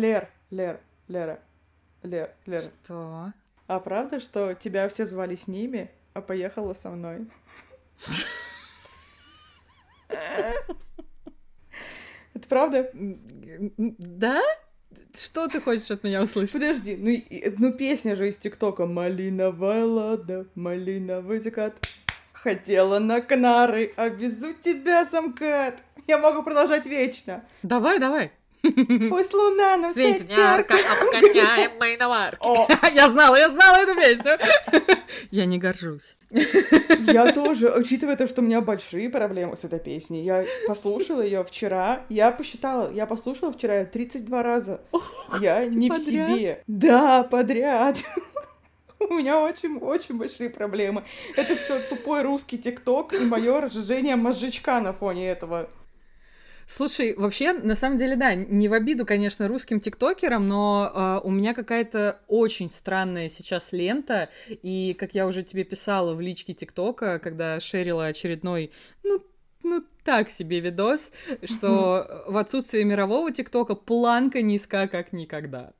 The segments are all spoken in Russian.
Лер, Лер, Лера, Лер, Лера. Что? А правда, что тебя все звали с ними, а поехала со мной? Это правда? Да? Что ты хочешь от меня услышать? Подожди, ну, ну песня же из ТикТока «Малиновая лада, малиновый закат». Хотела на Канары, а везу тебя замкат. Я могу продолжать вечно. Давай, давай. Пусть луна нам Светит ярко, обгоняем мы иномарки. О, Я знала, я знала эту песню. Я не горжусь. я тоже, учитывая то, что у меня большие проблемы с этой песней, я послушала ее вчера, я посчитала, я послушала вчера её 32 раза. Я не в себе. Да, подряд. У меня очень-очень большие проблемы. Это все тупой русский тикток и мое разжижение мозжечка на фоне этого. Слушай, вообще, на самом деле, да, не в обиду, конечно, русским тиктокерам, но э, у меня какая-то очень странная сейчас лента, и, как я уже тебе писала в личке тиктока, когда шерила очередной, ну, ну, так себе видос, что в отсутствие мирового тиктока планка низка, как никогда.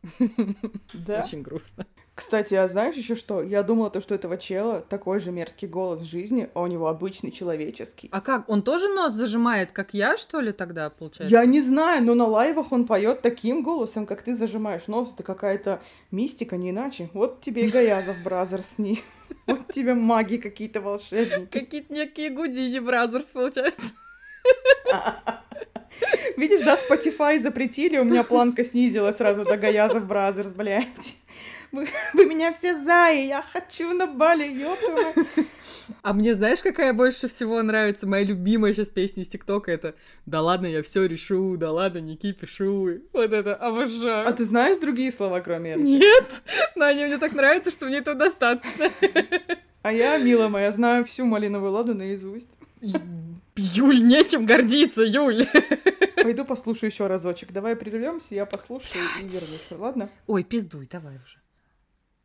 Да. Очень грустно. Кстати, а знаешь еще что? Я думала, то, что этого чела такой же мерзкий голос в жизни, а у него обычный человеческий. А как, он тоже нос зажимает, как я, что ли, тогда, получается? Я не знаю, но на лайвах он поет таким голосом, как ты зажимаешь нос. Это какая-то мистика, не иначе. Вот тебе и Gayazovs Brothers не. Вот тебе маги какие-то волшебники. Какие-то некие Гудини Brothers, получается. Видишь, да, Spotify запретили, у меня планка снизилась сразу до Gayazovs Brothers, блядь. Вы, вы меня все за, и я хочу на Бали, ёпта. А мне знаешь, какая больше всего нравится? Моя любимая сейчас песня из ТикТока это «Да ладно, я все решу, да ладно, не кипишу». Вот это обожаю. А ты знаешь другие слова, кроме этого? Нет, но они мне так нравятся, что мне этого достаточно. А я, мила моя, знаю всю малиновую ладу наизусть. Юль, нечем гордиться, Юль. Пойду послушаю еще разочек. Давай прервемся, я послушаю и вернусь. Ладно? Ой, пиздуй, давай уже.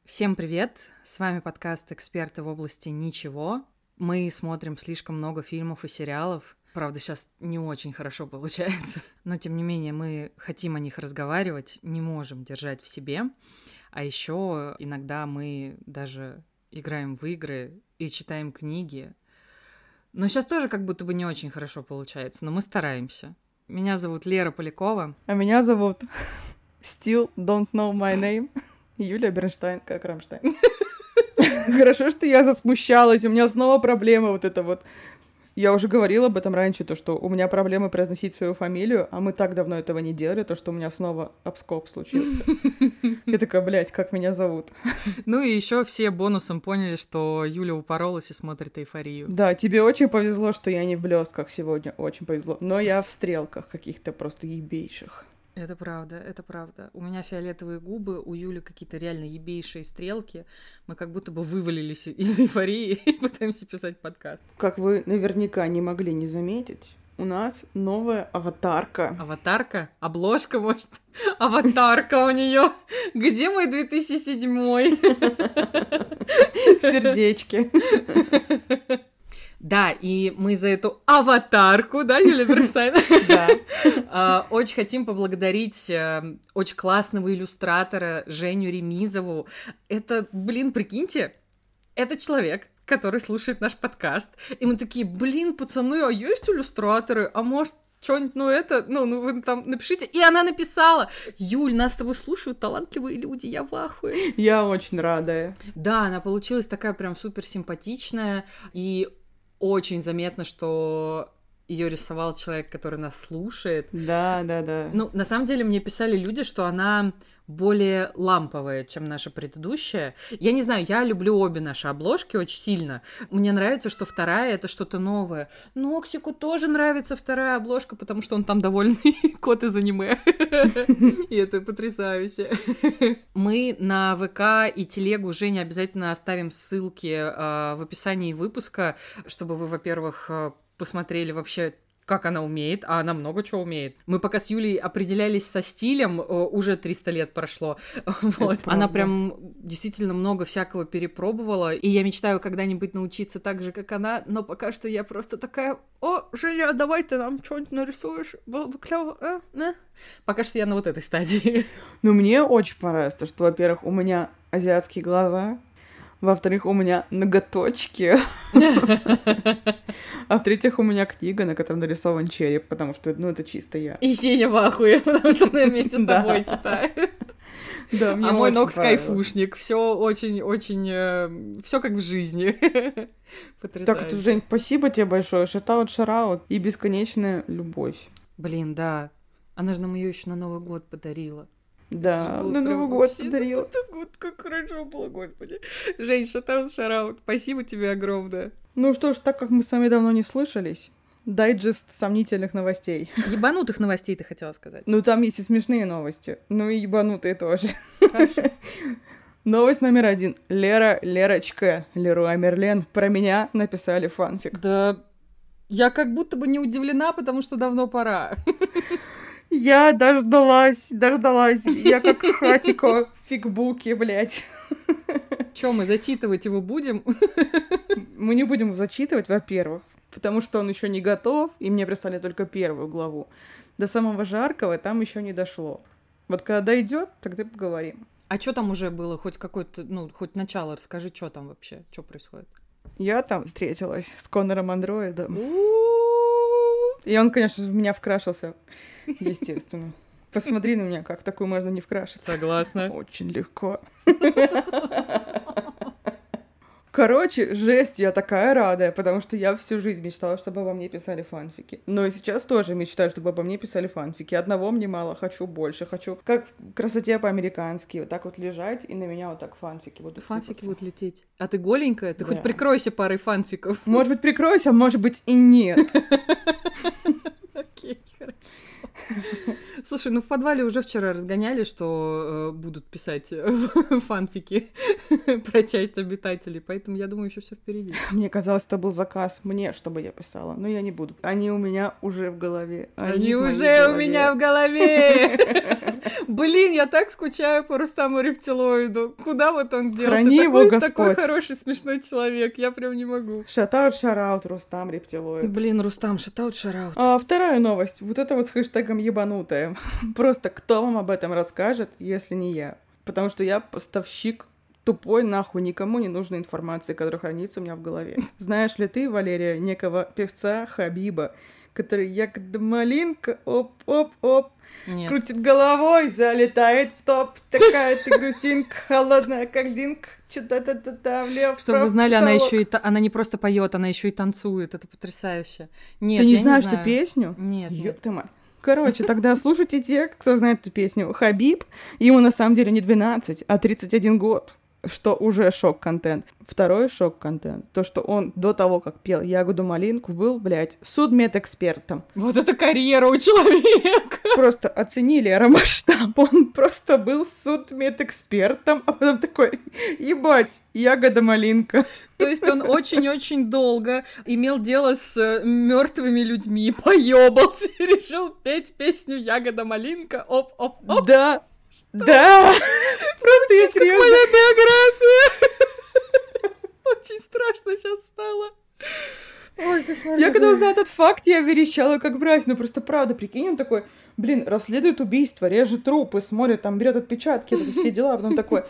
Всем привет! С вами подкаст «Эксперты в области ничего». Мы смотрим слишком много фильмов и сериалов. Правда, сейчас не очень хорошо получается. Но, тем не менее, мы хотим о них разговаривать, не можем держать в себе. А еще иногда мы даже играем в игры и читаем книги. Но сейчас тоже как будто бы не очень хорошо получается, но мы стараемся. Меня зовут Лера Полякова. А меня зовут Still Don't Know My Name. Юлия Бернштайн, как Рамштайн. Хорошо, что я засмущалась, у меня снова проблема вот это вот. Я уже говорила об этом раньше, то, что у меня проблемы произносить свою фамилию, а мы так давно этого не делали, то, что у меня снова обскоп случился. Я такая, блядь, как меня зовут? Ну и еще все бонусом поняли, что Юля упоролась и смотрит эйфорию. Да, тебе очень повезло, что я не в блестках сегодня, очень повезло. Но я в стрелках каких-то просто ебейших. Это правда, это правда. У меня фиолетовые губы, у Юли какие-то реально ебейшие стрелки. Мы как будто бы вывалились из эйфории и пытаемся писать подкаст. Как вы наверняка не могли не заметить, у нас новая аватарка. Аватарка? Обложка, может? Аватарка у нее. Где мой 2007? Сердечки. Да, и мы за эту аватарку, да, Юлия Берштайн? Да. А, Очень хотим поблагодарить э, очень классного иллюстратора Женю Ремизову. Это, блин, прикиньте, это человек, который слушает наш подкаст. И мы такие, блин, пацаны, а есть иллюстраторы? А может, что-нибудь, ну это, ну, ну вы там напишите. И она написала, Юль, нас с тобой слушают талантливые люди, я в ахуе. Я очень рада. Да, она получилась такая прям супер симпатичная, и очень заметно, что ее рисовал человек, который нас слушает. Да, да, да. Ну, на самом деле, мне писали люди, что она более ламповая, чем наша предыдущая. Я не знаю, я люблю обе наши обложки очень сильно. Мне нравится, что вторая — это что-то новое. Ноксику тоже нравится вторая обложка, потому что он там довольный кот из аниме. И это потрясающе. Мы на ВК и телегу Женя обязательно оставим ссылки а, в описании выпуска, чтобы вы, во-первых, а, посмотрели вообще как она умеет, а она много чего умеет. Мы пока с Юлей определялись со стилем, уже 300 лет прошло. Вот. Она прям действительно много всякого перепробовала, и я мечтаю когда-нибудь научиться так же, как она, но пока что я просто такая, о, Женя, давай ты нам что-нибудь нарисуешь, было бы клево, э, э. Пока что я на вот этой стадии. Ну, мне очень понравилось, то, что, во-первых, у меня азиатские глаза, во-вторых, у меня ноготочки. А в-третьих, у меня книга, на которой нарисован череп, потому что, ну, это чисто я. И Сеня в ахуе, потому что она вместе с тобой читает. Да, мне а мой ног скайфушник. Все очень-очень... Э, все как в жизни. Так, Жень, спасибо тебе большое. Шатаут, шараут и бесконечная любовь. Блин, да. Она же нам ее еще на Новый год подарила. Да, на Новый год подарила. Это год, как хорошо было, господи. Жень, шатаут, шараут. Спасибо тебе огромное. Ну что ж, так как мы с вами давно не слышались, дайджест сомнительных новостей. Ебанутых новостей ты хотела сказать. Ну, там есть и смешные новости. Ну, и ебанутые тоже. Новость номер один. Лера, Лерочка, Леруа Мерлен про меня написали фанфик. Да, я как будто бы не удивлена, потому что давно пора. Я дождалась, дождалась. Я как хатико в фигбуке, блядь. Чё, мы зачитывать его будем? Мы не будем зачитывать, во-первых, потому что он еще не готов, и мне прислали только первую главу. До самого жаркого там еще не дошло. Вот когда дойдет, тогда поговорим. А что там уже было? Хоть какой-то, ну, хоть начало, расскажи, что там вообще, что происходит? Я там встретилась с Конором Андроидом. И он, конечно, в меня вкрашился. Естественно. Посмотри на меня, как такую можно не вкрашиться. Согласна. Очень легко. Короче, жесть, я такая радая, потому что я всю жизнь мечтала, чтобы обо мне писали фанфики. Но и сейчас тоже мечтаю, чтобы обо мне писали фанфики. Одного мне мало, хочу больше, хочу как в красоте по-американски, вот так вот лежать, и на меня вот так фанфики будут Фанфики сыпаться. будут лететь. А ты голенькая? Ты да. хоть прикройся парой фанфиков. Может быть, прикройся, а может быть и нет. Окей, хорошо. Слушай, ну в подвале уже вчера разгоняли, что э, будут писать э, фанфики про часть обитателей, поэтому я думаю, еще все впереди. Мне казалось, это был заказ мне, чтобы я писала, но я не буду. Они у меня уже в голове. Они, Они уже у меня в голове. Блин, я так скучаю по Рустаму Рептилоиду. Куда вот он делся? Храни такой, его Господь. Такой хороший, смешной человек. Я прям не могу. Шатаут, шараут, Рустам Рептилоид. Блин, Рустам, шатаут, шараут. А, вторая новость. Вот это вот с хэштегом ебанутая. Просто кто вам об этом расскажет, если не я? Потому что я поставщик тупой, нахуй, никому не нужной информации, которая хранится у меня в голове. Знаешь ли ты, Валерия, некого певца Хабиба, который ягода малинка, оп-оп-оп, крутит головой, залетает в топ, такая ты грустинка, холодная, как линк, что-то там влево. Чтобы вы знали, она еще и она не просто поет, она еще и танцует, это потрясающе. Нет, ты не знаешь эту песню? Нет, Ёб ты мать. Короче, тогда слушайте те, кто знает эту песню. Хабиб, ему на самом деле не 12, а 31 год что уже шок-контент. Второй шок-контент, то, что он до того, как пел «Ягоду малинку», был, блядь, судмедэкспертом. Вот это карьера у человека! Просто оценили аэромасштаб. Он просто был судмедэкспертом, а потом такой, ебать, ягода малинка. То есть он очень-очень долго имел дело с э, мертвыми людьми, поебался и решил петь песню Ягода малинка. Оп-оп-оп. Да, да! Просто я серьезно... моя биография! Очень страшно сейчас стало. Ой, кошмар. Я когда узнала этот факт, я верещала как брать. Ну просто правда, прикинь, он такой, блин, расследует убийство, режет трупы, смотрит, там берет отпечатки, это все дела, а потом такой,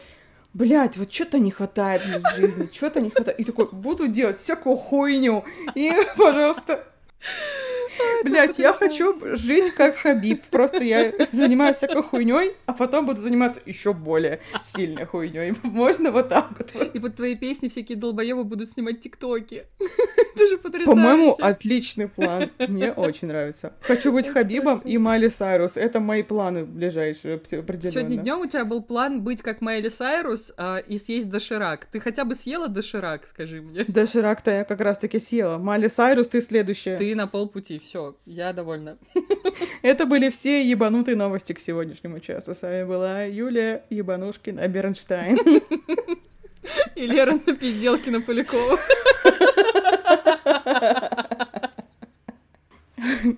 блядь, вот что-то не хватает мне в жизни, что-то не хватает. И такой, буду делать всякую хуйню. И, пожалуйста, Блять, я хочу жить как Хабиб. Просто я занимаюсь всякой хуйней, а потом буду заниматься еще более сильной хуйней. Можно вот так вот. И под твои песни всякие долбоебы будут снимать тиктоки. Это же потрясающе. По-моему, отличный план. Мне очень нравится. Хочу быть Хабибом и Майли Сайрус. Это мои планы ближайшие определенно. Сегодня днем у тебя был план быть как Майли Сайрус а, и съесть доширак. Ты хотя бы съела доширак, скажи мне? Доширак-то я как раз-таки съела. Майли Сайрус, ты следующая. Ты на полпути, все, я довольна. Это были все ебанутые новости к сегодняшнему часу. С вами была Юлия Ебанушкина Бернштайн. И Лера на Пизделкина Полякова.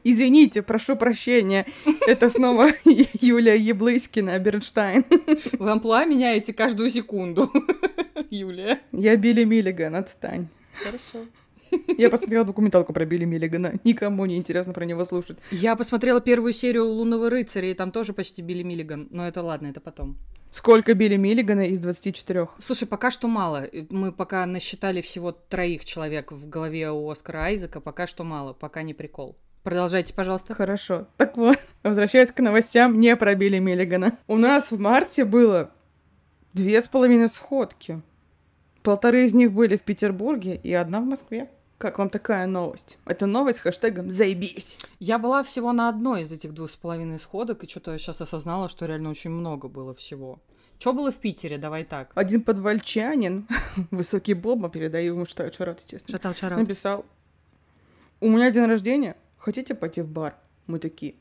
Извините, прошу прощения. Это снова Юлия Еблыскина, Бернштайн. Вы амплуа меняете каждую секунду, Юлия. Я Билли Миллиган, отстань. Хорошо. Я посмотрела документалку про Билли Миллигана. Никому не интересно про него слушать. Я посмотрела первую серию «Лунного рыцаря», и там тоже почти Билли Миллиган. Но это ладно, это потом. Сколько Билли Миллигана из 24? Слушай, пока что мало. Мы пока насчитали всего троих человек в голове у Оскара Айзека. Пока что мало, пока не прикол. Продолжайте, пожалуйста. Хорошо. Так вот, возвращаясь к новостям, не про Билли Миллигана. У нас в марте было две с половиной сходки. Полторы из них были в Петербурге и одна в Москве. Как вам такая новость? Это новость с хэштегом «Заебись». Я была всего на одной из этих двух с половиной сходок, и что-то сейчас осознала, что реально очень много было всего. Что было в Питере? Давай так. Один подвальчанин, высокий Боба, передаю ему что шарот, естественно, Шатал чарал. написал, у меня день рождения, хотите пойти в бар? Мы такие,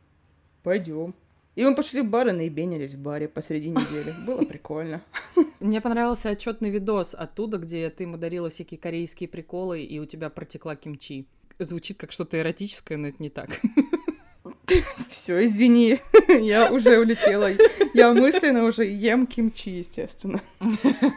пойдем. И мы пошли в бар и наебенились в баре посреди недели. Было прикольно. Мне понравился отчетный видос оттуда, где ты ему дарила всякие корейские приколы, и у тебя протекла кимчи. Звучит как что-то эротическое, но это не так. Все, извини, я уже улетела. Я мысленно уже ем кимчи, естественно.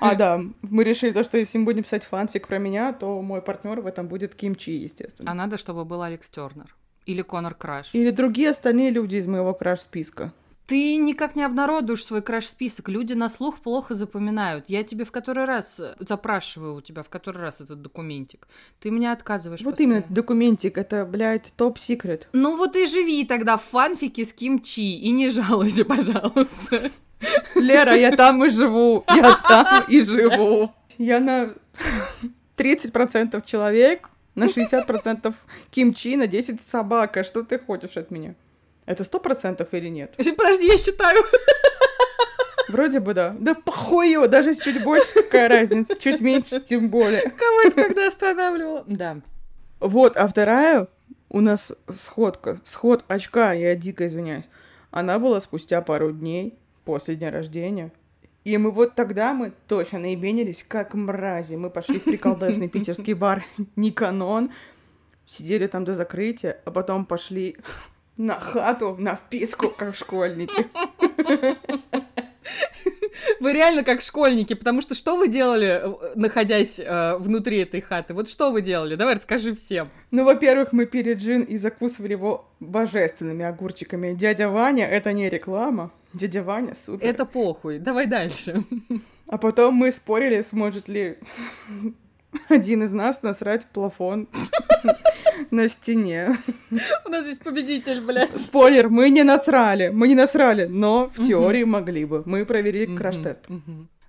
А да, мы решили то, что если мы будем писать фанфик про меня, то мой партнер в этом будет кимчи, естественно. А надо, чтобы был Алекс Тернер. Или Конор Краш. Или другие остальные люди из моего краш-списка. Ты никак не обнародуешь свой краш-список. Люди на слух плохо запоминают. Я тебе в который раз э, запрашиваю у тебя в который раз этот документик. Ты мне отказываешь. Вот постоянно. именно документик, это, блядь, топ-секрет. Ну вот и живи тогда в фанфике с кимчи и не жалуйся, пожалуйста. Лера, я там и живу. Я там и живу. Я на 30% человек, на 60% кимчи, на 10 собака. Что ты хочешь от меня? Это 100% или нет? Подожди, я считаю. Вроде бы да. Да похуй его, даже чуть больше, какая разница. Чуть меньше, тем более. Кого это когда останавливала? Да. Вот, а вторая у нас сходка, сход очка, я дико извиняюсь. Она была спустя пару дней после дня рождения. И мы вот тогда мы точно наебенились, как мрази. Мы пошли в приколдесный питерский бар Никанон, сидели там до закрытия, а потом пошли на хату, на вписку, как школьники. Вы реально как школьники, потому что что вы делали, э, находясь э, внутри этой хаты? Вот что вы делали? Давай расскажи всем. Ну, во-первых, мы пили джин и закусывали его божественными огурчиками. Дядя Ваня, это не реклама. Дядя Ваня супер. Это похуй. Давай дальше. А потом мы спорили, сможет ли один из нас насрать в плафон на стене. У нас есть победитель, блядь. Спойлер, мы не насрали, мы не насрали, но в теории могли бы. Мы проверили краш-тест.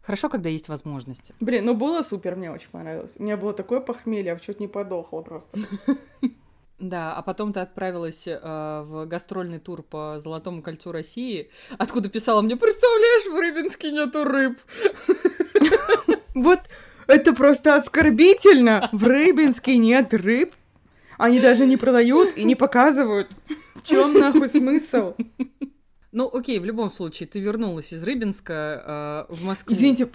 Хорошо, когда есть возможности. Блин, ну было супер, мне очень понравилось. У меня было такое похмелье, я чуть не подохла просто. Да, а потом ты отправилась э, в гастрольный тур по Золотому кольцу России, откуда писала мне, представляешь, в Рыбинске нету рыб. Вот это просто оскорбительно. В Рыбинске нет рыб. Они даже не продают и не показывают. В чем нахуй смысл? Ну, окей, в любом случае, ты вернулась из Рыбинска э, в Москву. Извините,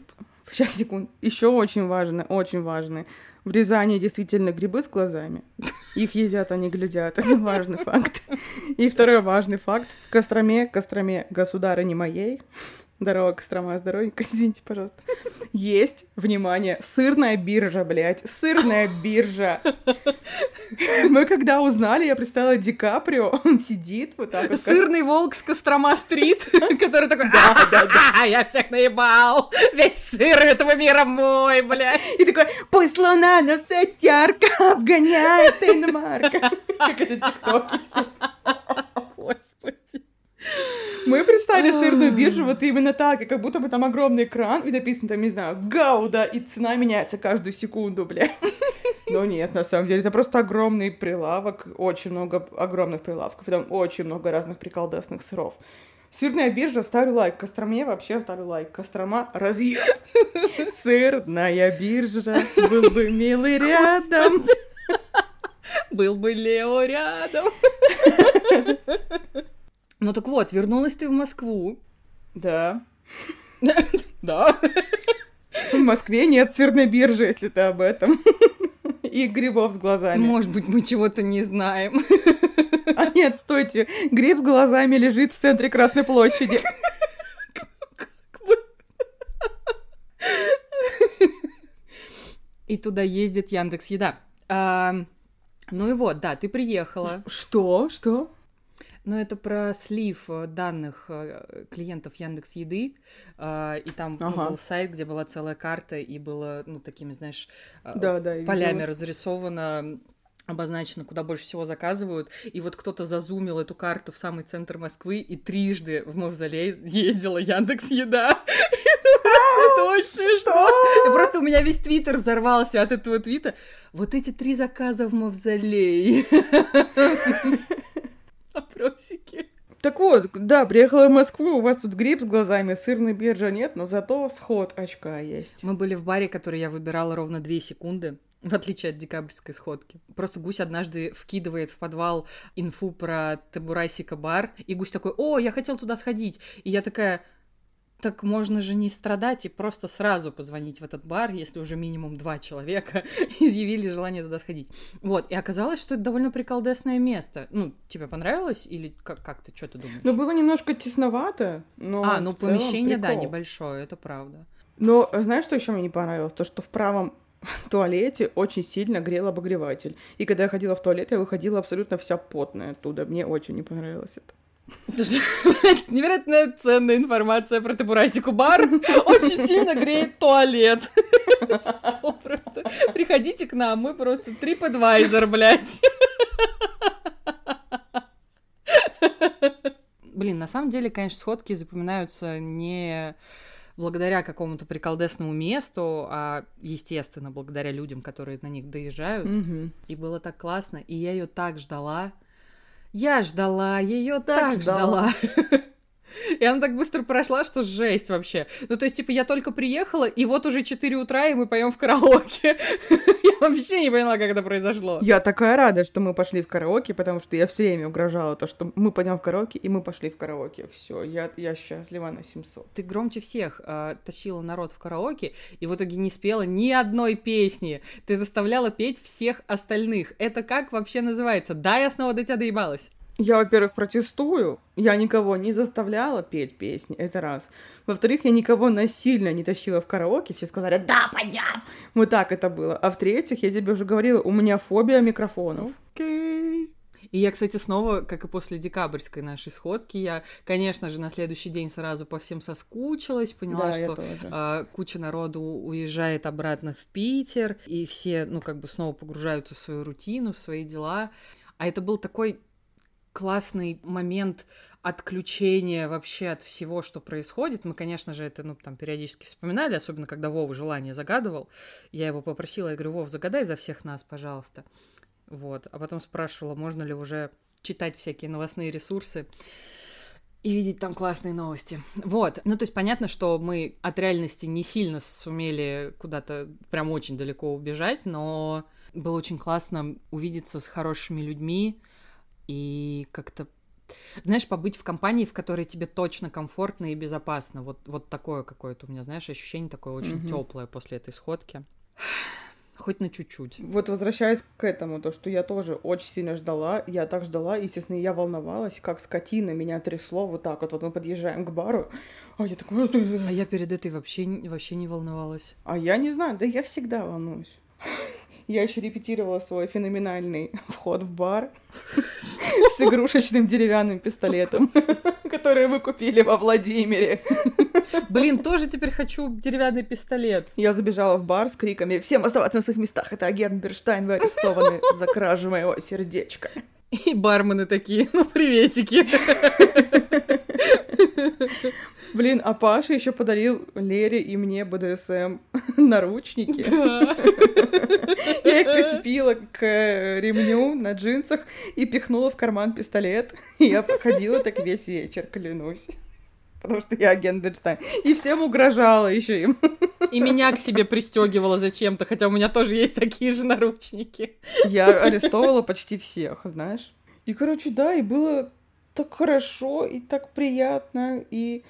сейчас, секунд. Еще очень важно, очень важно. В Рязани действительно грибы с глазами. Их едят, они глядят. Это важный факт. И второй важный факт. В Костроме, Костроме, государыни моей, дорога Кострома, здоровенько, извините, пожалуйста, есть, внимание, сырная биржа, блядь, сырная биржа. Мы когда узнали, я представила Ди Каприо, он сидит вот так вот. Сырный волк с Кострома-стрит, который такой, да, да, да, я всех наебал, весь сыр этого мира мой, блядь. И такой, пусть луна нас все ярко обгоняет иномарка. Как это тиктоки все. Господи. Мы представили сырную биржу вот именно так, и как будто бы там огромный экран, и написано там, не знаю, Гауда, и цена меняется каждую секунду, блядь. Но нет, на самом деле, это просто огромный прилавок, очень много огромных прилавков, и там очень много разных приколдесных сыров. Сырная биржа, ставлю лайк. Костроме вообще ставлю лайк. Кострома разъеб. Сырная биржа, был бы милый рядом. Был бы Лео рядом. Ну так вот, вернулась ты в Москву. Да. Да. В Москве нет сырной биржи, если ты об этом. И грибов с глазами. Может быть, мы чего-то не знаем. Они Нет, стойте. Гриб с глазами лежит в центре Красной площади. И туда ездит Яндекс Еда. А, ну и вот, да, ты приехала. Что? Что? Ну, это про слив э, данных э, клиентов Яндекс Еды, а, и там ну, Ага. был сайт, где была целая карта, и было, ну, такими, знаешь, э, Да, да, полями видела. разрисовано обозначено, куда больше всего заказывают, и вот кто-то зазумил эту карту в самый центр Москвы, и трижды в Мавзолей ездила Яндекс Еда. Это очень смешно. Просто у меня весь твиттер взорвался от этого твита. Вот эти три заказа в Мавзолее. Так вот, да, приехала в Москву, у вас тут гриб с глазами, сырный биржа нет, но зато сход очка есть. Мы были в баре, который я выбирала ровно две секунды. В отличие от декабрьской сходки. Просто гусь однажды вкидывает в подвал инфу про Табурайсика бар, и гусь такой, о, я хотел туда сходить. И я такая, так можно же не страдать и просто сразу позвонить в этот бар, если уже минимум два человека изъявили желание туда сходить. Вот, и оказалось, что это довольно приколдесное место. Ну, тебе понравилось или как, как ты, что ты думаешь? Ну, было немножко тесновато, но а, ну помещение, да, прикол. небольшое, это правда. Но знаешь, что еще мне не понравилось? То, что в правом туалете очень сильно грел обогреватель. И когда я ходила в туалет, я выходила абсолютно вся потная оттуда. Мне очень не понравилось это. Невероятно ценная информация про Табурасику бар. Очень сильно греет туалет. Что просто? Приходите к нам, мы просто TripAdvisor, блядь. Блин, на самом деле, конечно, сходки запоминаются не благодаря какому-то приколдесному месту, а, естественно, благодаря людям, которые на них доезжают. Мгм. И было так классно, и я ее так ждала. Я ждала, ее Так так, ждала. ждала. И она так быстро прошла, что жесть вообще. Ну, то есть, типа, я только приехала, и вот уже 4 утра, и мы поем в караоке. Я вообще не поняла, как это произошло. Я такая рада, что мы пошли в караоке, потому что я все время угрожала то, что мы пойдем в караоке, и мы пошли в караоке. Все, я, я счастлива на 700. Ты громче всех а, тащила народ в караоке, и в итоге не спела ни одной песни. Ты заставляла петь всех остальных. Это как вообще называется? Да, я снова до тебя доебалась. Я, во-первых, протестую. Я никого не заставляла петь песни, это раз. Во-вторых, я никого насильно не тащила в караоке. Все сказали, да, пойдем. Вот так это было. А в-третьих, я тебе уже говорила, у меня фобия микрофонов. Окей. И я, кстати, снова, как и после декабрьской нашей сходки, я, конечно же, на следующий день сразу по всем соскучилась, поняла, да, что а, куча народу уезжает обратно в Питер, и все, ну, как бы снова погружаются в свою рутину, в свои дела. А это был такой классный момент отключения вообще от всего, что происходит. Мы, конечно же, это, ну, там, периодически вспоминали, особенно когда Вова желание загадывал. Я его попросила, я говорю, Вов, загадай за всех нас, пожалуйста. Вот. А потом спрашивала, можно ли уже читать всякие новостные ресурсы и видеть там классные новости. Вот. Ну, то есть понятно, что мы от реальности не сильно сумели куда-то прям очень далеко убежать, но было очень классно увидеться с хорошими людьми и как-то знаешь, побыть в компании, в которой тебе точно комфортно и безопасно. Вот, вот такое какое-то у меня, знаешь, ощущение такое очень Мгм. теплое после этой сходки. Хоть на чуть-чуть. Вот возвращаясь к этому, то, что я тоже очень сильно ждала, я так ждала, естественно, я волновалась, как скотина, меня трясло вот так вот, вот мы подъезжаем к бару, а я такой, А я перед этой вообще, вообще не волновалась. а я не знаю, да я всегда волнуюсь. Я еще репетировала свой феноменальный вход в бар с игрушечным деревянным пистолетом, который мы купили во Владимире. Блин, тоже теперь хочу деревянный пистолет. Я забежала в бар с криками «Всем оставаться на своих местах! Это агент Берштайн, вы арестованы за кражу моего сердечка!» И бармены такие, ну, приветики. Блин, а Паша еще подарил Лере и мне БДСМ наручники. Да. Я их прицепила к э, ремню на джинсах и пихнула в карман пистолет. И я походила так весь вечер, клянусь. Потому что я агент Берштайн. И всем угрожала еще им. И меня к себе пристегивала зачем-то, хотя у меня тоже есть такие же наручники. Я арестовала почти всех, знаешь. И, короче, да, и было так хорошо, и так приятно, и...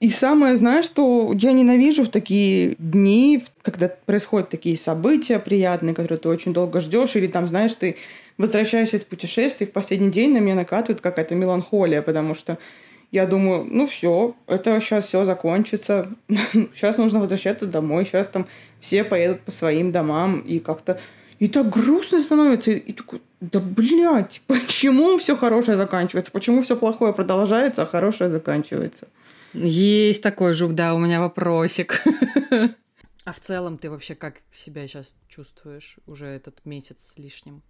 И самое, знаешь, что я ненавижу в такие дни, когда происходят такие события приятные, которые ты очень долго ждешь, или там, знаешь, ты возвращаясь из путешествий, в последний день на меня накатывает какая-то меланхолия, потому что я думаю, ну все, это сейчас все закончится, сейчас нужно возвращаться домой, сейчас там все поедут по своим домам, и как-то и так грустно становится, и, и такой, да блядь, почему все хорошее заканчивается, почему все плохое продолжается, а хорошее заканчивается? Есть такой жук, да, у меня вопросик. А в целом ты вообще как себя сейчас чувствуешь уже этот месяц с лишним?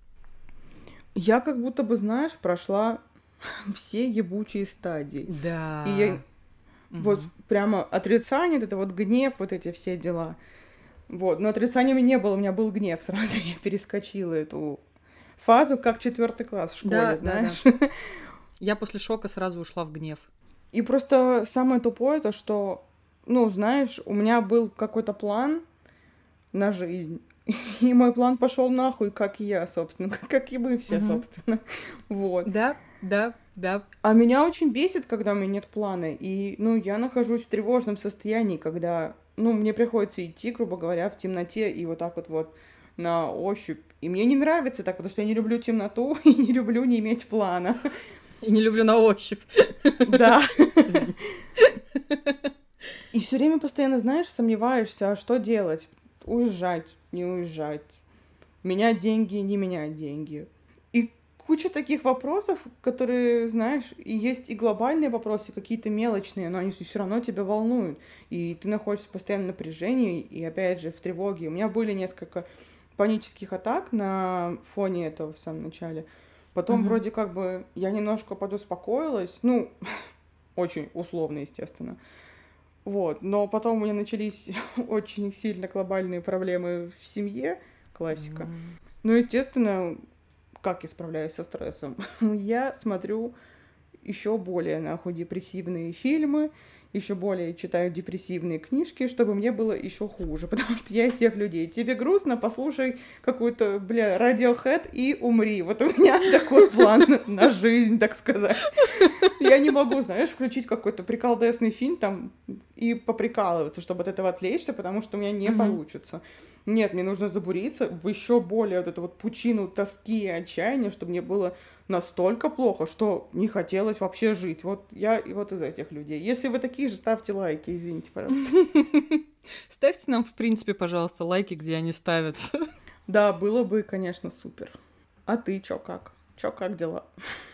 Я как будто бы, знаешь, прошла все ебучие стадии. Да. И я угу. вот прямо отрицание, вот это вот гнев, вот эти все дела. Вот, но отрицания не было, у меня был гнев сразу, я перескочила эту фазу, как четвертый класс в школе, да, знаешь. Да, да. Я после шока сразу ушла в гнев. И просто самое тупое то, что, ну, знаешь, у меня был какой-то план на жизнь, и мой план пошел нахуй, как и я, собственно, как и мы все, угу. собственно. Вот. Да, да, да. А меня очень бесит, когда у меня нет плана. И, ну, я нахожусь в тревожном состоянии, когда, ну, мне приходится идти, грубо говоря, в темноте и вот так вот вот на ощупь. И мне не нравится так, потому что я не люблю темноту и не люблю не иметь плана. И не люблю на ощупь. Да. И все время постоянно, знаешь, сомневаешься, а что делать? Уезжать, не уезжать. Менять деньги, не менять деньги. Куча таких вопросов, которые, знаешь, и есть и глобальные вопросы, какие-то мелочные, но они все равно тебя волнуют. И ты находишься в постоянном напряжении, и опять же в тревоге. У меня были несколько панических атак на фоне этого в самом начале. Потом угу. вроде как бы я немножко подуспокоилась, ну, очень условно, естественно. Вот, но потом у меня начались очень сильно глобальные проблемы в семье, классика. Mm. Ну, естественно, как я справляюсь со стрессом? я смотрю еще более нахуй депрессивные фильмы, еще более читаю депрессивные книжки, чтобы мне было еще хуже, потому что я из тех людей. Тебе грустно, послушай какую-то, бля, Radiohead и умри. Вот у меня такой план на жизнь, так сказать. Я не могу, знаешь, включить какой-то приколдесный фильм там и поприкалываться, чтобы от этого отвлечься, потому что у меня не получится. Нет, мне нужно забуриться в еще более вот эту вот пучину тоски и отчаяния, чтобы мне было настолько плохо, что не хотелось вообще жить. Вот я и вот из этих людей. Если вы такие же, ставьте лайки, извините, пожалуйста. Ставьте нам, в принципе, пожалуйста, лайки, где они ставятся. Да, было бы, конечно, супер. А ты чё как? Чё как дела?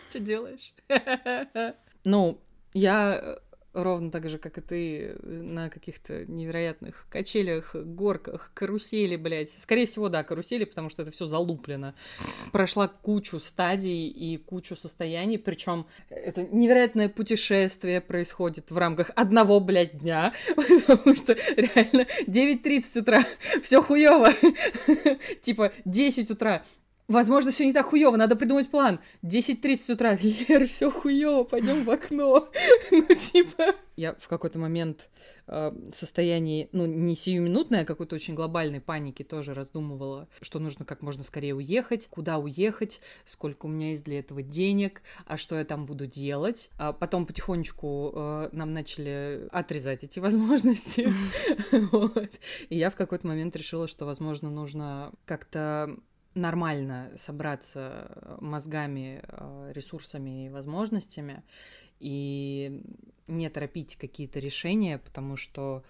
Что делаешь? Ну, я ровно так же, как и ты, на каких-то невероятных качелях, горках, карусели, блядь. Скорее всего, да, карусели, потому что это все залуплено. Прошла кучу стадий и кучу состояний, причем это невероятное путешествие происходит в рамках одного, блядь, дня, потому что реально 9.30 утра, все хуево, типа 10 утра, Возможно, все не так хуево, надо придумать план. 10.30 утра, Лер, все хуево, пойдем в окно. ну, типа... Я в какой-то момент э, состоянии, ну, не сиюминутной, а какой-то очень глобальной паники тоже раздумывала, что нужно как можно скорее уехать, куда уехать, сколько у меня есть для этого денег, а что я там буду делать. А потом потихонечку э, нам начали отрезать эти возможности. И я в какой-то момент решила, что, возможно, нужно как-то нормально собраться э, мозгами, э, ресурсами и возможностями и не торопить какие-то решения, потому что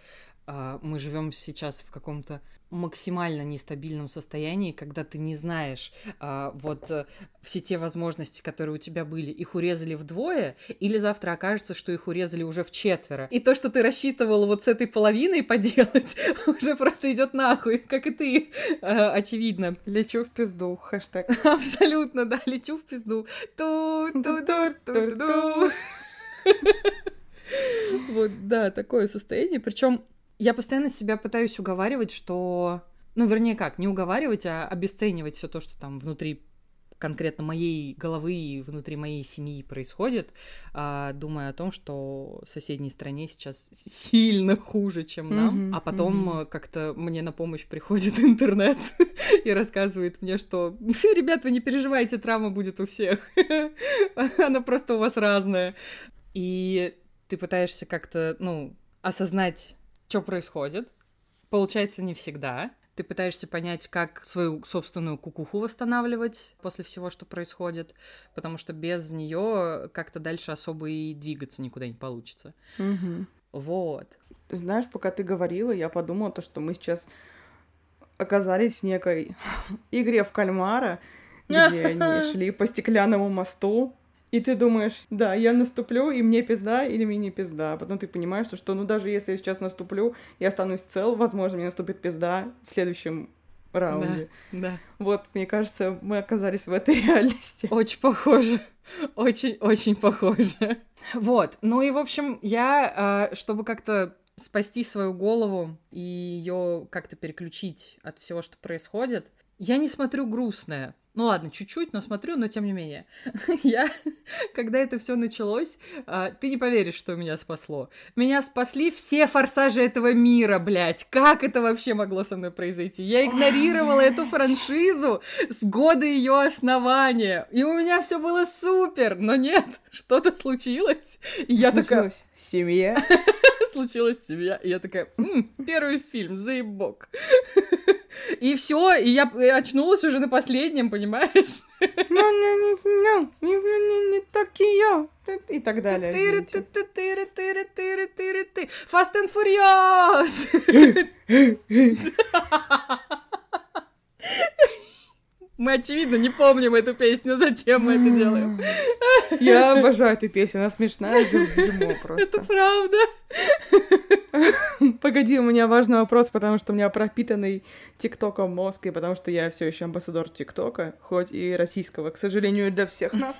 мы живем сейчас в каком-то максимально нестабильном состоянии, когда ты не знаешь а, вот а, все те возможности, которые у тебя были, их урезали вдвое, или завтра окажется, что их урезали уже в четверо. И то, что ты рассчитывал вот с этой половиной поделать, уже просто идет нахуй, как и ты, а, очевидно. Лечу в пизду, хэштег. Абсолютно, да, лечу в пизду. Ту-ту-ту-ту-ту. Вот, да, такое состояние. Причем я постоянно себя пытаюсь уговаривать, что... Ну, вернее, как, не уговаривать, а обесценивать все то, что там внутри конкретно моей головы и внутри моей семьи происходит, а, думая о том, что в соседней стране сейчас сильно хуже, чем нам, mm-hmm, а потом mm-hmm. как-то мне на помощь приходит интернет и рассказывает мне, что ребят, вы не переживайте, травма будет у всех, она просто у вас разная, и ты пытаешься как-то, ну, осознать что происходит. Получается не всегда. ты пытаешься понять, как свою собственную кукуху восстанавливать после всего, что происходит, потому что без нее как-то дальше особо и двигаться никуда не получится. Мгм. Вот. Знаешь, пока ты говорила, я подумала, то, что мы сейчас оказались в некой игре в кальмара, где они шли по стеклянному мосту, и ты думаешь, да, я наступлю, и мне пизда, или мне не пизда. А потом ты понимаешь, что, что, ну, даже если я сейчас наступлю, я останусь цел, возможно, мне наступит пизда в следующем раунде. Да. Вот, мне кажется, мы оказались в этой реальности. Очень похоже. Очень-очень похоже. Вот. Ну и, в общем, я, э, чтобы как-то спасти свою голову и ее как-то переключить от всего, что происходит, я не смотрю грустное. Ну ладно, чуть-чуть, но смотрю, но тем не менее. Я, когда это все началось, а, ты не поверишь, что меня спасло. Меня спасли все форсажи этого мира, блядь. Как это вообще могло со мной произойти? Я игнорировала эту франшизу с года ее основания. И у меня все было супер, но нет, что-то случилось. И я такая, Случилась Семья. случилась семья. И я такая, «М, первый фильм, заебок. И все, и я очнулась уже на последнем, понимаешь? Ну, не, не, не, не, не, не такие. И так далее. Тыры, извините. ты, тыры, тыры, тыры, тыры, ты. Fast and Furious! Мы, очевидно, не помним эту песню, зачем мы это делаем. Я обожаю эту песню, она смешная, дерьмо Это просто. правда. Погоди, у меня важный вопрос, потому что у меня пропитанный ТикТоком мозг, и потому что я все еще амбассадор ТикТока, хоть и российского, к сожалению, для всех нас.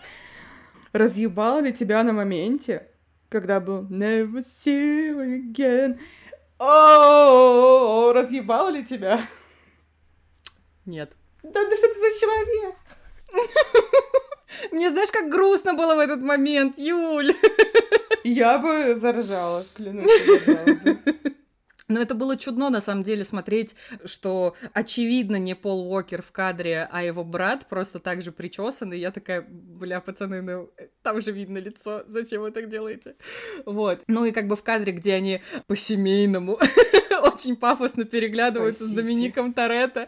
Разъебало ли тебя на моменте, когда был Never see you again? О, разъебало ли тебя? Нет. Да ты что ты за человек? Мне знаешь, как грустно было в этот момент, Юль. Я бы заржала, клянусь, заржала. Но это было чудно, на самом деле, смотреть, что очевидно не Пол Уокер в кадре, а его брат просто так же причесан, и я такая, бля, пацаны, ну, там же видно лицо, зачем вы так делаете? Вот. Ну и как бы в кадре, где они по-семейному очень пафосно переглядываются с. Домиником Торетто.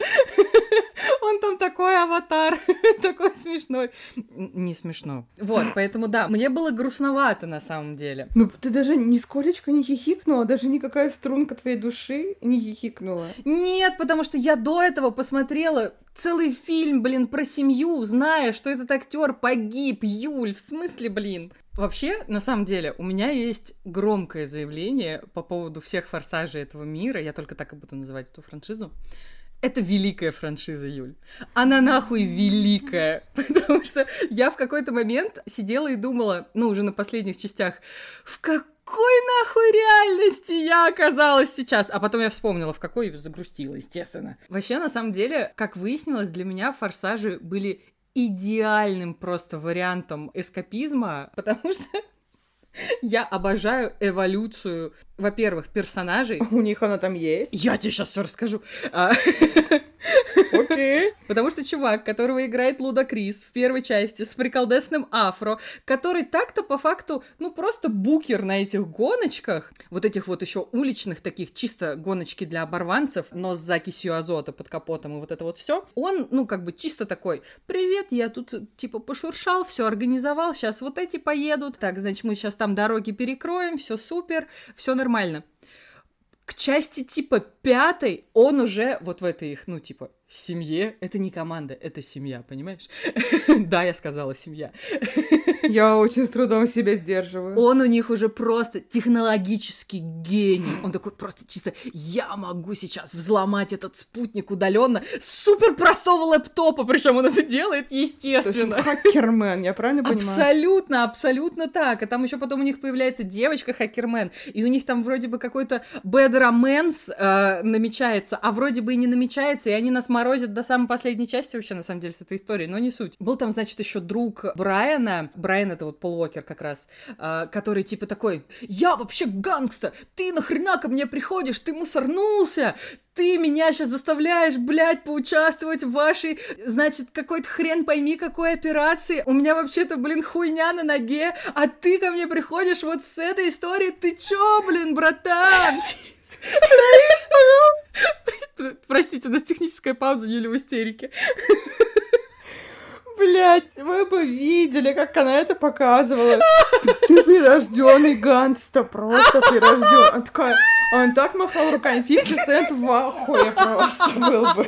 Он там такой аватар, такой смешной. Не смешно. Вот, поэтому да, мне было грустновато на самом деле. Ну, ты даже нисколечко не хихикнула, даже никакая струнка твоей души не хихикнула. Нет, потому что я до этого посмотрела целый фильм, блин, про семью, зная, что этот актер погиб, Юль, в смысле, блин? Вообще, на самом деле, у меня есть громкое заявление по поводу всех форсажей этого мира, я только так и буду называть эту франшизу. Это великая франшиза, Юль. Она нахуй великая. Потому что я в какой-то момент сидела и думала, ну, уже на последних частях, в какой нахуй реальности я оказалась сейчас? А потом я вспомнила, в какой загрустила, естественно. Вообще, на самом деле, как выяснилось, для меня форсажи были идеальным просто вариантом эскапизма, потому что я обожаю эволюцию, во-первых, персонажей. У них она там есть. Я тебе сейчас все расскажу. А, Окей. Потому что чувак, которого играет Луда Крис в первой части с приколдесным афро, который так-то по факту, ну просто букер на этих гоночках, вот этих вот еще уличных таких чисто гоночки для оборванцев, но с закисью азота под капотом и вот это вот все, он, ну как бы чисто такой, привет, я тут типа пошуршал, все организовал, сейчас вот эти поедут, так, значит, мы сейчас там дороги перекроем, все супер, все нормально. К части типа пятой он уже вот в этой их, ну, типа, семье. Это не команда, это семья, понимаешь? Да, я сказала семья. Я очень с трудом себя сдерживаю. Он у них уже просто технологический гений. Он такой просто чисто, я могу сейчас взломать этот спутник удаленно с супер простого лэптопа, причем он это делает естественно. хакермен, я правильно понимаю? Абсолютно, абсолютно так. А там еще потом у них появляется девочка хакермен, и у них там вроде бы какой-то bad romance намечается, а вроде бы и не намечается, и они нас морозят до самой последней части вообще, на самом деле, с этой историей, но не суть. Был там, значит, еще друг Брайана, Брайан это вот Пол Уокер как раз, э, который типа такой, я вообще гангста, ты нахрена ко мне приходишь, ты мусорнулся, ты меня сейчас заставляешь, блядь, поучаствовать в вашей, значит, какой-то хрен пойми какой операции. У меня вообще-то, блин, хуйня на ноге, а ты ко мне приходишь вот с этой историей. Ты чё, блин, братан? Простите, у нас техническая пауза, Юля в истерике. Блять, вы бы видели, как она это показывала. Ты прирожденный гангста, просто прирожденный. Она такая, он так махал руками, 50 Cent в ахуе просто был бы.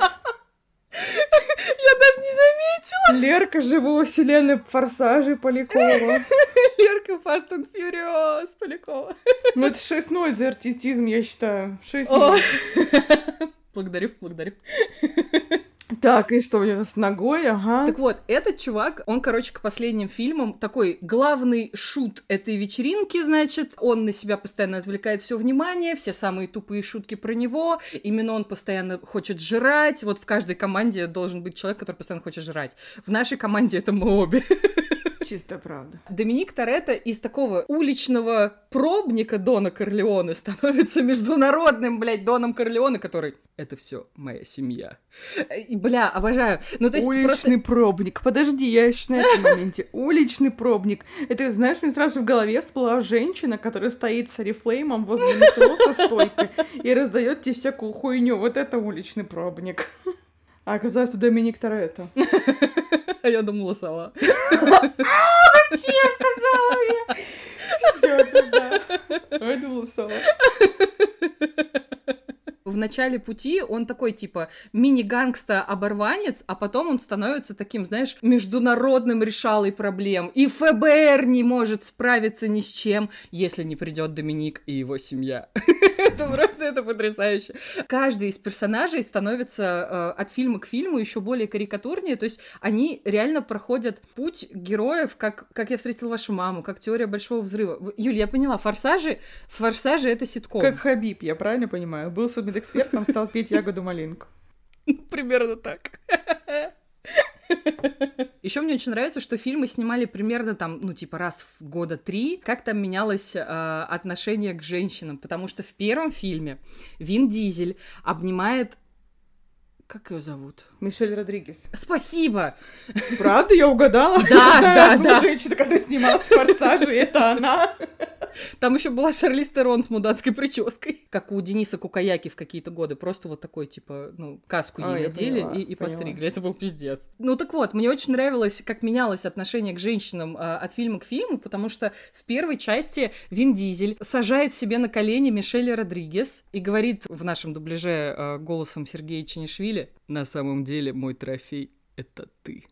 Я даже не заметила. Лерка живого вселенной Форсажей Полякова. Лерка Fast and Furious Полякова. Ну это 6-0 за артистизм, я считаю. 6-0. Благодарю, благодарю. Так, и что у него с ногой, ага. Так вот, этот чувак, он, короче, к последним фильмам такой главный шут этой вечеринки, значит, он на себя постоянно отвлекает все внимание, все самые тупые шутки про него, именно он постоянно хочет жрать, вот в каждой команде должен быть человек, который постоянно хочет жрать. В нашей команде это мы обе. Чистая правда. Доминик Торетто из такого уличного пробника Дона Корлеоне становится международным, блядь, Доном Корлеоне, который «Это все моя семья». И, бля, обожаю. Ну, то есть Уличный просто... пробник. Подожди, я еще на этом моменте. Уличный пробник. Это, знаешь, мне сразу в голове всплыла женщина, которая стоит с орифлеймом возле метро со стойкой и раздает тебе всякую хуйню. Вот это уличный пробник. А оказалось, что Доминик Торетто. А я думала сова. Зачем сказала я? Всё, пизда. А я думала сова. В начале пути он такой, типа, мини-гангста-оборванец, а потом он становится таким, знаешь, международным решалой проблем. И ФБР не может справиться ни с чем, если не придет Доминик и его семья. Это просто это потрясающе. Каждый из персонажей становится э, от фильма к фильму еще более карикатурнее, то есть они реально проходят путь героев, как, как я встретил вашу маму, как теория большого взрыва. Юль, я поняла, форсажи, форсажи это ситком. Как Хабиб, я правильно понимаю? Был судмедэкспертом, стал петь ягоду малинку. Примерно так. Еще мне очень нравится, что фильмы снимали примерно там, ну, типа раз в года три, как там менялось э, отношение к женщинам, потому что в первом фильме Вин Дизель обнимает как ее зовут? Мишель Родригес. Спасибо! Правда, я угадала? Да, да, да. Женщина, которая снималась в «Форсаже», это она. Там еще была Шарлиз Терон с мудацкой прической. Как у Дениса Кукаяки в какие-то годы. Просто вот такой, типа, ну, каску А, ей я одели поняла, и, и поняла. постригли. Это был пиздец. Ну так вот, мне очень нравилось, как менялось отношение к женщинам а, от фильма к фильму, потому что в первой части Вин Дизель сажает себе на колени Мишель Родригес и говорит в нашем дубляже а, голосом Сергея Чинишвили, на самом деле мой трофей — это ты.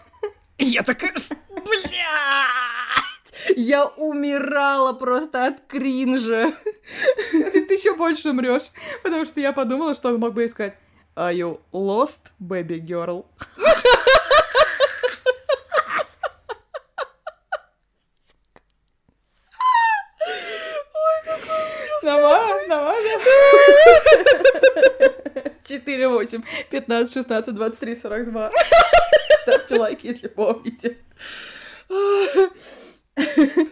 Я такая, «Ш- блядь! Я умирала просто от кринжа. Ты еще больше умрешь, потому что я подумала, что он мог бы искать Are you lost, baby girl? Сама, сама, да. 4, 8, 15, 16, 23, 42. Ставьте лайк, если помните.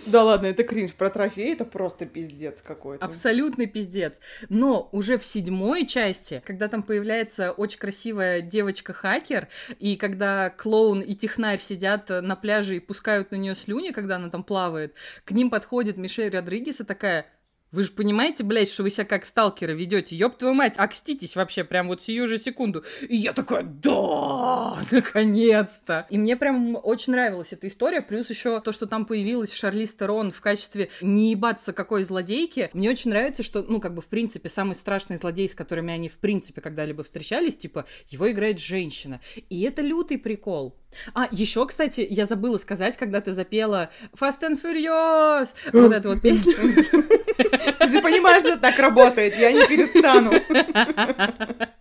Да ладно, это кринж. Про трофей это просто пиздец какой-то. Абсолютный пиздец. Но уже в седьмой части, когда там появляется очень красивая девочка-хакер, и когда клоун и технарь сидят на пляже и пускают на нее слюни, когда она там плавает, к ним подходит Мишель Родригес и такая... Вы же понимаете, блядь, что вы себя как сталкеры ведете? Ёб твою мать, окститесь вообще прям вот сию же секунду. И я такая, да, наконец-то. И мне прям очень нравилась эта история. Плюс еще то, что там появилась Шарлиз Терон в качестве не ебаться какой злодейки. Мне очень нравится, что, ну, как бы, в принципе, самый страшный злодей, с которыми они, в принципе, когда-либо встречались, типа, его играет женщина. И это лютый прикол. А, еще, кстати, я забыла сказать, когда ты запела Fast and Furious, вот эту вот песню. Ты же понимаешь, что так работает, я не перестану.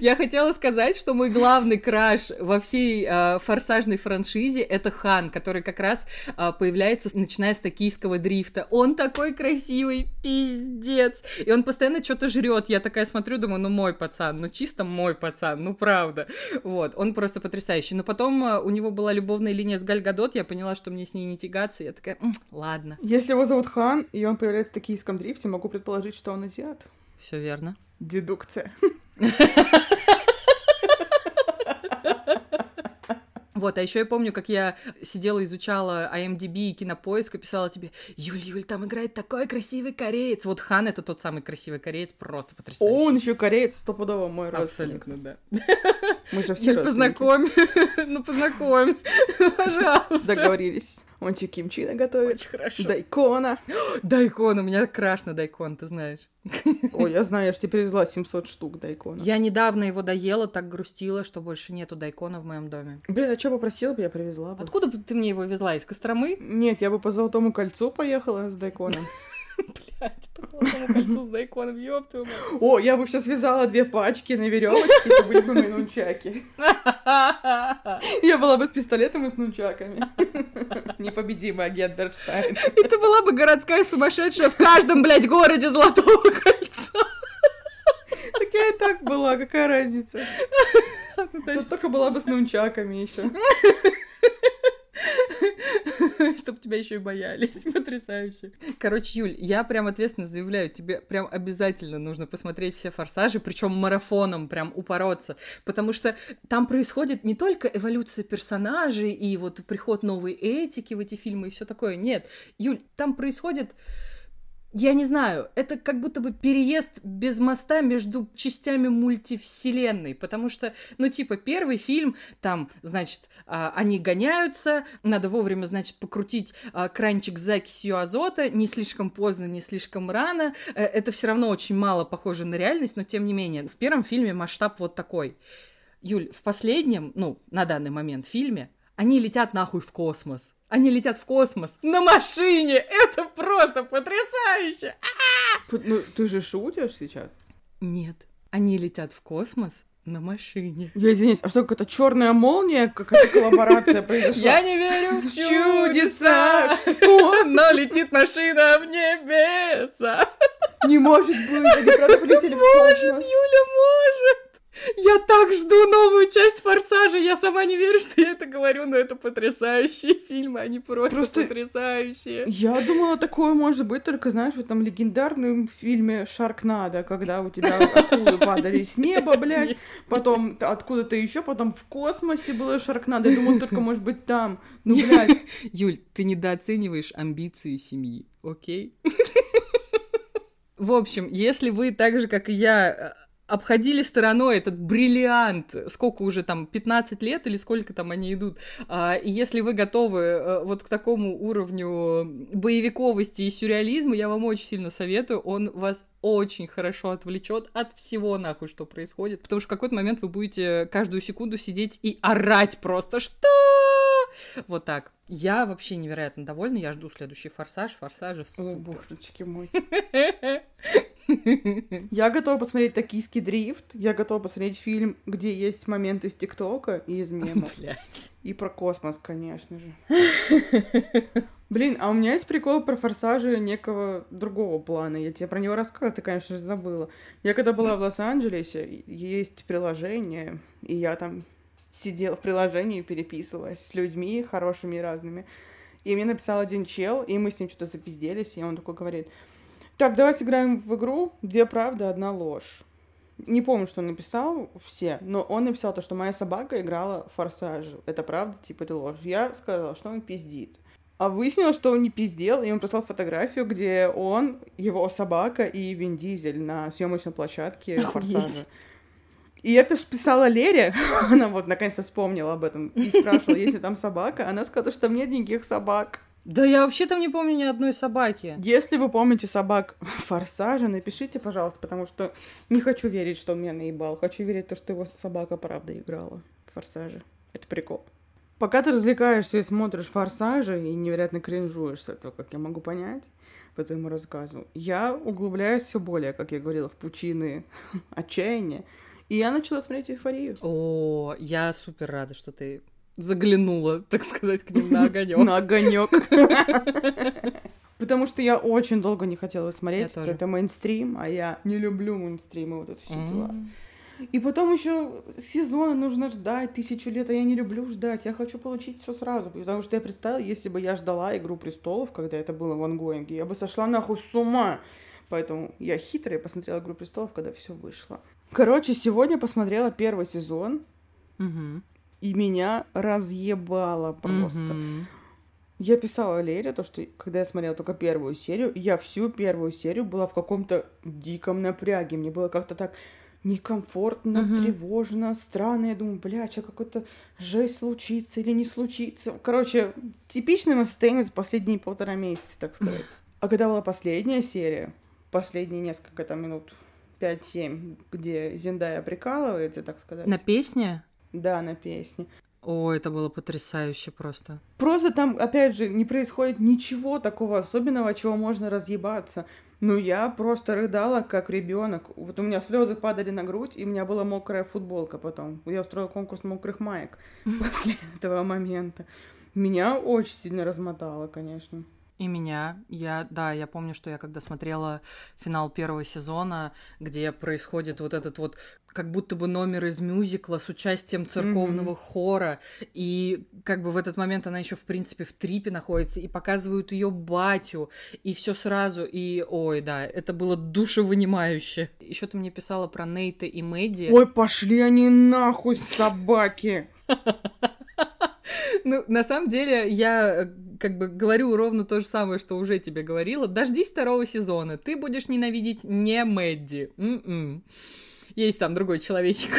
Я хотела сказать, что мой главный краш во всей э, форсажной франшизе это Хан, который как раз э, появляется, начиная с токийского дрифта. Он такой красивый, пиздец. И он постоянно что-то жрет. Я такая смотрю, думаю, ну мой пацан, ну чисто мой пацан, ну правда. Вот, он просто потрясающий. Но потом э, у него была любовная линия с Галь Гадот, я поняла, что мне с ней не тягаться. Я такая, «М, ладно, Если его зовут Хан, и он появляется в токийском дрифте, могу предположить, что он азиат. все верно. Дедукция. Вот, а еще я помню, как я сидела, изучала IMDb и кинопоиск и писала тебе, Юль, Юль, там играет такой красивый кореец. Вот Хан это тот самый красивый кореец, просто потрясающий. Он еще кореец, стопудово мой родственник. Абсолютно, да. Мы же все Юль, познакомь. Ну, познакомь. Пожалуйста. Договорились. Он тебе кимчи наготовит. Очень хорошо. Дайкона. Дайкон, у меня краш на дайкон, ты знаешь. Ой, я знаю, я же тебе привезла 700 штук дайкона. Я недавно его доела, так грустила, что больше нету дайкона в моем доме. Блин, а что попросила бы, я привезла бы. Откуда бы ты мне его везла? Из Костромы? Нет, я бы по Золотому кольцу поехала с дайконом. Блять, по золотому кольцу с дайконом, ёб твою мать. О, я бы сейчас связала две пачки на веревочке, это были бы мои нунчаки. Я была бы с пистолетом и с нунчаками. Непобедимый агент Берштайн. И ты была бы городская сумасшедшая в каждом, блядь, городе Золотого кольца. Так я и так была, какая разница? Тут только была бы с нунчаками еще. Чтобы тебя еще и боялись. Потрясающе. Короче, Юль, я прям ответственно заявляю, тебе прям обязательно нужно посмотреть все форсажи, причем марафоном прям упороться. Потому что там происходит не только эволюция персонажей и вот приход новой этики в эти фильмы и все такое. Нет, Юль, там происходит я не знаю, это как будто бы переезд без моста между частями мультивселенной, потому что, ну, типа, первый фильм, там, значит, а, они гоняются, надо вовремя, значит, покрутить а, кранчик с закисью азота, не слишком поздно, не слишком рано, э, это все равно очень мало похоже на реальность, но тем не менее, в первом фильме масштаб вот такой. Юль, в последнем, ну, на данный момент фильме, они летят нахуй в космос. Они летят в космос на машине. Это просто потрясающе. А! Ну, ты же шутишь сейчас? Нет, они летят в космос на машине. Я извиняюсь, а что, какая-то черная молния, какая-то коллаборация произошла? Я не верю в чудеса, что? Но летит машина в небеса. Не может быть, они правда полетели в Может, космос. Юля, может. Я так жду новую часть «Форсажа», я сама не верю, что я это говорю, но это потрясающие фильмы, они просто, Просто- потрясающие. Я думала, такое может быть только, знаешь, в этом легендарном фильме «Шаркнадо», когда у тебя акулы падали с неба, блядь, потом откуда-то еще, потом в космосе было Шаркнадо. Я думала, только может быть там. Ну, блядь, Юль, ты недооцениваешь амбиции семьи, окей? В общем, если вы так же, как и я, обходили стороной этот бриллиант, сколько уже там, 15 лет или сколько там они идут, а, и если вы готовы э, вот к такому уровню боевиковости и сюрреализма, я вам очень сильно советую, он вас очень хорошо отвлечет от всего нахуй, что происходит, потому что в какой-то момент вы будете каждую секунду сидеть и орать просто, что? Вот так. Я вообще невероятно довольна, я жду следующий «Форсаж», «Форсажи» О, супер. божечки мой. Я готова посмотреть «Токийский дрифт», я готова посмотреть фильм, где есть моменты из ТикТока и из мемов. Блядь. И про космос, конечно же. Блин, а у меня есть прикол про форсажи некого другого плана. Я тебе про него рассказывала, ты, конечно же, забыла. Я когда была в Лос-Анджелесе, есть приложение, и я там сидела в приложении и переписывалась с людьми хорошими и разными. И мне написал один чел, и мы с ним что-то запизделись, и он такой говорит, так, давай сыграем в игру «Две правды, одна ложь». Не помню, что он написал все, но он написал то, что моя собака играла в форсаж. Это правда, типа, или ложь? Я сказала, что он пиздит. А выяснилось, что он не пиздел, и он прислал фотографию, где он, его собака и Вин Дизель на съемочной площадке Охуеть. форсажа. И я пис- писала Лере, она вот наконец-то вспомнила об этом, и спрашивала, есть ли там собака. Она сказала, что там нет никаких собак. Да я вообще там не помню ни одной собаки. Если вы помните собак Форсажа, напишите, пожалуйста, потому что не хочу верить, что он меня наебал. Хочу верить, в то, что его собака правда играла в Форсаже. Это прикол. Пока ты развлекаешься и смотришь Форсажи и невероятно кринжуешь с этого, как я могу понять по твоему рассказу, я углубляюсь все более, как я говорила, в пучины отчаяния. И я начала смотреть эйфорию. О, я супер рада, что ты заглянула, так сказать, к ним на огонек. На огонек. Потому что я очень долго не хотела смотреть. Это мейнстрим, а я не люблю мейнстрим и вот это все дела. И потом еще сезоны нужно ждать тысячу лет, а я не люблю ждать. Я хочу получить все сразу. Потому что я представила, если бы я ждала Игру престолов, когда это было в ангоинге, я бы сошла нахуй с ума. Поэтому я хитрая посмотрела Игру престолов, когда все вышло. Короче, сегодня посмотрела первый сезон. Мгм. И меня разъебало просто. Мгм. Я писала Лере, то, что когда я смотрела только первую серию, я всю первую серию была в каком-то диком напряге. Мне было как-то так некомфортно, Мгм. тревожно, странно. Я думаю, бля, что какой-то жесть случится или не случится. Короче, типичный мое состояние за последние полтора месяца, так сказать. А когда была последняя серия, последние несколько там минут 5-7, где Зиндая прикалывается, так сказать. На песне? Да, на песне. О, это было потрясающе просто. Просто там, опять же, не происходит ничего такого особенного, чего можно разъебаться. Ну, я просто рыдала, как ребенок. Вот у меня слезы падали на грудь, и у меня была мокрая футболка потом. Я устроила конкурс мокрых маек после этого момента. Меня очень сильно размотало, конечно. И меня, я, да, я помню, что я когда смотрела финал первого сезона, где происходит вот этот вот как будто бы номер из мюзикла с участием церковного хора, и как бы в этот момент она еще в принципе в трипе находится, и показывают ее батю, и все сразу, и ой, да, это было душевынимающе. Еще ты мне писала про Нейта и Мэдди. Ой, пошли они нахуй, собаки! Ну, на самом деле, я э, как бы говорю ровно то же самое, что уже тебе говорила. Дождись второго сезона. Ты будешь ненавидеть не Мэдди. М-м. Есть там другой человечек.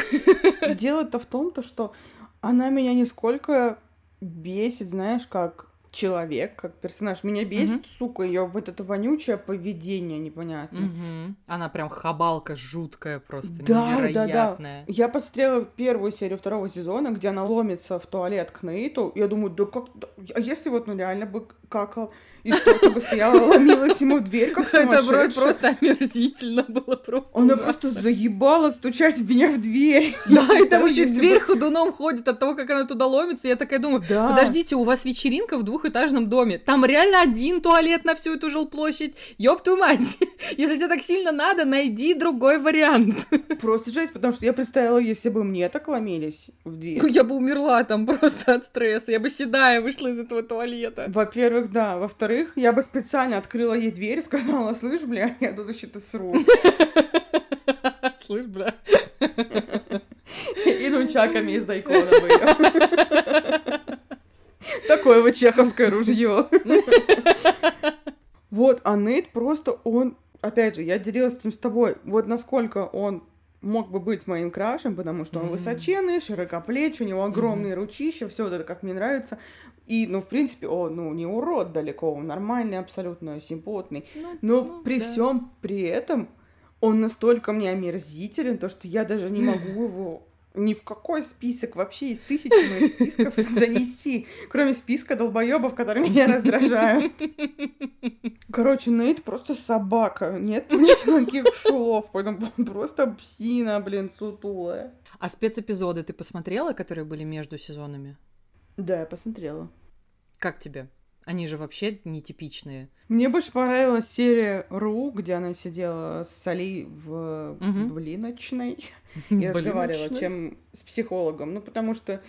Дело-то в том, то, что она меня нисколько бесит, знаешь, как человек, как персонаж. Меня бесит, сука, ее вот это вонючее поведение непонятное. Мгм. Она прям хабалка жуткая просто, Да, да, да. невероятная. Я посмотрела первую серию второго сезона, где она ломится в туалет к Нейту. Я думаю, да как... да- А если вот ну реально бы какал, и что бы стояла, ломилась ему в дверь, как Это просто омерзительно было просто. Она просто заебала стучать меня в дверь. Да, и там еще бы- дверь ходуном ходит от того, как она туда ломится. Я такая думаю. Подождите, у вас вечеринка в двухэтажном доме. Там реально один туалет на всю эту жилплощадь. Ёб твою мать. Если тебе так сильно надо, найди другой вариант. Просто жесть, потому что я представила, если бы мне так ломились в дверь. Я бы умерла там просто от стресса. Я бы седая вышла из этого туалета. Во-первых, да. Во-вторых, я бы специально открыла ей дверь и сказала, слышь, бля, я тут еще-то сру. Слышь, бля. И нунчаками из дайкона бы. Такое вот чеховское ружье. Вот, а Нейт просто, он, опять же, я делилась этим с тобой, вот насколько он мог бы быть моим крашем, потому что он Мгм. высоченный, широкоплечий, у него огромные ручища, все вот это как мне нравится. И, ну, в принципе, он, ну, не урод далеко, он нормальный, абсолютно симпотный. Но ну, при да. всем при этом он настолько мне омерзителен, то что я даже не могу его ни в какой список вообще из тысячи моих списков занести, кроме списка долбоебов, которые меня раздражают. Короче, Нейт просто собака, нет никаких слов, поэтому он просто псина, блин, сутулая. А спецэпизоды ты посмотрела, которые были между сезонами? Да, я посмотрела. Как тебе? Они же вообще нетипичные. Мне больше понравилась серия Ру, где она сидела с Али в Мгм. блиночной. и разговаривала, чем с психологом. Ну, потому что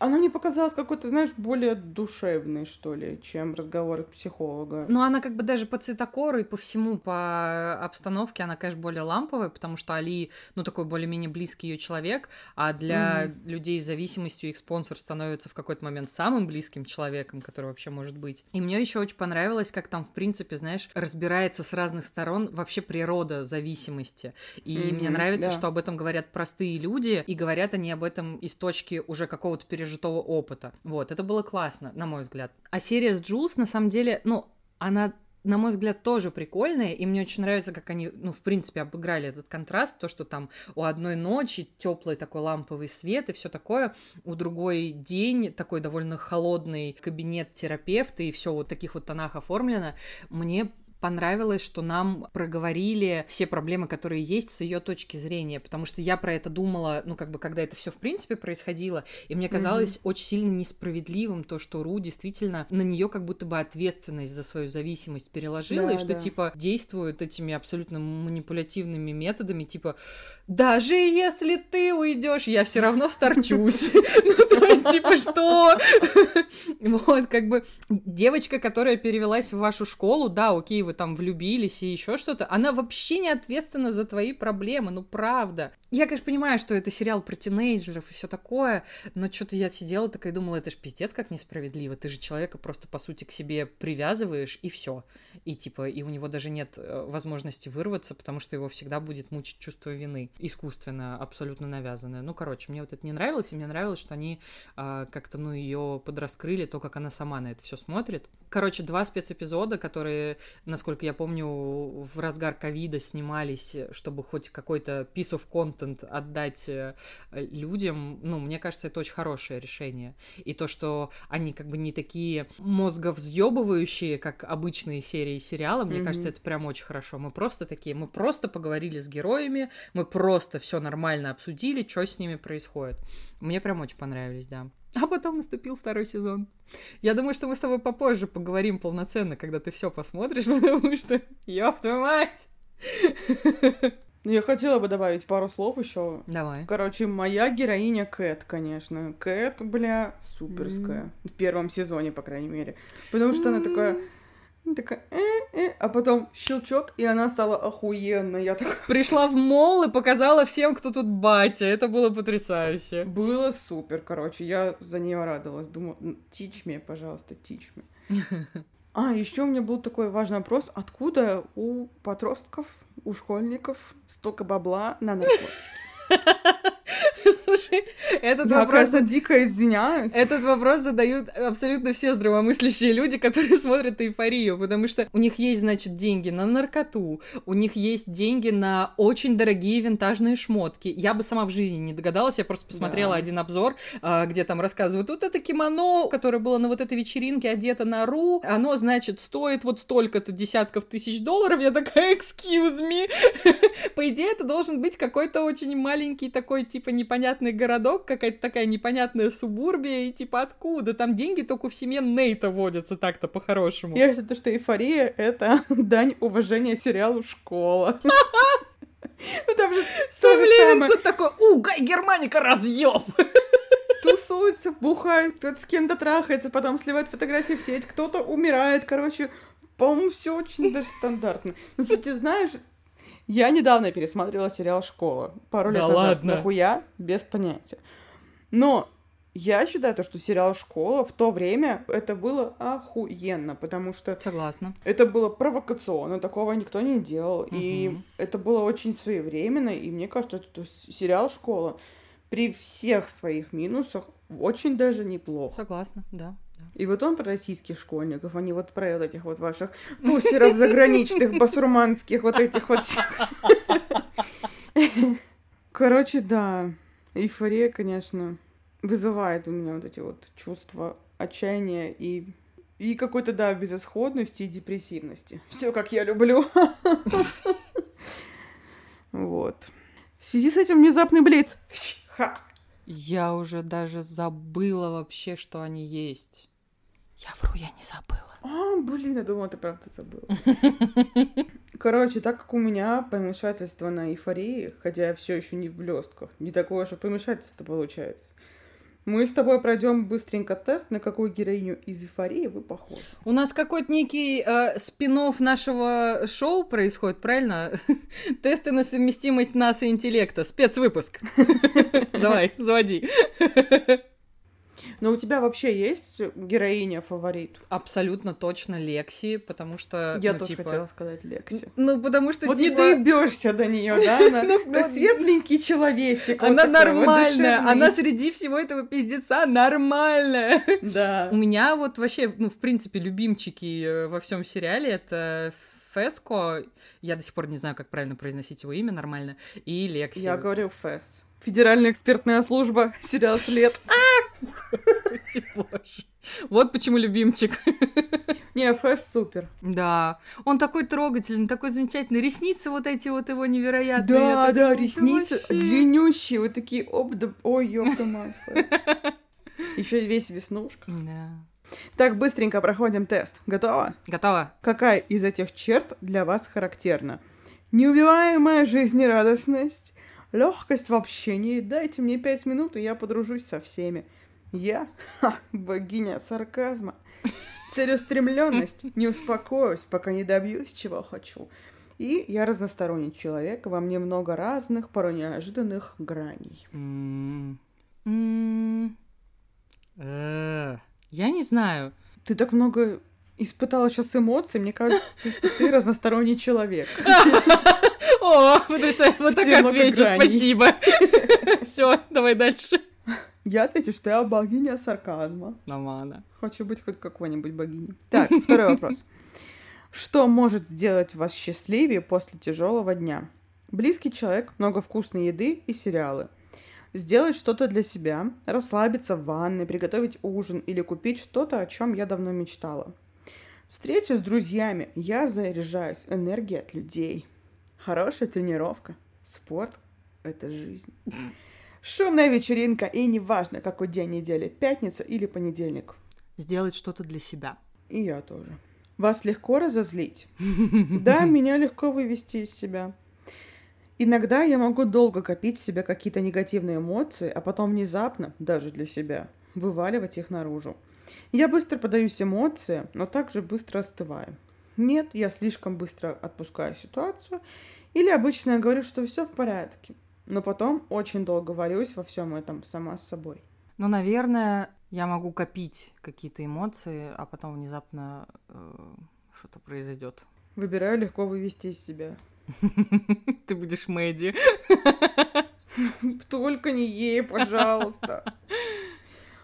она мне показалась какой-то, знаешь, более душевной, что ли, чем разговоры психолога. Ну, она как бы даже по цветокору и по всему, по обстановке, она, конечно, более ламповая, потому что Али, ну, такой более-менее близкий ее человек, а для людей с зависимостью их спонсор становится в какой-то момент самым близким человеком, который вообще может быть. И мне еще очень понравилось, как там, в принципе, знаешь, разбирается с разных сторон вообще природа зависимости. И Мгм, мне нравится, да. что об этом говорят простые люди, и говорят они об этом из точки уже какого-то пережитого опыта. Вот, это было классно, на мой взгляд. А серия с Джулс, на самом деле, ну, она на мой взгляд, тоже прикольная, и мне очень нравится, как они, ну, в принципе, обыграли этот контраст, то, что там у одной ночи теплый такой ламповый свет и все такое, у другой день такой довольно холодный кабинет терапевта, и все вот таких вот тонах оформлено. Мне понравилось, что нам проговорили все проблемы, которые есть с ее точки зрения, потому что я про это думала, ну, как бы, когда это все в принципе происходило, и мне казалось очень сильно несправедливым то, что Ру действительно на нее как будто бы ответственность за свою зависимость переложила, Да, и что, да. типа, действует этими абсолютно манипулятивными методами, типа, даже если ты уйдешь, я все равно старчусь. Ну, то есть, типа, что? Вот, как бы, девочка, которая перевелась в вашу школу, да, окей, вы вы там влюбились и еще что-то. Она вообще не ответственна за твои проблемы, ну правда. Я, конечно, понимаю, что это сериал про тинейджеров и все такое, но что-то я сидела такая и думала, это ж пиздец как несправедливо. Ты же человека просто, по сути, к себе привязываешь, и все. И типа, и у него даже нет э, возможности вырваться, потому что его всегда будет мучить чувство вины. Искусственно, абсолютно навязанное. Ну, короче, мне вот это не нравилось, и мне нравилось, что они а, как-то, ну, ее подраскрыли, то, как она сама на это все смотрит. Короче, два спецэпизода, которые, насколько я помню, в разгар ковида снимались, чтобы хоть какой-то piece of content отдать э, людям, ну, мне кажется, это очень хорошее решение. И то, что они как бы не такие мозговзъебывающие, как обычные серии сериала, мне mm-hmm. кажется, это прям очень хорошо. Мы просто такие, мы просто поговорили с героями, мы просто все нормально обсудили, что с ними происходит. Мне прям очень понравились, да. А потом наступил второй сезон. Я думаю, что мы с тобой попозже поговорим полноценно, когда ты все посмотришь, потому что, ёб твою мать! Ну, я хотела бы добавить пару слов еще. Давай. Короче, моя героиня Кэт, конечно. Кэт, бля, суперская. Mm. В первом сезоне, по крайней мере. Потому что mm. она такая такая, э -э", а потом щелчок, и она стала охуенной. Я такая... Пришла в мол и показала всем, кто тут батя. Это было потрясающе. Было супер, короче. Я за нее радовалась. Думала, teach me, пожалуйста, teach me. А, еще у меня был такой важный вопрос. Откуда у подростков, у школьников столько бабла на наркотики? Слушай, этот да, вопрос... Я дико извиняюсь. Этот вопрос задают абсолютно все здравомыслящие люди, которые смотрят эйфорию, потому что у них есть, значит, деньги на наркоту, у них есть деньги на очень дорогие винтажные шмотки. Я бы сама в жизни не догадалась, я просто посмотрела да. один обзор, а, где там рассказывают, вот это кимоно, которое было на вот этой вечеринке одето на Ру, оно, значит, стоит вот столько-то десятков тысяч долларов. Я такая, excuse me. По идее, это должен быть какой-то очень маленький такой, типа, непонятный непонятный городок, какая-то такая непонятная субурбия, и типа откуда? Там деньги только в семье Нейта водятся так-то по-хорошему. Я считаю, что эйфория — это дань уважения сериалу «Школа». Ну там же Сэм Левинсон такой, у, Гай Германика разъёб! Тусуются, бухают, кто-то с кем-то трахается, потом сливает фотографии в сеть, кто-то умирает, короче, по-моему, все очень даже стандартно. Ну, кстати, знаешь, я недавно пересматривала сериал «Школа». Пару лет да назад. Ладно. Нахуя? Без понятия. Но я считаю, то, что сериал «Школа» в то время это было охуенно, потому что... Согласна. Это было провокационно, такого никто не делал, угу. и это было очень своевременно, и мне кажется, что сериал «Школа» при всех своих минусах очень даже неплохо. Согласна, да. И вот он про российских школьников, а не вот про вот этих вот ваших тусеров заграничных, басурманских, вот этих вот. Короче, да, эйфория, конечно, вызывает у меня вот эти вот чувства отчаяния и и какой-то, да, безысходности и депрессивности. Все как я люблю. Вот. В связи с этим внезапный блиц. Я уже даже забыла вообще, что они есть. Я вру, я не забыла. А, блин, я думала, ты правда забыла. Короче, так как у меня помешательство на эйфории, хотя я все еще не в блестках, не такое же помешательство получается. Мы с тобой пройдем быстренько тест, на какую героиню из эйфории вы похожи. У нас какой-то некий э, спин нашего шоу происходит, правильно? Тесты на совместимость нас и интеллекта. Спецвыпуск. Давай, заводи. Но у тебя вообще есть героиня фаворит? Абсолютно точно Лекси, потому что... Я ну, тоже типа... хотела сказать Лекси. Ну, потому что, вот типа... ты бьешься до нее, да? Она ну, ну, светленький человечек. Она нормальная, она среди всего этого пиздеца нормальная. Да. У меня вот вообще, ну, в принципе, любимчики э, во всем сериале это Феско, я до сих пор не знаю, как правильно произносить его имя нормально, и Лекси. Я говорю Фес. Федеральная экспертная служба, сериал «След». Господи боже. Вот почему любимчик. Не, Фэс супер. Да. Он такой трогательный, такой замечательный. Ресницы вот эти вот его невероятные. Да, да, ресницы длиннющие, вот такие, оп, да, ой, ёпта мать. Еще весь веснушка. Да. Так, быстренько проходим тест. Готова? Готова. Какая из этих черт для вас характерна? Неубиваемая жизнерадостность, легкость в общении. Дайте мне пять минут, и я подружусь со всеми. Я ха, богиня сарказма. целеустремленность, не успокоюсь, пока не добьюсь, чего хочу. И я разносторонний человек, во мне много разных, порой неожиданных граней. М, м, э, Я не знаю. Ты так много испытала сейчас эмоций, мне кажется, ты разносторонний человек. О, потрясающе, вот так отвечу, спасибо. Все, давай дальше. Я отвечу, что я богиня сарказма. Нормально. Хочу быть хоть какой-нибудь богиней. Так, второй вопрос. Что может сделать вас счастливее после тяжелого дня? Близкий человек, много вкусной еды и сериалы. Сделать что-то для себя, расслабиться в ванной, приготовить ужин или купить что-то, о чем я давно мечтала. Встреча с друзьями. Я заряжаюсь энергией от людей. Хорошая тренировка. Спорт – это жизнь. Шумная вечеринка, и неважно, какой день недели, пятница или понедельник. Сделать что-то для себя. И я тоже. Вас легко разозлить? Да, меня легко вывести из себя. Иногда я могу долго копить в себе какие-то негативные эмоции, а потом внезапно, даже для себя, вываливать их наружу. Я быстро подаюсь эмоциям, но также быстро остываю. Нет, я слишком быстро отпускаю ситуацию, или обычно я говорю, что все в порядке, но потом очень долго варюсь во всем этом сама с собой. Ну, наверное, я могу копить какие-то эмоции, а потом внезапно э, что-то произойдет. Выбираю легко вывести из себя. Ты будешь Мэдди. Только не ей, пожалуйста.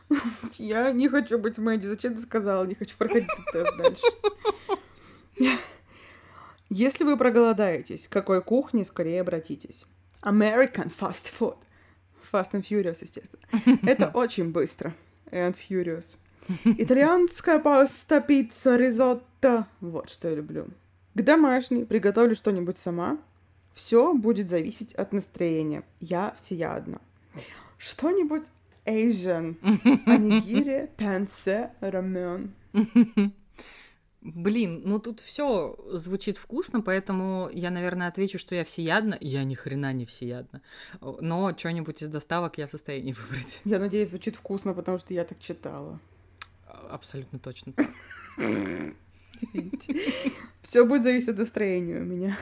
Я не хочу быть Мэдди. Зачем ты сказала? Не хочу проходить тест дальше. Если вы проголодаетесь, к какой кухне скорее обратитесь? American fast food. Fast and Furious, естественно. Это очень быстро. And Furious. Итальянская паста, пицца, ризотто. Вот что я люблю. К домашней приготовлю что-нибудь сама. Все будет зависеть от настроения. Я всеядна. Что-нибудь Asian. Анигири, пенсе, рамен. Блин, ну тут все звучит вкусно, поэтому я, наверное, отвечу, что я всеядна. Я ни хрена не всеядна. Но что-нибудь из доставок я в состоянии выбрать. Я надеюсь, звучит вкусно, потому что я так читала. Абсолютно точно так. Все будет зависеть от настроения у меня.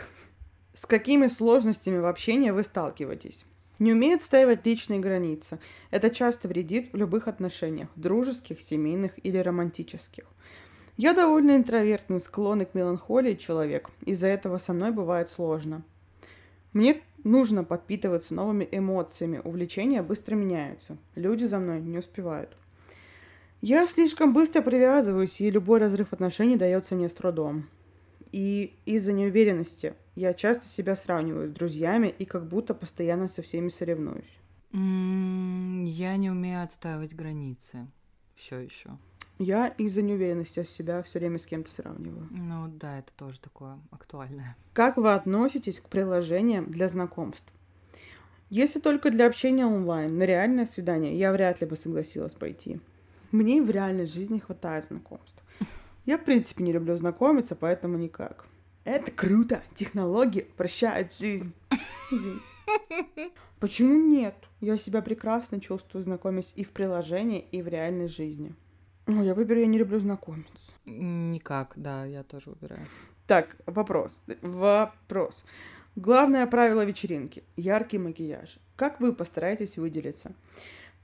С какими сложностями в общении вы сталкиваетесь? Не умеет отстаивать личные границы. Это часто вредит в любых отношениях, дружеских, семейных или романтических. Я довольно интровертный, склонный к меланхолии человек. Из-за этого со мной бывает сложно. Мне нужно подпитываться новыми эмоциями. Увлечения быстро меняются. Люди за мной не успевают. Я слишком быстро привязываюсь, и любой разрыв отношений дается мне с трудом. И из-за неуверенности я часто себя сравниваю с друзьями и как будто постоянно со всеми соревнуюсь. М, Я не умею отстаивать границы. Все еще. Я из-за неуверенности в себя все время с кем-то сравниваю. Ну да, это тоже такое актуальное. Как вы относитесь к приложениям для знакомств? Если только для общения онлайн, на реальное свидание, я вряд ли бы согласилась пойти. Мне в реальной жизни хватает знакомств. Я, в принципе, не люблю знакомиться, поэтому никак. Это круто! Технологии упрощают жизнь. Извините. Почему нет? Я себя прекрасно чувствую, знакомясь и в приложении, и в реальной жизни. Ну, я выберу, я не люблю знакомиться. Никак, да, я тоже выбираю. Так, вопрос. Вопрос. Главное правило вечеринки. Яркий макияж. Как вы постараетесь выделиться?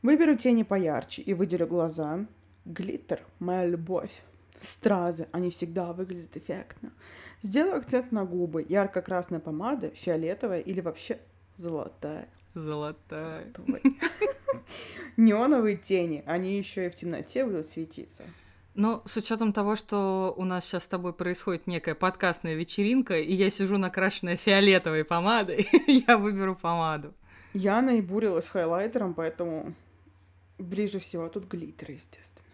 Выберу тени поярче и выделю глаза. Глиттер – моя любовь. Стразы, они всегда выглядят эффектно. Сделаю акцент на губы. Ярко-красная помада, фиолетовая или вообще золотая. Золотая. Неоновые тени, они еще и в темноте будут светиться. Ну, с учетом того, что у нас сейчас с тобой происходит некая подкастная вечеринка, и я сижу накрашенная фиолетовой помадой, я выберу помаду. Я наибурилась хайлайтером, поэтому ближе всего тут глиттер, естественно.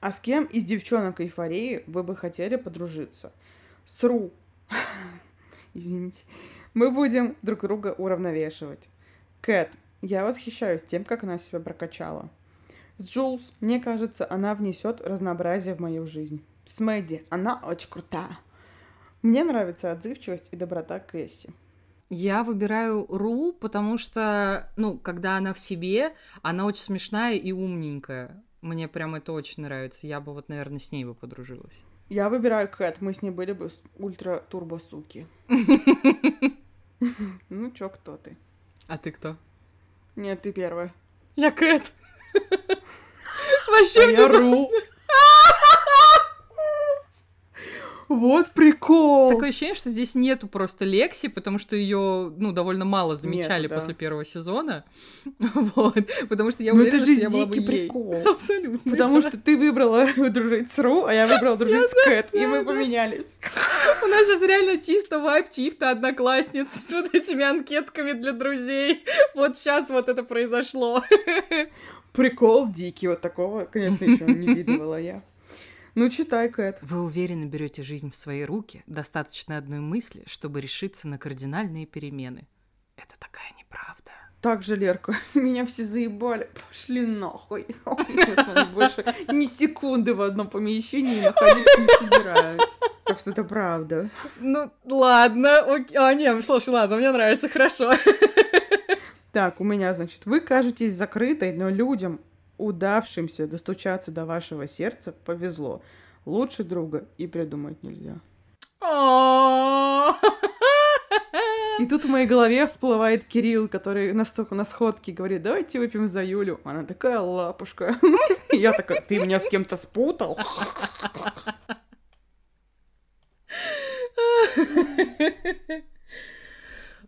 А с кем из девчонок эйфории вы бы хотели подружиться? С Ру. Извините. Мы будем друг друга уравновешивать. Кэт. Я восхищаюсь тем, как она себя прокачала. С Джулс, мне кажется, она внесет разнообразие в мою жизнь. С Мэдди, она очень крутая. Мне нравится отзывчивость и доброта Кэсси. Я выбираю Ру, потому что, ну, когда она в себе, она очень смешная и умненькая. Мне прям это очень нравится. Я бы вот, наверное, с ней бы подружилась. Я выбираю Кэт, мы с ней были бы ультра-турбо-суки. Ну чё, кто ты? А ты кто? Нет, ты первая. Я Кэт. Вообще А я Ру. Вот прикол. Такое ощущение, что здесь нету просто Лекси, потому что ее, ну, довольно мало замечали Нету, да. после первого сезона. Вот. Потому что я Ну уверена, это что я была бы дикий ей. прикол. Абсолютно. Потому да. что ты выбрала дружить с Ру, а я выбрала дружить с Кэт, и мы поменялись. У нас сейчас реально чисто вайп чифта одноклассниц с вот этими анкетками для друзей. Вот сейчас вот это произошло. Прикол дикий, вот такого, конечно, еще не видывала я. Ну, читай, Кэт. Вы уверенно берете жизнь в свои руки, достаточно одной мысли, чтобы решиться на кардинальные перемены. Это такая неправда. Так же, Лерка, меня все заебали. Пошли нахуй. Больше ни секунды в одном помещении находиться не собираюсь. Так что это правда. Ну, ладно. А, не, слушай, ладно, мне нравится, хорошо. Так, у меня, значит, вы кажетесь закрытой, но людям, удавшимся достучаться до вашего сердца, повезло. Лучше друга и придумать нельзя. И тут в моей голове всплывает Кирилл, который настолько на сходке говорит, давайте выпьем за Юлю. Она такая лапушка. Я такая, ты меня с кем-то спутал?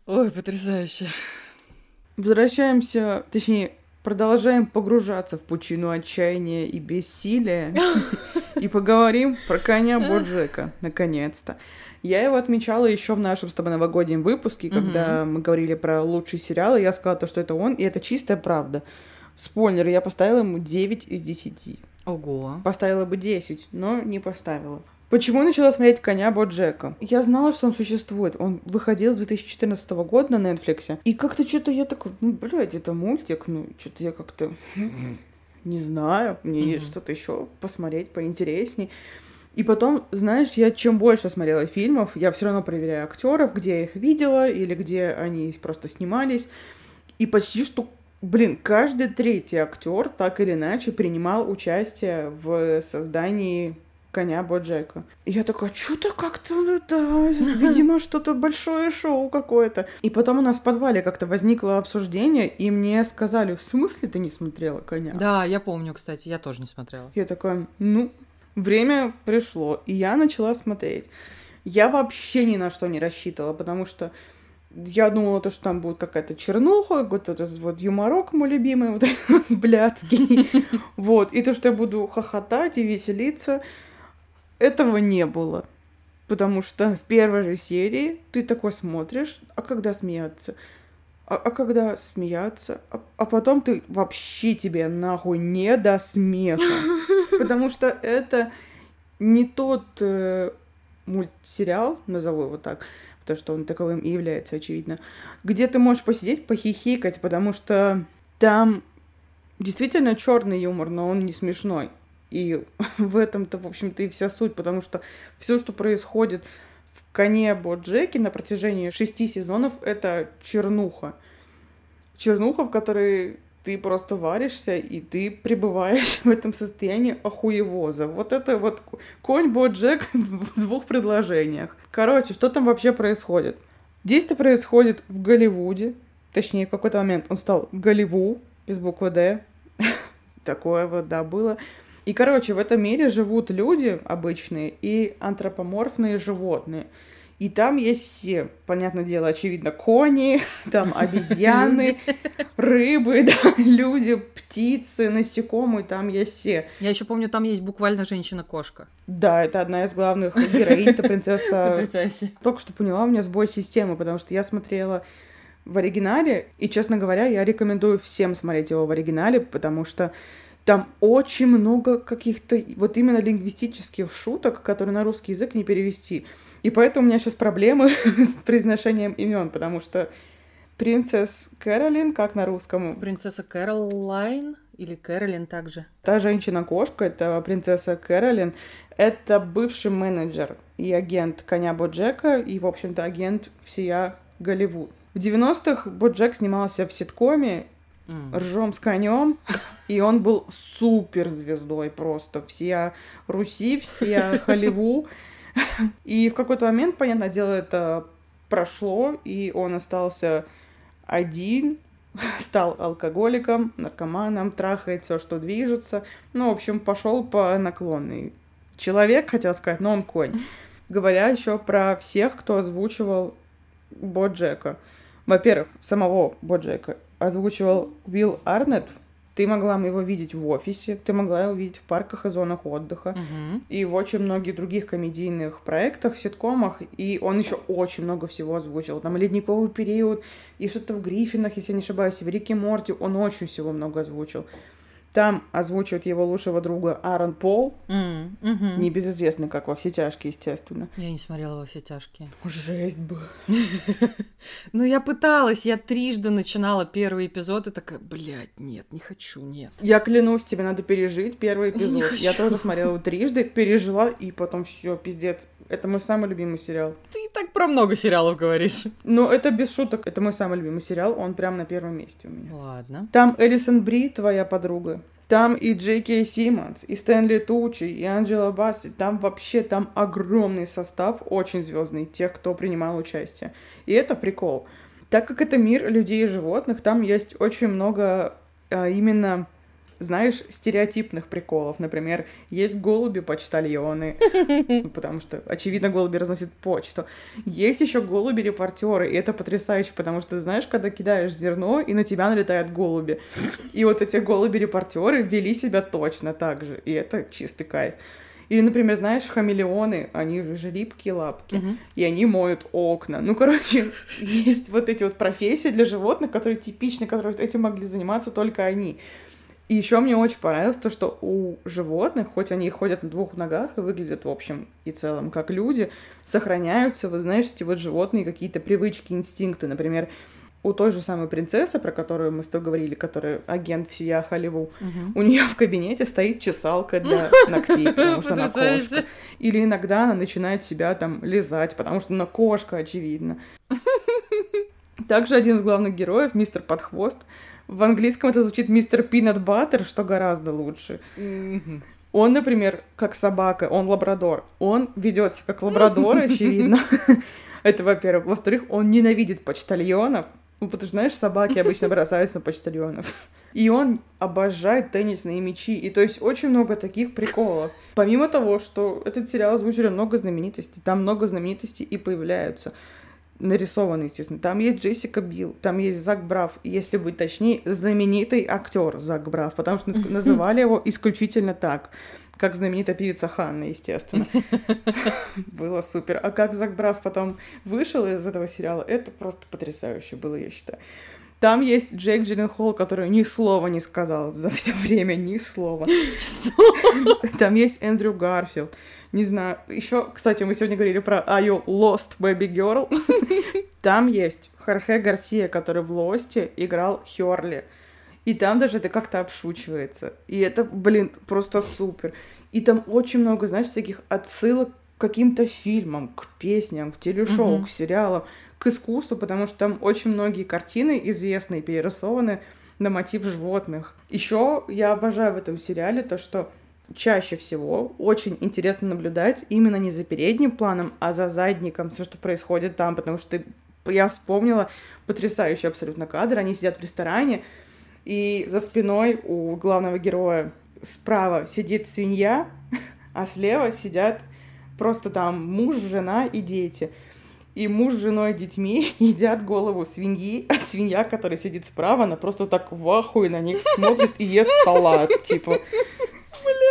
Ой, потрясающе. Возвращаемся, точнее, продолжаем погружаться в пучину отчаяния и бессилия. И поговорим про коня Боджека, наконец-то. Я его отмечала еще в нашем с тобой новогоднем выпуске, когда мы говорили про лучшие сериалы. Я сказала то, что это он, и это чистая правда. Спойлер, я поставила ему 9 из 10. Ого. Поставила бы 10, но не поставила. Почему я начала смотреть «Коня Боджека»? Я знала, что он существует. Он выходил с 2014 года на Netflix. И как-то что-то я такой, ну, блядь, это мультик, ну, что-то я как-то не знаю. Мне есть Мгм. что-то еще посмотреть поинтересней. И потом, знаешь, я чем больше смотрела фильмов, я все равно проверяю актеров, где я их видела или где они просто снимались. И почти что, блин, каждый третий актер так или иначе принимал участие в создании коня Боджека. И я такая, что-то как-то, ну да, видимо, что-то большое шоу какое-то. И потом у нас в подвале как-то возникло обсуждение, и мне сказали, в смысле ты не смотрела коня? Да, я помню, кстати, я тоже не смотрела. Я такая, ну, время пришло, и я начала смотреть. Я вообще ни на что не рассчитывала, потому что я думала, то, что там будет какая-то чернуха, вот этот вот юморок мой любимый, вот этот вот блядский. Вот, и то, что я буду хохотать и веселиться, этого не было. Потому что в первой же серии ты такой смотришь, а когда смеяться? А, а когда смеяться? А, а потом ты вообще тебе нахуй не до смеха. Потому что это не тот э, мультсериал, назову его так, потому что он таковым и является, очевидно, где ты можешь посидеть, похихикать, потому что там действительно черный юмор, но он не смешной. И в этом-то, в общем-то, и вся суть, потому что все, что происходит в коне Боджеки на протяжении шести сезонов, это чернуха. Чернуха, в которой ты просто варишься, и ты пребываешь в этом состоянии охуевоза. Вот это вот конь Боджек в двух предложениях. Короче, что там вообще происходит? Действие происходит в Голливуде. Точнее, в какой-то момент он стал Голливу, без буквы «Д». Такое вот, да, было. И, короче, в этом мире живут люди обычные и антропоморфные животные. И там есть все, понятное дело, очевидно, кони, там обезьяны, рыбы, да, люди, птицы, насекомые, там есть все. Я еще помню, там есть буквально женщина-кошка. Да, это одна из главных героинь, это принцесса. Потрясающе. Только что поняла, у меня сбой системы, потому что я смотрела в оригинале, и, честно говоря, я рекомендую всем смотреть его в оригинале, потому что там очень много каких-то вот именно лингвистических шуток, которые на русский язык не перевести. И поэтому у меня сейчас проблемы с произношением имен, потому что принцесс Кэролин, как на русском, Принцесса Кэролайн или Кэролин также. та женщина-кошка, это принцесса Кэролин, это бывший менеджер и агент коня Боджека, и, в общем-то, агент всея Голливуд. В 90-х Боджек снимался в ситкоме, М. ржем с конем, и он был супер звездой просто. Все Руси, все Холливу. И в какой-то момент, понятное дело, это прошло, и он остался один, стал алкоголиком, наркоманом, трахает все, что движется. Ну, в общем, пошел по наклонной. Человек, хотел сказать, но он конь. Говоря еще про всех, кто озвучивал Боджека. Во-первых, самого Боджека озвучивал Уилл Арнетт. Ты могла его видеть в офисе, ты могла его видеть в парках и зонах отдыха, Мгм. и в очень многих других комедийных проектах, ситкомах, и он еще очень много всего озвучил. Там «Ледниковый период», и что-то в «Гриффинах», если я не ошибаюсь, и в «Рике Морти» он очень всего много озвучил. Там озвучивает его лучшего друга Аарон Пол, М, мгм. небезызвестный, как во «Все тяжкие», естественно. Я не смотрела во все тяжкие. Жесть бы. Ну, я пыталась, я трижды начинала первый эпизод и такая, блядь, нет, не хочу, нет. Я клянусь, тебе надо пережить первый эпизод. Я тоже смотрела его трижды, пережила, и потом все, пиздец. Это мой самый любимый сериал. Ты так про много сериалов говоришь. Но это без шуток, это мой самый любимый сериал, он прям на первом месте у меня. Ладно. Там Элисон Бри, твоя подруга. Там и Джей Кей Симмонс, и Стэнли Тучи, и Анджела Басси. Там вообще там огромный состав, очень звездный, тех, кто принимал участие. И это прикол. Так как это мир людей и животных, там есть очень много а, именно, знаешь, стереотипных приколов. Например, есть голуби-почтальоны, потому что, очевидно, голуби разносят почту. Есть еще голуби-репортеры, и это потрясающе, потому что, знаешь, когда кидаешь зерно, и на тебя налетают голуби. И вот эти голуби-репортеры вели себя точно так же, и это чистый кайф. Или, например, знаешь, хамелеоны, они же липкие лапки, Мгм. и они моют окна. Ну, короче, есть вот эти вот профессии для животных, которые типичны, которые этим могли заниматься только они. И еще мне очень понравилось то, что у животных, хоть они и ходят на двух ногах и выглядят в общем и целом как люди, сохраняются, вот знаешь, эти вот животные какие-то привычки, инстинкты. Например, у той же самой принцессы, про которую мы с тобой говорили, которая агент всея Холливу, Мгм. у нее в кабинете стоит чесалка для ногтей, потому что она кошка. Или иногда она начинает себя там лизать, потому что она кошка, очевидно. Также один из главных героев, мистер Подхвост, в английском это звучит мистер Пинат Баттер, что гораздо лучше. Он, например, как собака, он лабрадор. Он ведет себя как лабрадор, очевидно. Это, во-первых. Во-вторых, он ненавидит почтальонов. Ну, потому что, знаешь, собаки обычно бросаются на почтальонов. И он обожает теннисные мячи. И то есть очень много таких приколов. Помимо того, что этот сериал озвучили много знаменитостей, там много знаменитостей и появляются. Нарисованы, естественно. Там есть Джессика Билл, там есть Зак Браф, и, если быть точнее, знаменитый актер Зак Браф, потому что наз- называли его исключительно так, как знаменитая певица Ханна, естественно. Было супер. А как Зак Браф потом вышел из этого сериала, это просто потрясающе было, я считаю. Там есть Джейк Джилленхол, который ни слова не сказал за все время, ни слова. Что? Там есть Эндрю Гарфилд. Не знаю. Еще, кстати, мы сегодня говорили про Are You Lost Baby Girl. Там есть Хорхе Гарсия, который в Лосте играл Херли. И там даже это как-то обшучивается. И это, блин, просто супер. И там очень много, знаешь, таких отсылок к каким-то фильмам, к песням, к телешоу, Мгм. к сериалам, к искусству, потому что там очень многие картины известные перерисованы на мотив животных. Еще я обожаю в этом сериале то, что чаще всего очень интересно наблюдать именно не за передним планом, а за задником, все, что происходит там, потому что я вспомнила потрясающий абсолютно кадр. Они сидят в ресторане, и за спиной у главного героя справа сидит свинья, а слева сидят просто там муж, жена и дети. И муж с женой и детьми едят голову свиньи, а свинья, которая сидит справа, она просто так в ахуе на них смотрит и ест салат, типа.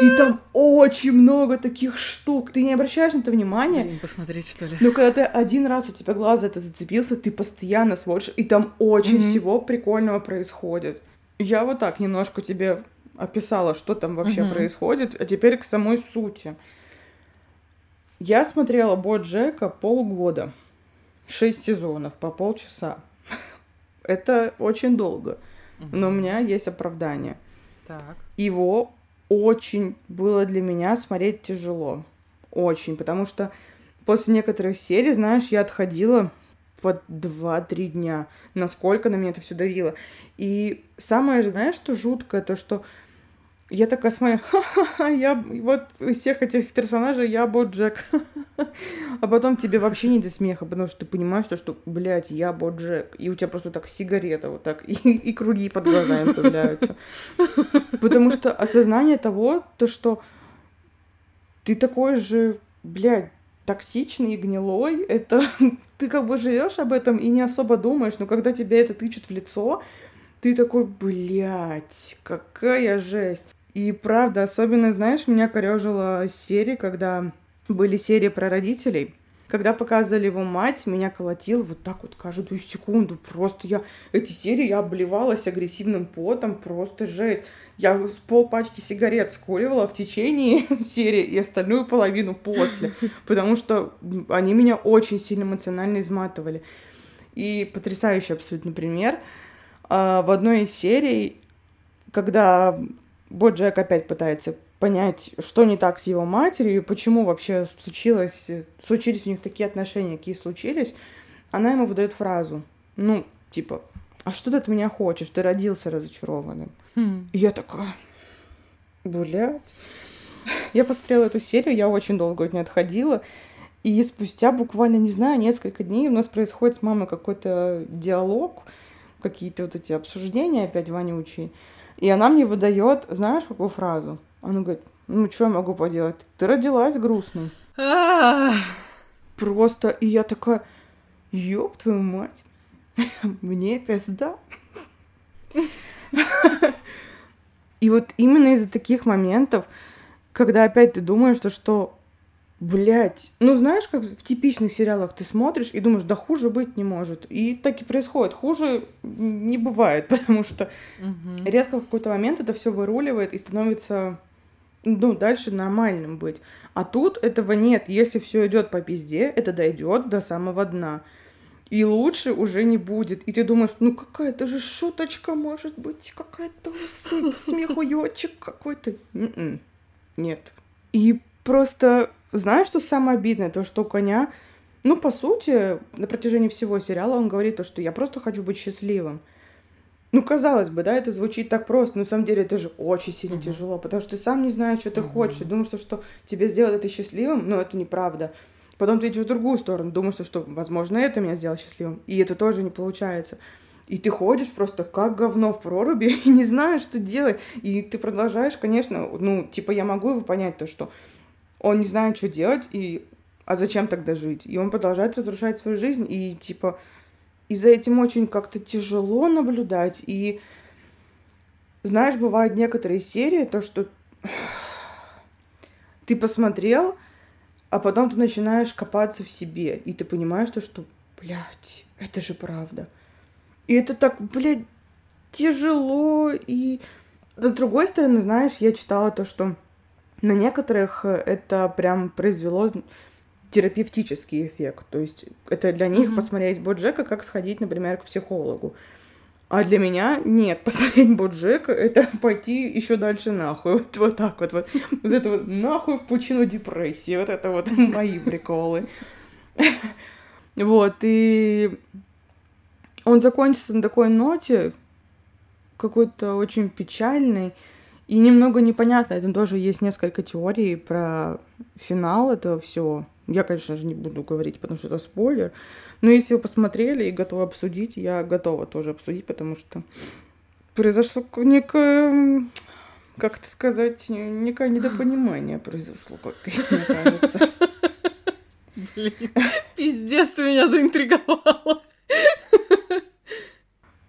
И там очень много таких штук. Ты не обращаешь на это внимания, Блин, посмотреть, что ли? но когда ты один раз у тебя глаз за это зацепился, ты постоянно смотришь, и там очень Мгм. всего прикольного происходит. Я вот так немножко тебе описала, что там вообще Мгм. происходит, а теперь к самой сути. Я смотрела Боджека полгода. Шесть сезонов по полчаса. Это очень долго. Но у меня есть оправдание. Так. Его очень было для меня смотреть тяжело. Очень. Потому что после некоторых серий, знаешь, я отходила по 2-3 дня. Насколько на меня это все давило. И самое, знаешь, что жуткое, то что я такая смотрю, я вот из всех этих персонажей я Боджек. а потом тебе вообще не до смеха, потому что ты понимаешь, что, что блядь, я Боджек. И у тебя просто так сигарета вот так, и, и круги под глазами появляются. Потому что осознание того, то, что ты такой же, блядь, токсичный и гнилой, это ты как бы живешь об этом и не особо думаешь, но когда тебе это тычут в лицо, ты такой, блядь, какая жесть. И правда, особенно, знаешь, меня корежила серия, когда были серии про родителей, когда показывали его мать, меня колотил вот так вот каждую секунду. Просто я... Эти серии я обливалась агрессивным потом, просто жесть. Я пол пачки сигарет скуривала в течение серии и остальную половину после, потому что они меня очень сильно эмоционально изматывали. И потрясающий абсолютно пример. А, в одной из серий, когда Боджек опять пытается понять, что не так с его матерью, и почему вообще случилось, случились у них такие отношения, какие случились, она ему выдает фразу, ну, типа, а что ты от меня хочешь? Ты родился разочарованным. Хм. И я такая, блядь. Я посмотрела эту серию, я очень долго от нее отходила. И спустя буквально, не знаю, несколько дней у нас происходит с мамой какой-то диалог, какие-то вот эти обсуждения опять вонючие. И она мне выдает, знаешь, какую фразу? Она говорит, ну, что я могу поделать? Ты родилась грустной. Просто, и я такая, ёб твою мать, мне пизда. И вот именно из-за таких моментов, когда опять ты думаешь, что, что Блять, ну знаешь, как в типичных сериалах ты смотришь и думаешь, да хуже быть не может. И так и происходит. Хуже не бывает, потому что угу. резко в какой-то момент это все выруливает и становится, ну, дальше нормальным быть. А тут этого нет. Если все идет по пизде, это дойдет до самого дна. И лучше уже не будет. И ты думаешь, ну какая-то же шуточка может быть, какая-то смехуёчек какой-то. Нет. И просто знаешь, что самое обидное? То, что у коня, ну, по сути, на протяжении всего сериала он говорит то, что я просто хочу быть счастливым. Ну, казалось бы, да, это звучит так просто, но на самом деле это же очень сильно uh-huh. тяжело, потому что ты сам не знаешь, что ты uh-huh. хочешь, ты думаешь, что, что тебе сделает это счастливым, но это неправда. Потом ты идешь в другую сторону, думаешь, что, что, возможно, это меня сделает счастливым, и это тоже не получается. И ты ходишь просто как говно в проруби и не знаешь, что делать. И ты продолжаешь, конечно, ну, типа, я могу его понять, то, что он не знает, что делать, и а зачем тогда жить? И он продолжает разрушать свою жизнь, и типа и за этим очень как-то тяжело наблюдать. И знаешь, бывают некоторые серии, то, что ты посмотрел, а потом ты начинаешь копаться в себе, и ты понимаешь, то, что, блядь, это же правда. И это так, блядь, тяжело, и... С другой стороны, знаешь, я читала то, что на некоторых э, это прям произвело терапевтический эффект. То есть это для них mm-hmm. посмотреть Боджека, как сходить, например, к психологу. А для меня нет, посмотреть Боджека это пойти еще дальше нахуй. Вот, вот так вот, вот. Вот это вот нахуй в пучину депрессии. Вот это вот мои приколы. Вот, и он закончится на такой ноте, какой-то очень печальный. И немного непонятно, там тоже есть несколько теорий про финал этого всего. Я, конечно же, не буду говорить, потому что это спойлер. Но если вы посмотрели и готовы обсудить, я готова тоже обсудить, потому что произошло некое, как это сказать, некое недопонимание произошло, как мне кажется. Блин, пиздец, ты меня заинтриговала.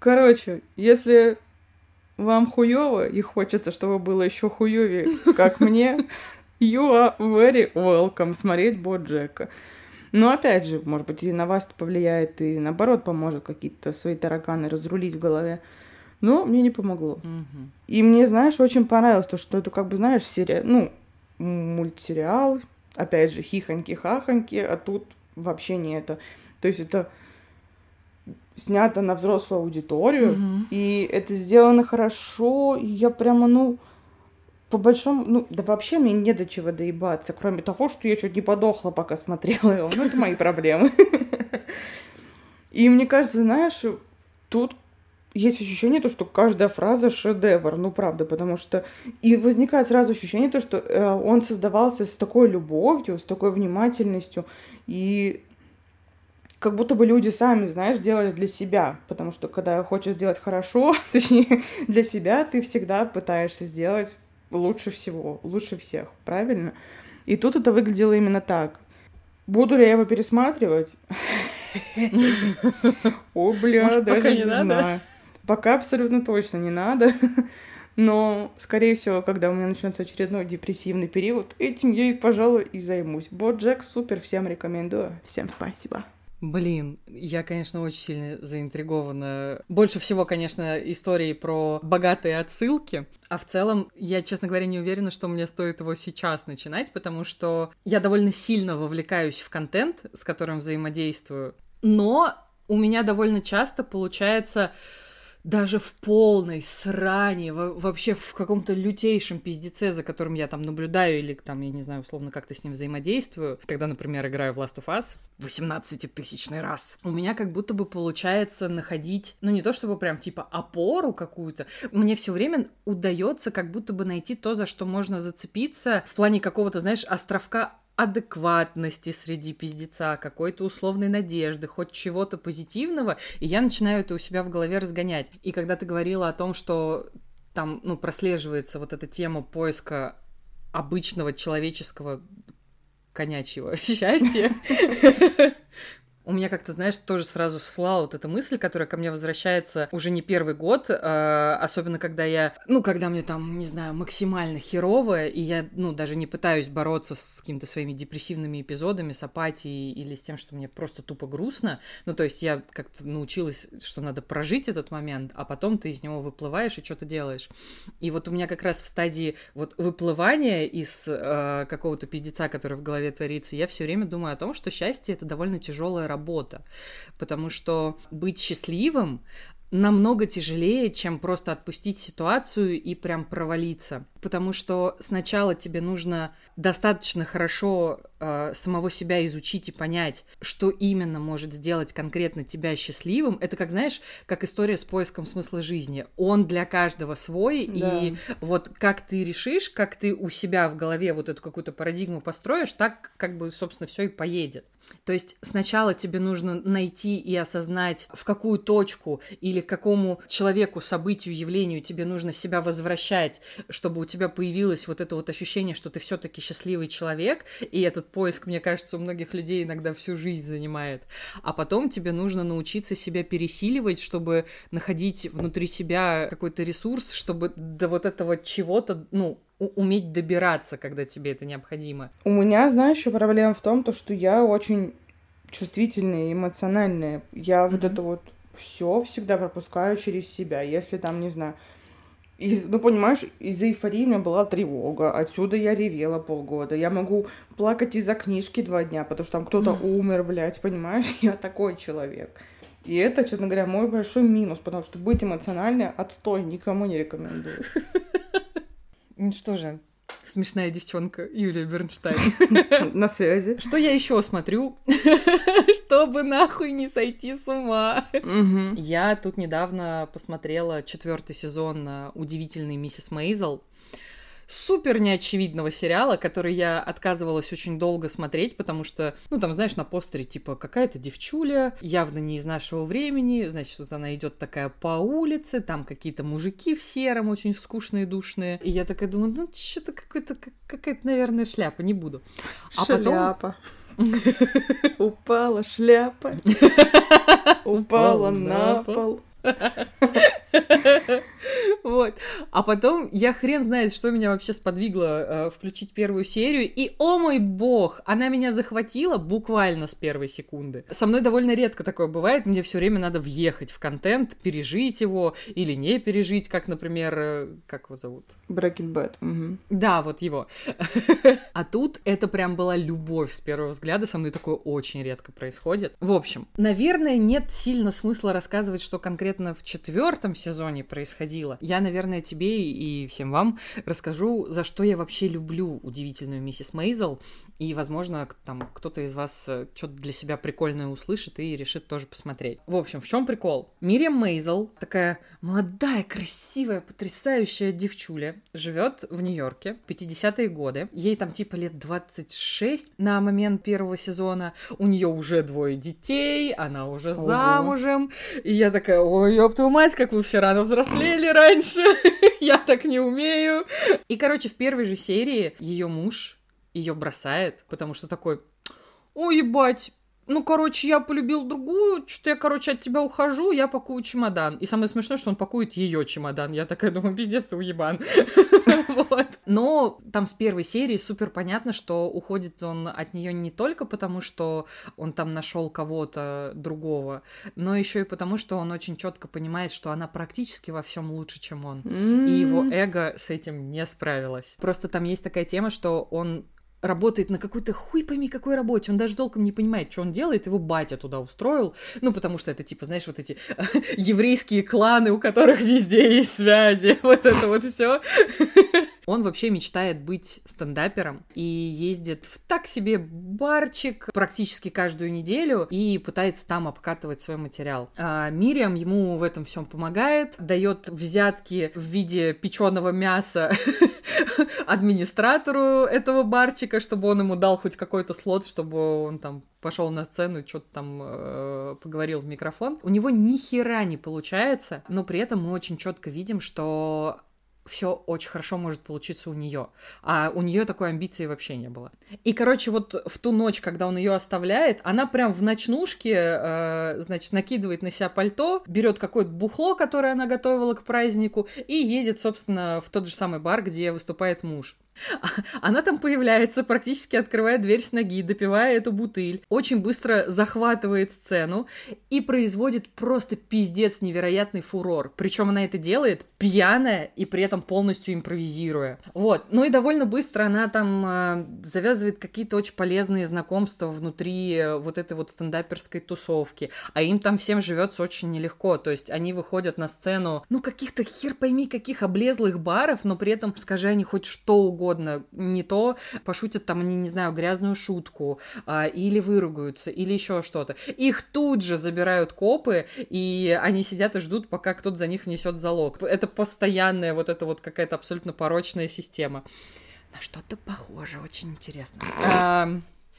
Короче, если вам хуёво и хочется, чтобы было еще хуёвее, как мне, you are very welcome смотреть Боджека. Но опять же, может быть, и на вас это повлияет, и наоборот поможет какие-то свои тараканы разрулить в голове. Но мне не помогло. Угу. И мне, знаешь, очень понравилось то, что это, как бы, знаешь, серия, ну, мультсериал, опять же, хихоньки-хахоньки, а тут вообще не это. То есть это снято на взрослую аудиторию, угу. и это сделано хорошо, и я прямо, ну, по большому, ну, да вообще мне не до чего доебаться, кроме того, что я чуть не подохла, пока смотрела его. Ну, это мои проблемы. И мне кажется, знаешь, тут есть ощущение, то, что каждая фраза шедевр, ну правда, потому что и возникает сразу ощущение, то, что э, он создавался с такой любовью, с такой внимательностью, и как будто бы люди сами, знаешь, делали для себя, потому что когда хочешь сделать хорошо, точнее, для себя, ты всегда пытаешься сделать лучше всего, лучше всех, правильно? И тут это выглядело именно так. Буду ли я его пересматривать? О, бля, даже не знаю. Пока абсолютно точно не надо. Но, скорее всего, когда у меня начнется очередной депрессивный период, этим я, пожалуй, и займусь. Боджек супер, всем рекомендую. Всем спасибо. Блин, я, конечно, очень сильно заинтригована. Больше всего, конечно, истории про богатые отсылки. А в целом, я, честно говоря, не уверена, что мне стоит его сейчас начинать, потому что я довольно сильно вовлекаюсь в контент, с которым взаимодействую. Но у меня довольно часто получается даже в полной сране, вообще в каком-то лютейшем пиздеце, за которым я там наблюдаю или там, я не знаю, условно как-то с ним взаимодействую, когда, например, играю в Last of Us 18-тысячный раз, у меня как будто бы получается находить, ну не то чтобы прям типа опору какую-то, мне все время удается как будто бы найти то, за что можно зацепиться в плане какого-то, знаешь, островка адекватности среди пиздеца, какой-то условной надежды, хоть чего-то позитивного, и я начинаю это у себя в голове разгонять. И когда ты говорила о том, что там, ну, прослеживается вот эта тема поиска обычного человеческого конячьего счастья, у меня как-то, знаешь, тоже сразу всплала вот эта мысль, которая ко мне возвращается уже не первый год, э, особенно когда я, ну, когда мне там, не знаю, максимально херово, и я, ну, даже не пытаюсь бороться с какими-то своими депрессивными эпизодами, с апатией или с тем, что мне просто тупо грустно. Ну, то есть я как-то научилась, что надо прожить этот момент, а потом ты из него выплываешь и что-то делаешь. И вот у меня как раз в стадии вот выплывания из э, какого-то пиздеца, который в голове творится, я все время думаю о том, что счастье — это довольно тяжелая работа, потому что быть счастливым намного тяжелее, чем просто отпустить ситуацию и прям провалиться. Потому что сначала тебе нужно достаточно хорошо э, самого себя изучить и понять, что именно может сделать конкретно тебя счастливым. Это как, знаешь, как история с поиском смысла жизни. Он для каждого свой, да. и вот как ты решишь, как ты у себя в голове вот эту какую-то парадигму построишь, так как бы, собственно, все и поедет. То есть сначала тебе нужно найти и осознать, в какую точку или к какому человеку, событию, явлению тебе нужно себя возвращать, чтобы у тебя появилось вот это вот ощущение, что ты все-таки счастливый человек, и этот поиск, мне кажется, у многих людей иногда всю жизнь занимает. А потом тебе нужно научиться себя пересиливать, чтобы находить внутри себя какой-то ресурс, чтобы до вот этого чего-то, ну, уметь добираться, когда тебе это необходимо. У меня, знаешь, еще проблема в том, то, что я очень чувствительная и эмоциональная. Я mm-hmm. вот это вот все всегда пропускаю через себя. Если там, не знаю, из, ну, понимаешь, из-за эйфории у меня была тревога, отсюда я ревела полгода. Я могу плакать из-за книжки два дня, потому что там кто-то умер, блядь, понимаешь? Я такой человек. И это, честно говоря, мой большой минус, потому что быть эмоциональной отстой никому не рекомендую. Ну что же, смешная девчонка Юлия Бернштейн. На связи. Что я еще смотрю, чтобы нахуй не сойти с ума? Я тут недавно посмотрела четвертый сезон удивительной миссис Мейзел супер неочевидного сериала, который я отказывалась очень долго смотреть, потому что, ну, там, знаешь, на постере, типа, какая-то девчуля, явно не из нашего времени, значит, вот она идет такая по улице, там какие-то мужики в сером, очень скучные, душные. И я такая думаю, ну, что-то какой-то, какая-то, наверное, шляпа, не буду. А шляпа. Упала шляпа. Упала на пол. Вот. А потом я хрен знает, что меня вообще сподвигло э, включить первую серию. И, о мой бог, она меня захватила буквально с первой секунды. Со мной довольно редко такое бывает. Мне все время надо въехать в контент, пережить его или не пережить, как, например, э, как его зовут? Breaking Bad. Угу. Да, вот его. А тут это прям была любовь с первого взгляда. Со мной такое очень редко происходит. В общем, наверное, нет сильно смысла рассказывать, что конкретно в четвертом сезоне происходило. Я я, наверное, тебе и всем вам расскажу, за что я вообще люблю удивительную миссис Мейзел. И, возможно, там кто-то из вас э, что-то для себя прикольное услышит и решит тоже посмотреть. В общем, в чем прикол? Мириам Мейзел, такая молодая, красивая, потрясающая девчуля, живет в Нью-Йорке, 50-е годы. Ей там типа лет 26 на момент первого сезона. У нее уже двое детей, она уже Ого. замужем. И я такая, ой, ёб твою мать, как вы все рано взрослели раньше. я так не умею. И, короче, в первой же серии ее муж ее бросает, потому что такой, ой, ебать, ну, короче, я полюбил другую, что-то я, короче, от тебя ухожу, я пакую чемодан. И самое смешное, что он пакует ее чемодан. Я такая думаю, пиздец, ты уебан. Но там с первой серии супер понятно, что уходит он от нее не только потому, что он там нашел кого-то другого, но еще и потому, что он очень четко понимает, что она практически во всем лучше, чем он. И его эго с этим не справилось. Просто там есть такая тема, что он работает на какой-то хуй пойми какой работе, он даже толком не понимает, что он делает, его батя туда устроил, ну, потому что это, типа, знаешь, вот эти еврейские кланы, у которых везде есть связи, вот это вот все. Он вообще мечтает быть стендапером и ездит в так себе барчик практически каждую неделю и пытается там обкатывать свой материал. А Мириам ему в этом всем помогает, дает взятки в виде печеного мяса администратору этого барчика, чтобы он ему дал хоть какой-то слот, чтобы он там пошел на сцену что-то там э, поговорил в микрофон. У него ни хера не получается, но при этом мы очень четко видим, что все очень хорошо может получиться у нее. А у нее такой амбиции вообще не было. И, короче, вот в ту ночь, когда он ее оставляет, она прям в ночнушке, э, значит, накидывает на себя пальто, берет какое-то бухло, которое она готовила к празднику, и едет, собственно, в тот же самый бар, где выступает муж. Она там появляется, практически открывая дверь с ноги, допивая эту бутыль, очень быстро захватывает сцену и производит просто пиздец невероятный фурор. Причем она это делает пьяная и при этом полностью импровизируя. Вот. Ну и довольно быстро она там э, завязывает какие-то очень полезные знакомства внутри э, вот этой вот стендаперской тусовки. А им там всем живется очень нелегко. То есть они выходят на сцену, ну, каких-то хер пойми каких облезлых баров, но при этом, скажи они хоть что угодно угодно, не то пошутят там они, не знаю, грязную шутку, а, или выругаются, или еще что-то. Их тут же забирают копы, и они сидят и ждут, пока кто-то за них внесет залог. Это постоянная вот эта вот какая-то абсолютно порочная система. На что-то похоже, очень интересно.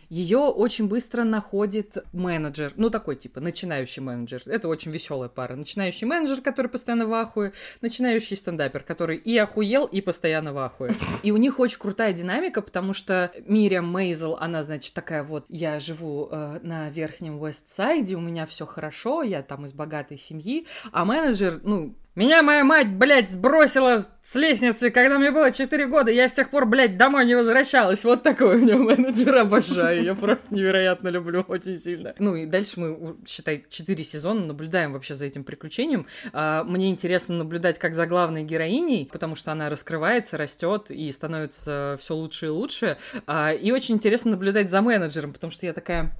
Ее очень быстро находит менеджер, ну такой типа начинающий менеджер. Это очень веселая пара. Начинающий менеджер, который постоянно в ахуе, начинающий стендапер, который и охуел, и постоянно в ахуе. И у них очень крутая динамика, потому что Мириам Мейзел, она, значит, такая вот, я живу э, на верхнем Вестсайде, у меня все хорошо, я там из богатой семьи, а менеджер, ну, меня моя мать, блядь, сбросила с лестницы, когда мне было 4 года. Я с тех пор, блядь, домой не возвращалась. Вот такой у него менеджер. Обожаю. Я просто невероятно люблю очень сильно. Ну и дальше мы, считай, 4 сезона наблюдаем вообще за этим приключением. А, мне интересно наблюдать как за главной героиней, потому что она раскрывается, растет и становится все лучше и лучше. А, и очень интересно наблюдать за менеджером, потому что я такая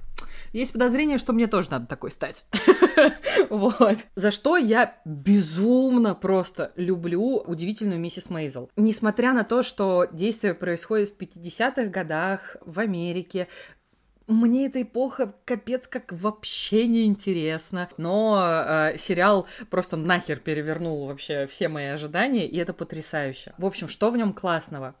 есть подозрение, что мне тоже надо такой стать. вот. За что я безумно просто люблю удивительную миссис Мейзел. Несмотря на то, что действие происходит в 50-х годах в Америке, мне эта эпоха капец как вообще не интересна. Но э, сериал просто нахер перевернул вообще все мои ожидания, и это потрясающе. В общем, что в нем классного?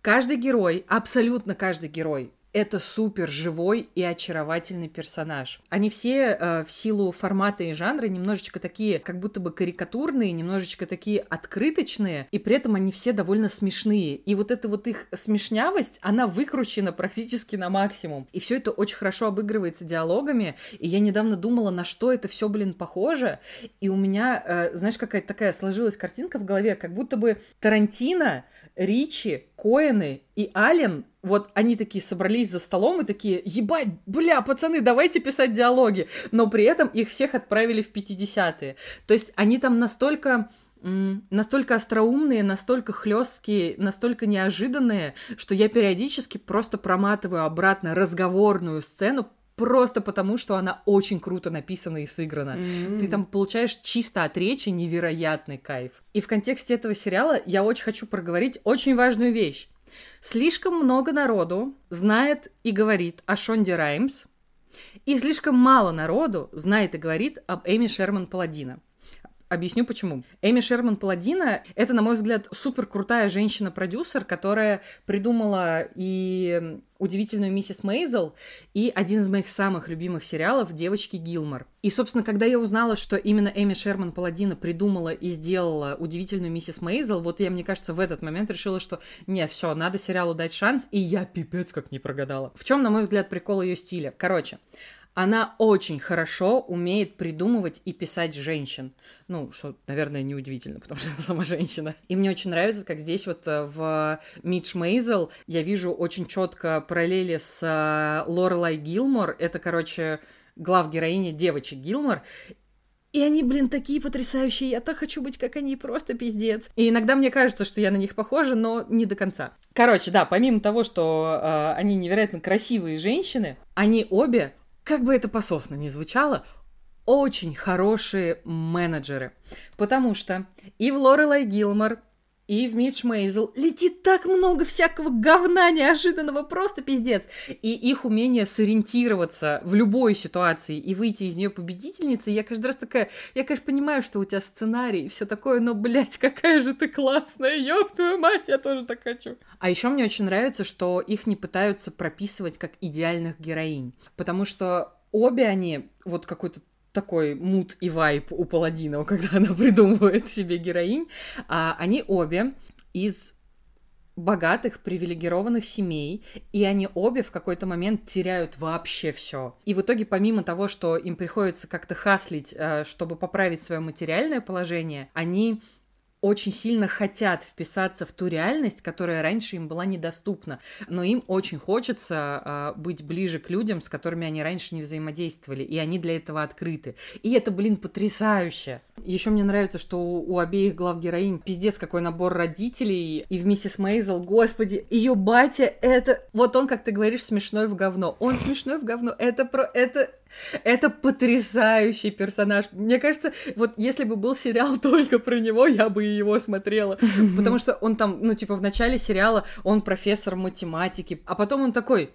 Каждый герой, абсолютно каждый герой, это супер живой и очаровательный персонаж. Они все э, в силу формата и жанра немножечко такие, как будто бы карикатурные, немножечко такие открыточные, и при этом они все довольно смешные. И вот эта вот их смешнявость, она выкручена практически на максимум. И все это очень хорошо обыгрывается диалогами. И я недавно думала, на что это все, блин, похоже. И у меня, э, знаешь, какая-то такая сложилась картинка в голове, как будто бы Тарантино Ричи, Коэны и Ален, вот они такие собрались за столом и такие, ебать, бля, пацаны, давайте писать диалоги. Но при этом их всех отправили в 50-е. То есть они там настолько настолько остроумные, настолько хлесткие, настолько неожиданные, что я периодически просто проматываю обратно разговорную сцену, просто потому, что она очень круто написана и сыграна. Mm-hmm. Ты там получаешь чисто от речи невероятный кайф. И в контексте этого сериала я очень хочу проговорить очень важную вещь. Слишком много народу знает и говорит о Шонде Раймс, и слишком мало народу знает и говорит об Эми Шерман Паладина. Объясню почему. Эми Шерман Паладина — это, на мой взгляд, супер крутая женщина-продюсер, которая придумала и удивительную миссис Мейзел и один из моих самых любимых сериалов «Девочки Гилмор». И, собственно, когда я узнала, что именно Эми Шерман Паладина придумала и сделала удивительную миссис Мейзел, вот я, мне кажется, в этот момент решила, что не, все, надо сериалу дать шанс, и я пипец как не прогадала. В чем, на мой взгляд, прикол ее стиля? Короче, она очень хорошо умеет придумывать и писать женщин. Ну, что, наверное, неудивительно, потому что она сама женщина. И мне очень нравится, как здесь вот э, в Мидж Мейзел я вижу очень четко параллели с э, Лорелай Гилмор. Это, короче, глав героиня девочек Гилмор. И они, блин, такие потрясающие. Я так хочу быть, как они, просто пиздец. И иногда мне кажется, что я на них похожа, но не до конца. Короче, да, помимо того, что э, они невероятно красивые женщины, они обе как бы это пососно ни звучало, очень хорошие менеджеры. Потому что и в Лорелай Гилмор, и в Мидж Мейзел летит так много всякого говна неожиданного, просто пиздец. И их умение сориентироваться в любой ситуации и выйти из нее победительницей, я каждый раз такая, я, конечно, понимаю, что у тебя сценарий и все такое, но, блядь, какая же ты классная, ёб твою мать, я тоже так хочу. А еще мне очень нравится, что их не пытаются прописывать как идеальных героинь, потому что обе они, вот какой-то такой мут и вайп у Паладинова, когда она придумывает себе героинь. А они обе из богатых, привилегированных семей, и они обе в какой-то момент теряют вообще все. И в итоге, помимо того, что им приходится как-то хаслить, э, чтобы поправить свое материальное положение, они очень сильно хотят вписаться в ту реальность, которая раньше им была недоступна, но им очень хочется э, быть ближе к людям, с которыми они раньше не взаимодействовали, и они для этого открыты. И это, блин, потрясающе. Еще мне нравится, что у, у обеих глав героинь пиздец какой набор родителей, и в миссис Мейзел, господи, ее батя, это... Вот он, как ты говоришь, смешной в говно. Он смешной в говно. Это про... Это это потрясающий персонаж. Мне кажется, вот если бы был сериал только про него, я бы его смотрела. Потому что он там, ну, типа, в начале сериала он профессор математики, а потом он такой,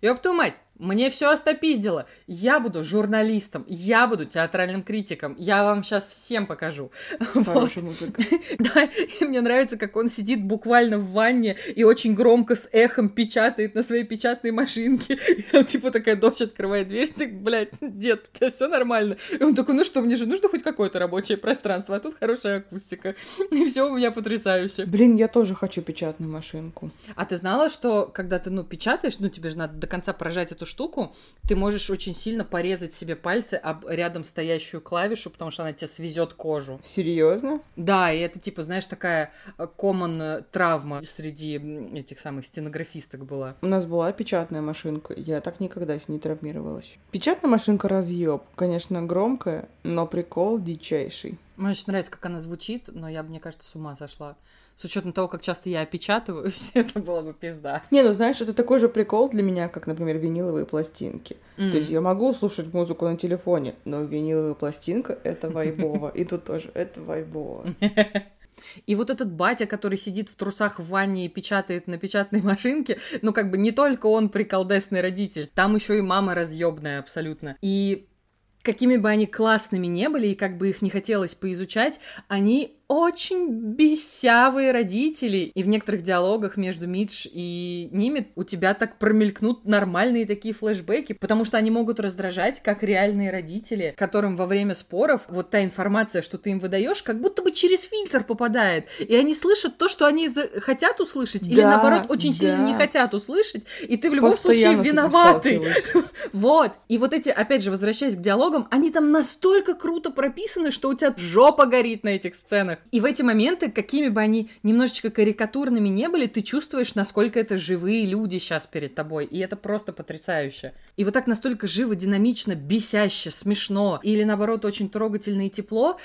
ёб твою мать, мне все остопиздило. Я буду журналистом, я буду театральным критиком. Я вам сейчас всем покажу. Вот. Да, и мне нравится, как он сидит буквально в ванне и очень громко с эхом печатает на своей печатной машинке. И там типа такая дочь открывает дверь, ты, блядь, дед, у тебя все нормально. И он такой, ну что, мне же нужно хоть какое-то рабочее пространство, а тут хорошая акустика. И все у меня потрясающе. Блин, я тоже хочу печатную машинку. А ты знала, что когда ты, ну, печатаешь, ну, тебе же надо до конца прожать эту штуку, ты можешь очень сильно порезать себе пальцы об рядом стоящую клавишу, потому что она тебе свезет кожу. Серьезно? Да, и это типа, знаешь, такая э, common э, травма среди этих самых стенографисток была. У нас была печатная машинка, я так никогда с ней травмировалась. Печатная машинка разъеб, конечно, громкая, но прикол дичайший. Мне очень нравится, как она звучит, но я, мне кажется, с ума сошла с учетом того, как часто я опечатываюсь, это было бы пизда. Не, ну знаешь, это такой же прикол для меня, как, например, виниловые пластинки. Mm. То есть я могу слушать музыку на телефоне, но виниловая пластинка — это вайбово. И тут тоже это вайбово. И вот этот батя, который сидит в трусах в ванне и печатает на печатной машинке, ну как бы не только он приколдесный родитель, там еще и мама разъебная абсолютно. И какими бы они классными не были и как бы их не хотелось поизучать, они очень бесявые родители. И в некоторых диалогах между Мидж и ними у тебя так промелькнут нормальные такие флешбеки, потому что они могут раздражать, как реальные родители, которым во время споров вот та информация, что ты им выдаешь, как будто бы через фильтр попадает. И они слышат то, что они хотят услышать, да, или наоборот, очень да. сильно не хотят услышать, и ты в любом Постоянно случае виноватый. Вот. И вот эти, опять же, возвращаясь к диалогам, они там настолько круто прописаны, что у тебя жопа горит на этих сценах сценах. И в эти моменты, какими бы они немножечко карикатурными не были, ты чувствуешь, насколько это живые люди сейчас перед тобой. И это просто потрясающе. И вот так настолько живо, динамично, бесяще, смешно или наоборот очень трогательно и тепло,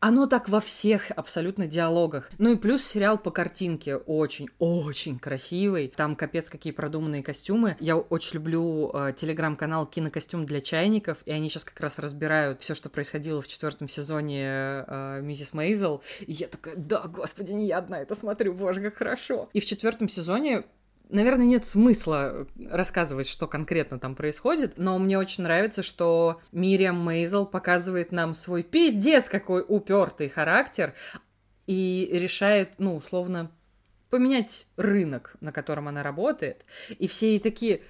Оно так во всех абсолютно диалогах. Ну и плюс сериал по картинке очень-очень красивый. Там капец какие продуманные костюмы. Я очень люблю э, телеграм-канал Кинокостюм для чайников, и они сейчас как раз разбирают все, что происходило в четвертом сезоне э, Миссис Мейзел. И я такая, да, господи, не я одна это смотрю, боже, как хорошо. И в четвертом сезоне Наверное, нет смысла рассказывать, что конкретно там происходит, но мне очень нравится, что Мириам Мейзел показывает нам свой пиздец какой упертый характер и решает, ну, условно, поменять рынок, на котором она работает. И все ей такие,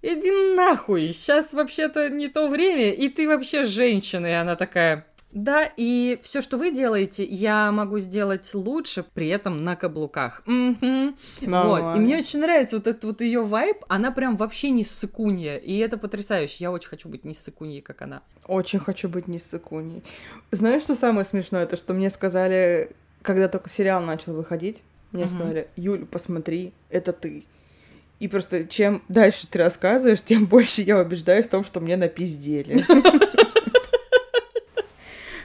иди нахуй, сейчас вообще-то не то время, и ты вообще женщина. И она такая, да, и все, что вы делаете, я могу сделать лучше, при этом на каблуках. Угу. Вот. И мне очень нравится вот этот вот ее вайб. Она прям вообще не ссыкунья. И это потрясающе. Я очень хочу быть не ссыкуньей, как она. Очень хочу быть не ссыкуньей. Знаешь, что самое смешное? Это что мне сказали, когда только сериал начал выходить, мне угу. сказали, Юль, посмотри, это ты. И просто чем дальше ты рассказываешь, тем больше я убеждаюсь в том, что мне напиздели.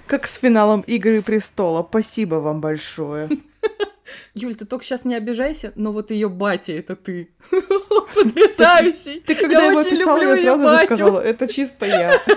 Как с финалом Игры престола. Спасибо вам большое. Юль, ты только сейчас не обижайся, но вот ее батя это ты. Потрясающий. Ты когда я его очень писала, люблю я сразу же сказала, это чисто я.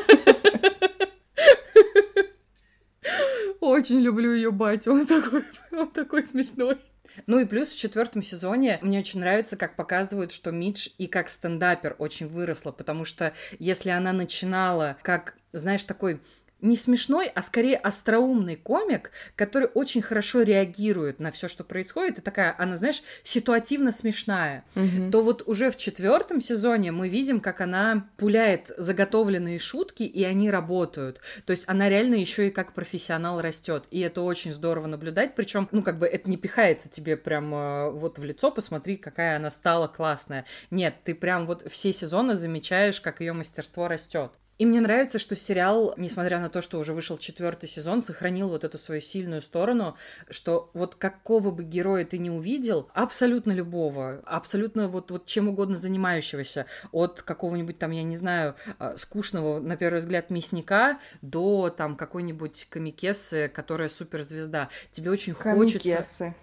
Очень люблю ее батю, он такой, он такой смешной. Ну и плюс в четвертом сезоне мне очень нравится, как показывают, что Мидж и как стендапер очень выросла, потому что если она начинала как, знаешь, такой не смешной, а скорее остроумный комик, который очень хорошо реагирует на все, что происходит, и такая, она, знаешь, ситуативно смешная, угу. то вот уже в четвертом сезоне мы видим, как она пуляет заготовленные шутки, и они работают. То есть она реально еще и как профессионал растет, и это очень здорово наблюдать. Причем, ну, как бы это не пихается тебе прям э, вот в лицо, посмотри, какая она стала классная. Нет, ты прям вот все сезоны замечаешь, как ее мастерство растет. И мне нравится, что сериал, несмотря на то, что уже вышел четвертый сезон, сохранил вот эту свою сильную сторону, что вот какого бы героя ты не увидел, абсолютно любого, абсолютно вот, вот чем угодно занимающегося, от какого-нибудь там, я не знаю, а, скучного, на первый взгляд, мясника до там какой-нибудь комикесы, которая суперзвезда. Тебе очень Комикесы. хочется...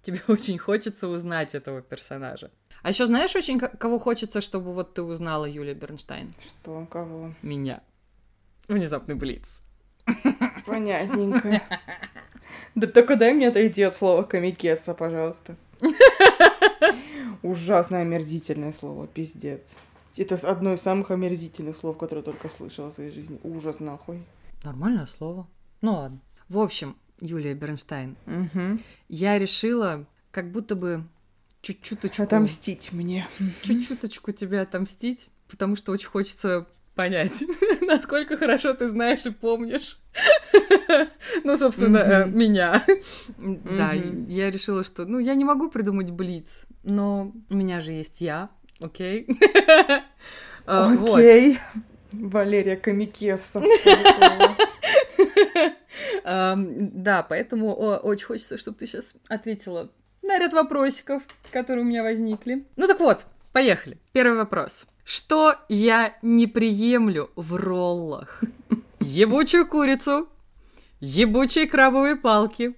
Тебе очень хочется узнать этого персонажа. А еще знаешь очень кого хочется, чтобы вот ты узнала Юлия Бернштейн? Что? Кого? Меня. Внезапный блиц. Понятненько. Да только дай мне отойти от слова комикеса, пожалуйста. Ужасное омерзительное слово, пиздец. Это одно из самых омерзительных слов, которые только слышала в своей жизни. Ужас нахуй. Нормальное слово. Ну ладно. В общем, Юлия Бернштейн, угу. я решила как будто бы чуть-чуточку... Отомстить мне. Чуть-чуточку тебя отомстить, потому что очень хочется понять, насколько хорошо ты знаешь и помнишь. ну, собственно, э, меня. Да, я решила, что, ну, я не могу придумать Блиц, но у меня же есть я, окей? А, окей. Валерия Камикеса. Да, поэтому очень хочется, чтобы ты сейчас ответила на ряд вопросиков, которые у меня возникли. Ну так вот, поехали. Первый вопрос. Что я не приемлю в роллах? Ебучую курицу, ебучие крабовые палки,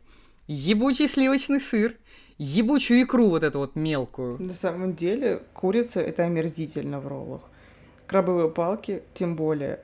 ебучий сливочный сыр, ебучую икру вот эту вот мелкую. На самом деле, курица — это омерзительно в роллах. Крабовые палки тем более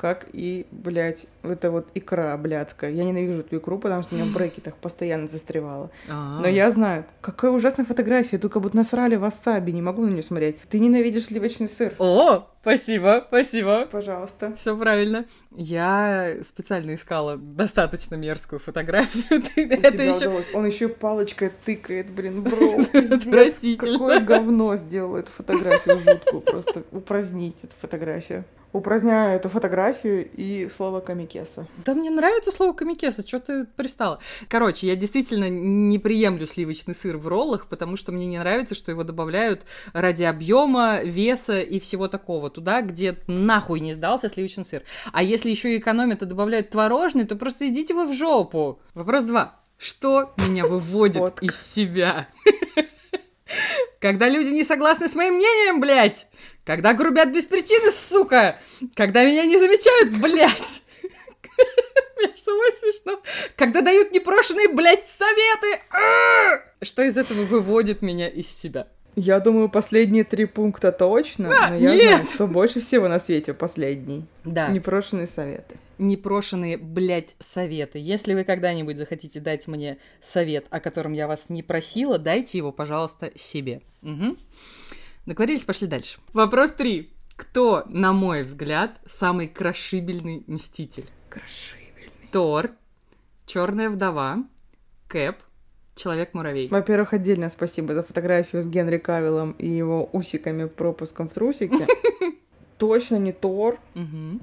как и, блядь, это вот икра блядская. Я ненавижу эту икру, потому что у меня в брекетах постоянно застревала. А-а-а. Но я знаю, какая ужасная фотография. Тут как будто насрали васаби, не могу на нее смотреть. Ты ненавидишь сливочный сыр. О, спасибо, спасибо. Пожалуйста. Все правильно. Я специально искала достаточно мерзкую фотографию. это еще... Он еще палочкой тыкает, блин, бро. Отвратительно. Какое говно сделал эту фотографию жуткую. Просто упразднить эту фотографию упраздняю эту фотографию и слово камикеса. Да мне нравится слово камикеса, что ты пристала? Короче, я действительно не приемлю сливочный сыр в роллах, потому что мне не нравится, что его добавляют ради объема, веса и всего такого туда, где нахуй не сдался сливочный сыр. А если еще и экономят и добавляют творожный, то просто идите вы в жопу. Вопрос два. Что меня выводит из себя? Когда люди не согласны с моим мнением, блядь! Когда грубят без причины, сука! Когда меня не замечают, блядь! Мне самой смешно. Когда дают непрошенные, блядь, советы! А! Что из этого выводит меня из себя? Я думаю, последние три пункта точно, А, но я нет! знаю, что больше всего на свете последний. Да. Непрошенные советы. Непрошенные, блядь, советы. Если вы когда-нибудь захотите дать мне совет, о котором я вас не просила, дайте его, пожалуйста, себе. Угу. Договорились, пошли дальше. Вопрос три. Кто, на мой взгляд, самый крошибельный мститель? Крошибельный. Тор, Черная вдова, Кэп, Человек-муравей. Во-первых, отдельно спасибо за фотографию с Генри Кавиллом и его усиками пропуском в трусике. Точно не Тор,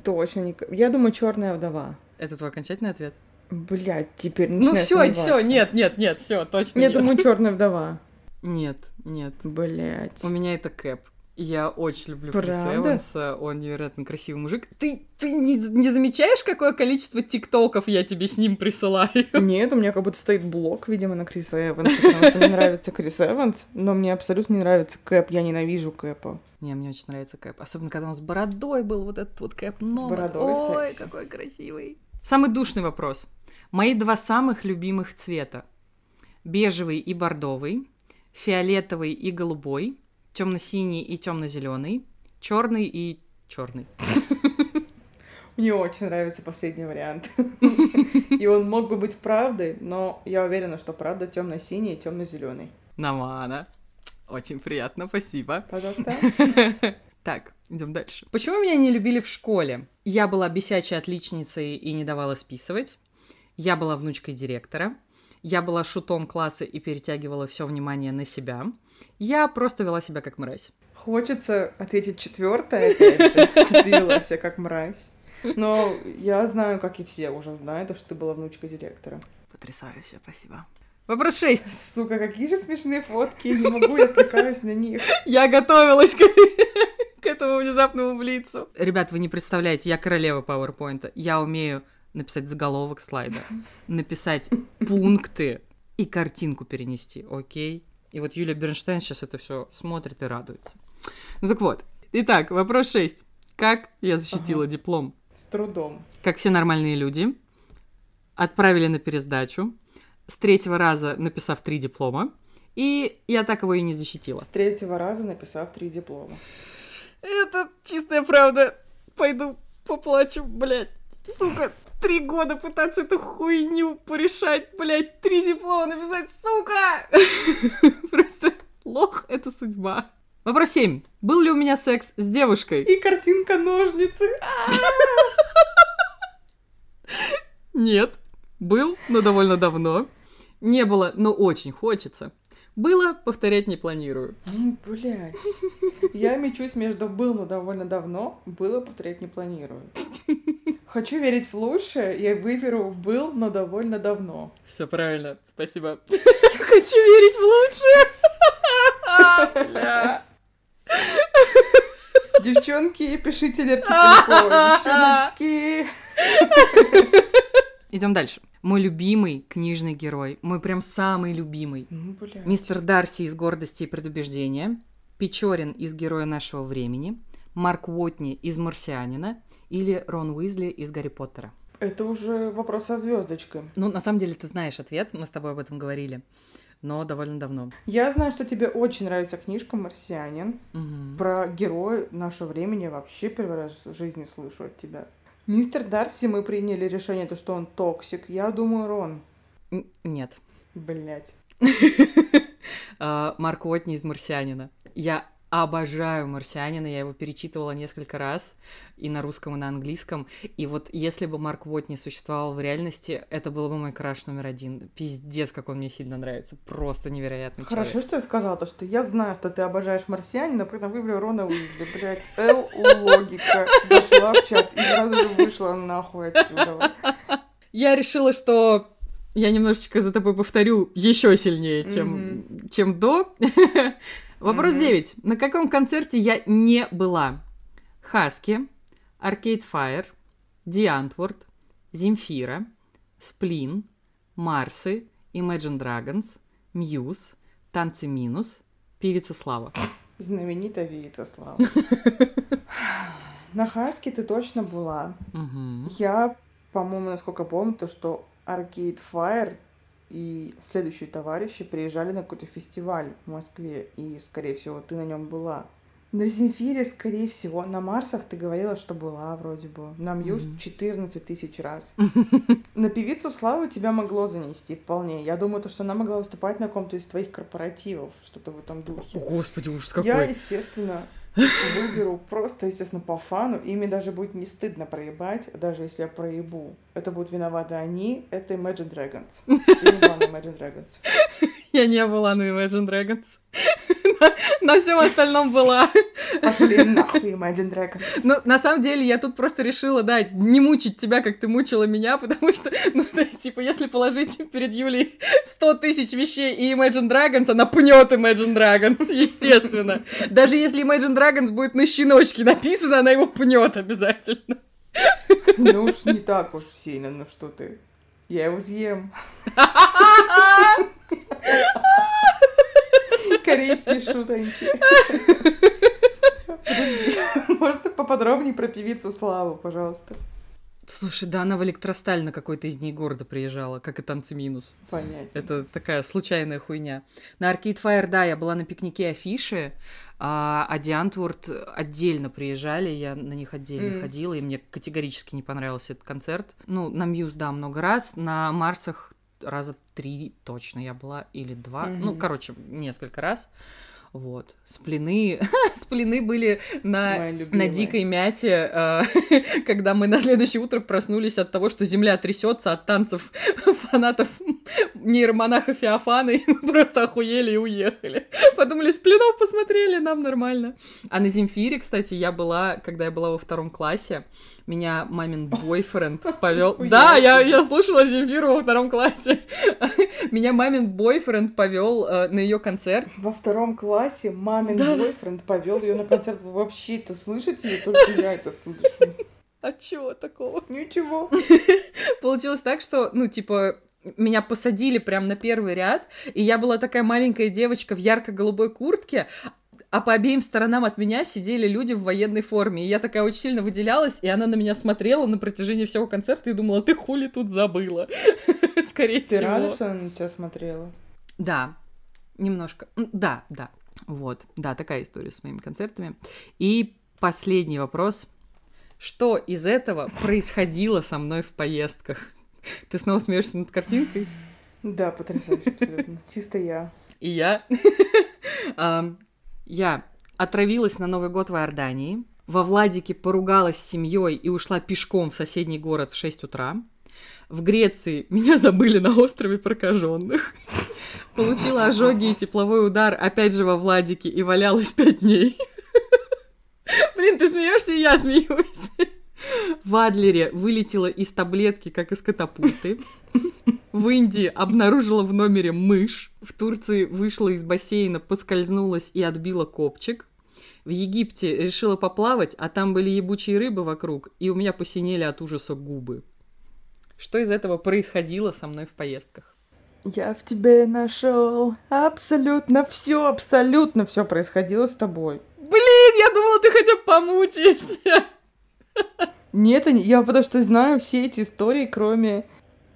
точно не... Я думаю, черная вдова. Это твой окончательный ответ? Блять, теперь Ну все, все, нет, нет, нет, все, точно Я думаю, черная вдова. Нет, нет. Блять. У меня это Кэп. Я очень люблю Криса Правда? Эванса, он невероятно красивый мужик. Ты, ты не, не замечаешь, какое количество тиктоков я тебе с ним присылаю? Нет, у меня как будто стоит блок, видимо, на Криса Эванса, потому что мне нравится Крис Эванс, но мне абсолютно не нравится Кэп, я ненавижу Кэпа. Не, мне очень нравится Кэп. Особенно, когда он с бородой был, вот этот вот Кэп Номад. бородой Ой, секси. какой красивый. Самый душный вопрос. Мои два самых любимых цвета. Бежевый и бордовый, фиолетовый и голубой, темно-синий и темно-зеленый, черный и черный. Мне очень нравится последний вариант. И он мог бы быть правдой, но я уверена, что правда темно-синий и темно-зеленый. Намана. Очень приятно, спасибо. Пожалуйста. Так, идем дальше. Почему меня не любили в школе? Я была бесячей отличницей и не давала списывать. Я была внучкой директора. Я была шутом класса и перетягивала все внимание на себя. Я просто вела себя как мразь. Хочется ответить четвертое, опять же. Ты вела себя как мразь. Но я знаю, как и все уже знают, что ты была внучкой директора. Потрясающе, спасибо. Вопрос 6. Сука, какие же смешные фотки, не могу, я отвлекаюсь на них. Я готовилась к, к этому внезапному блицу. Ребят, вы не представляете, я королева PowerPoint. Я умею написать заголовок слайда, написать пункты и картинку перенести, окей? И вот Юлия Бернштейн сейчас это все смотрит и радуется. Ну так вот. Итак, вопрос 6. Как я защитила Ага. диплом? С трудом. Как все нормальные люди, отправили на пересдачу, с третьего раза написав три диплома, и я так его и не защитила. С третьего раза написав три диплома. Это чистая правда. Пойду поплачу, блядь. Сука, три года пытаться эту хуйню порешать, блядь, три диплома написать, сука! Просто лох — это судьба. Вопрос 7. Был ли у меня секс с девушкой? И картинка ножницы. Нет. Был, но довольно давно. Не было, но очень хочется. Было, повторять не планирую. Блять. Я мечусь между был, но довольно давно, было повторять не планирую. Хочу верить в лучшее, я выберу был, но довольно давно. Все правильно, спасибо. Хочу верить в лучшее. Бля. Девчонки, пишите Лерке. Девчоночки. Идем дальше. Мой любимый книжный герой, мой прям самый любимый. Ну, блядь. Мистер Дарси из «Гордости и предубеждения», Печорин из «Героя нашего времени», Марк Уотни из «Марсианина» или Рон Уизли из «Гарри Поттера». Это уже вопрос со звездочкой. Ну, на самом деле, ты знаешь ответ, мы с тобой об этом говорили, но довольно давно. Я знаю, что тебе очень нравится книжка «Марсианин». Мгм. Про героя нашего времени вообще первый раз в жизни слышу от тебя. Мистер Дарси, мы приняли решение, то, что он токсик. Я думаю, Рон. Нет. Блять. А, Марк Уотни из «Марсианина». Я обожаю «Марсианина», я его перечитывала несколько раз и на русском, и на английском. И вот если бы Марк Уотни существовал в реальности, это был бы мой краш номер один. Пиздец, как он мне сильно нравится. Просто невероятный Хорошо, человек. что я сказала, то, что я знаю, что ты обожаешь марсианина, при этом выбрал Рона Уизли. Блять, Л логика. Зашла в чат и сразу же вышла нахуй отсюда. Я решила, что я немножечко за тобой повторю еще сильнее, чем, чем до. Вопрос Мгм. 9. На каком концерте я не была? Хаски, Arcade Fire, Antwoord, Земфира, Сплин, Марсы, Imagine Dragons, Мьюз, Танцы Минус, Певица Слава. Знаменитая Виица Слава. На Хаске ты точно была. Я по-моему, насколько помню, то, что Arcade Fire и следующие товарищи приезжали на какой-то фестиваль в Москве, и, скорее всего, ты на нем была. На Земфире, скорее всего, на Марсах ты говорила, что была вроде бы. На Мьюз Мгм. 14 тысяч раз. На певицу Славу тебя могло занести вполне. Я думаю, то, что она могла выступать на каком-то из твоих корпоративов, что-то в этом духе. Господи, ужас Я, какой. естественно, выберу просто, естественно, по фану. Ими даже будет не стыдно проебать, даже если я проебу. Это будут виноваты они, это Imagine Dragons. На Imagine Dragons. Я не была на Imagine Dragons. На- На всем остальном была. Пошли нахуй, Imagine Dragons. Ну, на самом деле, я тут просто решила, да, не мучить тебя, как ты мучила меня, потому что, ну, то есть, типа, если положить перед Юлей 100 тысяч вещей и Imagine Dragons, она пнет Imagine Dragons, естественно. Даже если Imagine Dragons будет на щеночке написано, она его пнет обязательно. Ну уж не так уж сильно, ну что ты. Я его съем. Корейские шутоньки. Подожди, можно поподробнее про певицу Славу, пожалуйста? Слушай, да она в электросталь на какой-то из дней города приезжала, как и танцы минус. Понятно. Это такая случайная хуйня. На Arcade Fire, да, я была на пикнике афиши, а, а Диантворд отдельно приезжали, я на них отдельно Мгм. ходила, и мне категорически не понравился этот концерт. Ну, на Мьюз, да, много раз, на Марсах раза три точно я была, или два, ну, Мгм. короче, несколько раз. Вот. Сплины, сплины были на на дикой мяте, э, когда мы на следующее утро проснулись от того, что земля трясется от танцев фанатов нейромонаха Феофана, и мы просто охуели и уехали. Подумали, с пленов посмотрели, нам нормально. А на Земфире, кстати, я была, когда я была во втором классе, меня мамин бойфренд повел. Да, я, я слушала Земфиру во втором классе. Меня мамин бойфренд повел э, на ее концерт. Во втором классе мамин бойфренд повел ее на концерт. Вы вообще это слышите? Или только я это слышу? А чего такого? Ничего. Получилось так, что, ну, типа, меня посадили прям на первый ряд, и я была такая маленькая девочка в ярко-голубой куртке, а по обеим сторонам от меня сидели люди в военной форме. И я такая очень сильно выделялась, и она на меня смотрела на протяжении всего концерта и думала, ты хули тут забыла? Скорее Ты всего. рада, что она на тебя смотрела? Да, немножко. Да, да. Вот, да, такая история с моими концертами. И последний вопрос. Что из этого происходило со мной в поездках? Ты снова смеешься над картинкой? Да, потрясающе, абсолютно. Чисто я. И я. Я отравилась на Новый год в Иордании. Во Владике поругалась с семьей и ушла пешком в соседний город в 6 утра. В Греции меня забыли на острове прокаженных. Получила ожоги и тепловой удар опять же во Владике и валялась пять дней. Блин, ты смеешься, и я смеюсь. В Адлере вылетела из таблетки, как из катапульты. В Индии обнаружила в номере мышь. В Турции вышла из бассейна, поскользнулась и отбила копчик. В Египте решила поплавать, а там были ебучие рыбы вокруг, и у меня посинели от ужаса губы. Что из этого происходило со мной в поездках? Я в тебе нашел абсолютно все, абсолютно все происходило с тобой. Блин, я думала, ты хотя бы помучаешься. Нет, я потому что знаю все эти истории, кроме...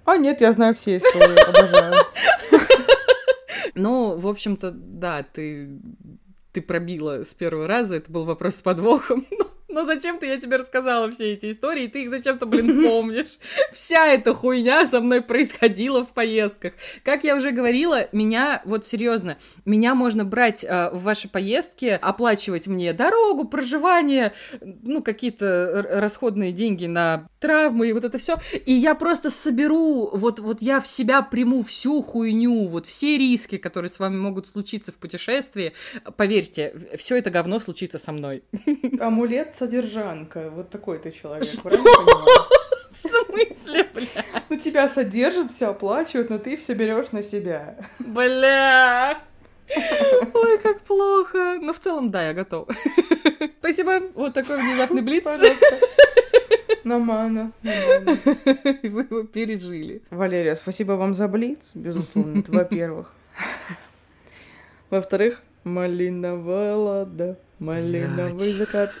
А, нет, я знаю все истории, обожаю. Ну, в общем-то, да, ты, ты пробила с первого раза, это был вопрос с подвохом. Но зачем-то я тебе рассказала все эти истории, и ты их зачем-то, блин, помнишь. Вся эта хуйня со мной происходила в поездках. Как я уже говорила, меня, вот серьезно, меня можно брать э, в ваши поездки, оплачивать мне дорогу, проживание, ну, какие-то расходные деньги на травмы и вот это все. И я просто соберу, вот, вот я в себя приму всю хуйню, вот все риски, которые с вами могут случиться в путешествии. Поверьте, все это говно случится со мной. Амулет содержанка. Вот такой ты человек. Что? В смысле, бля? Ну, тебя содержат, все оплачивают, но ты все берешь на себя. Бля! Ой, как плохо. Но в целом, да, я готова. Спасибо. Вот такой внезапный блиц. Пожалуйста. Нормально. И Вы его пережили. Валерия, спасибо вам за блиц, безусловно, это во-первых. Во-вторых, малиновая лада, малиновый закат.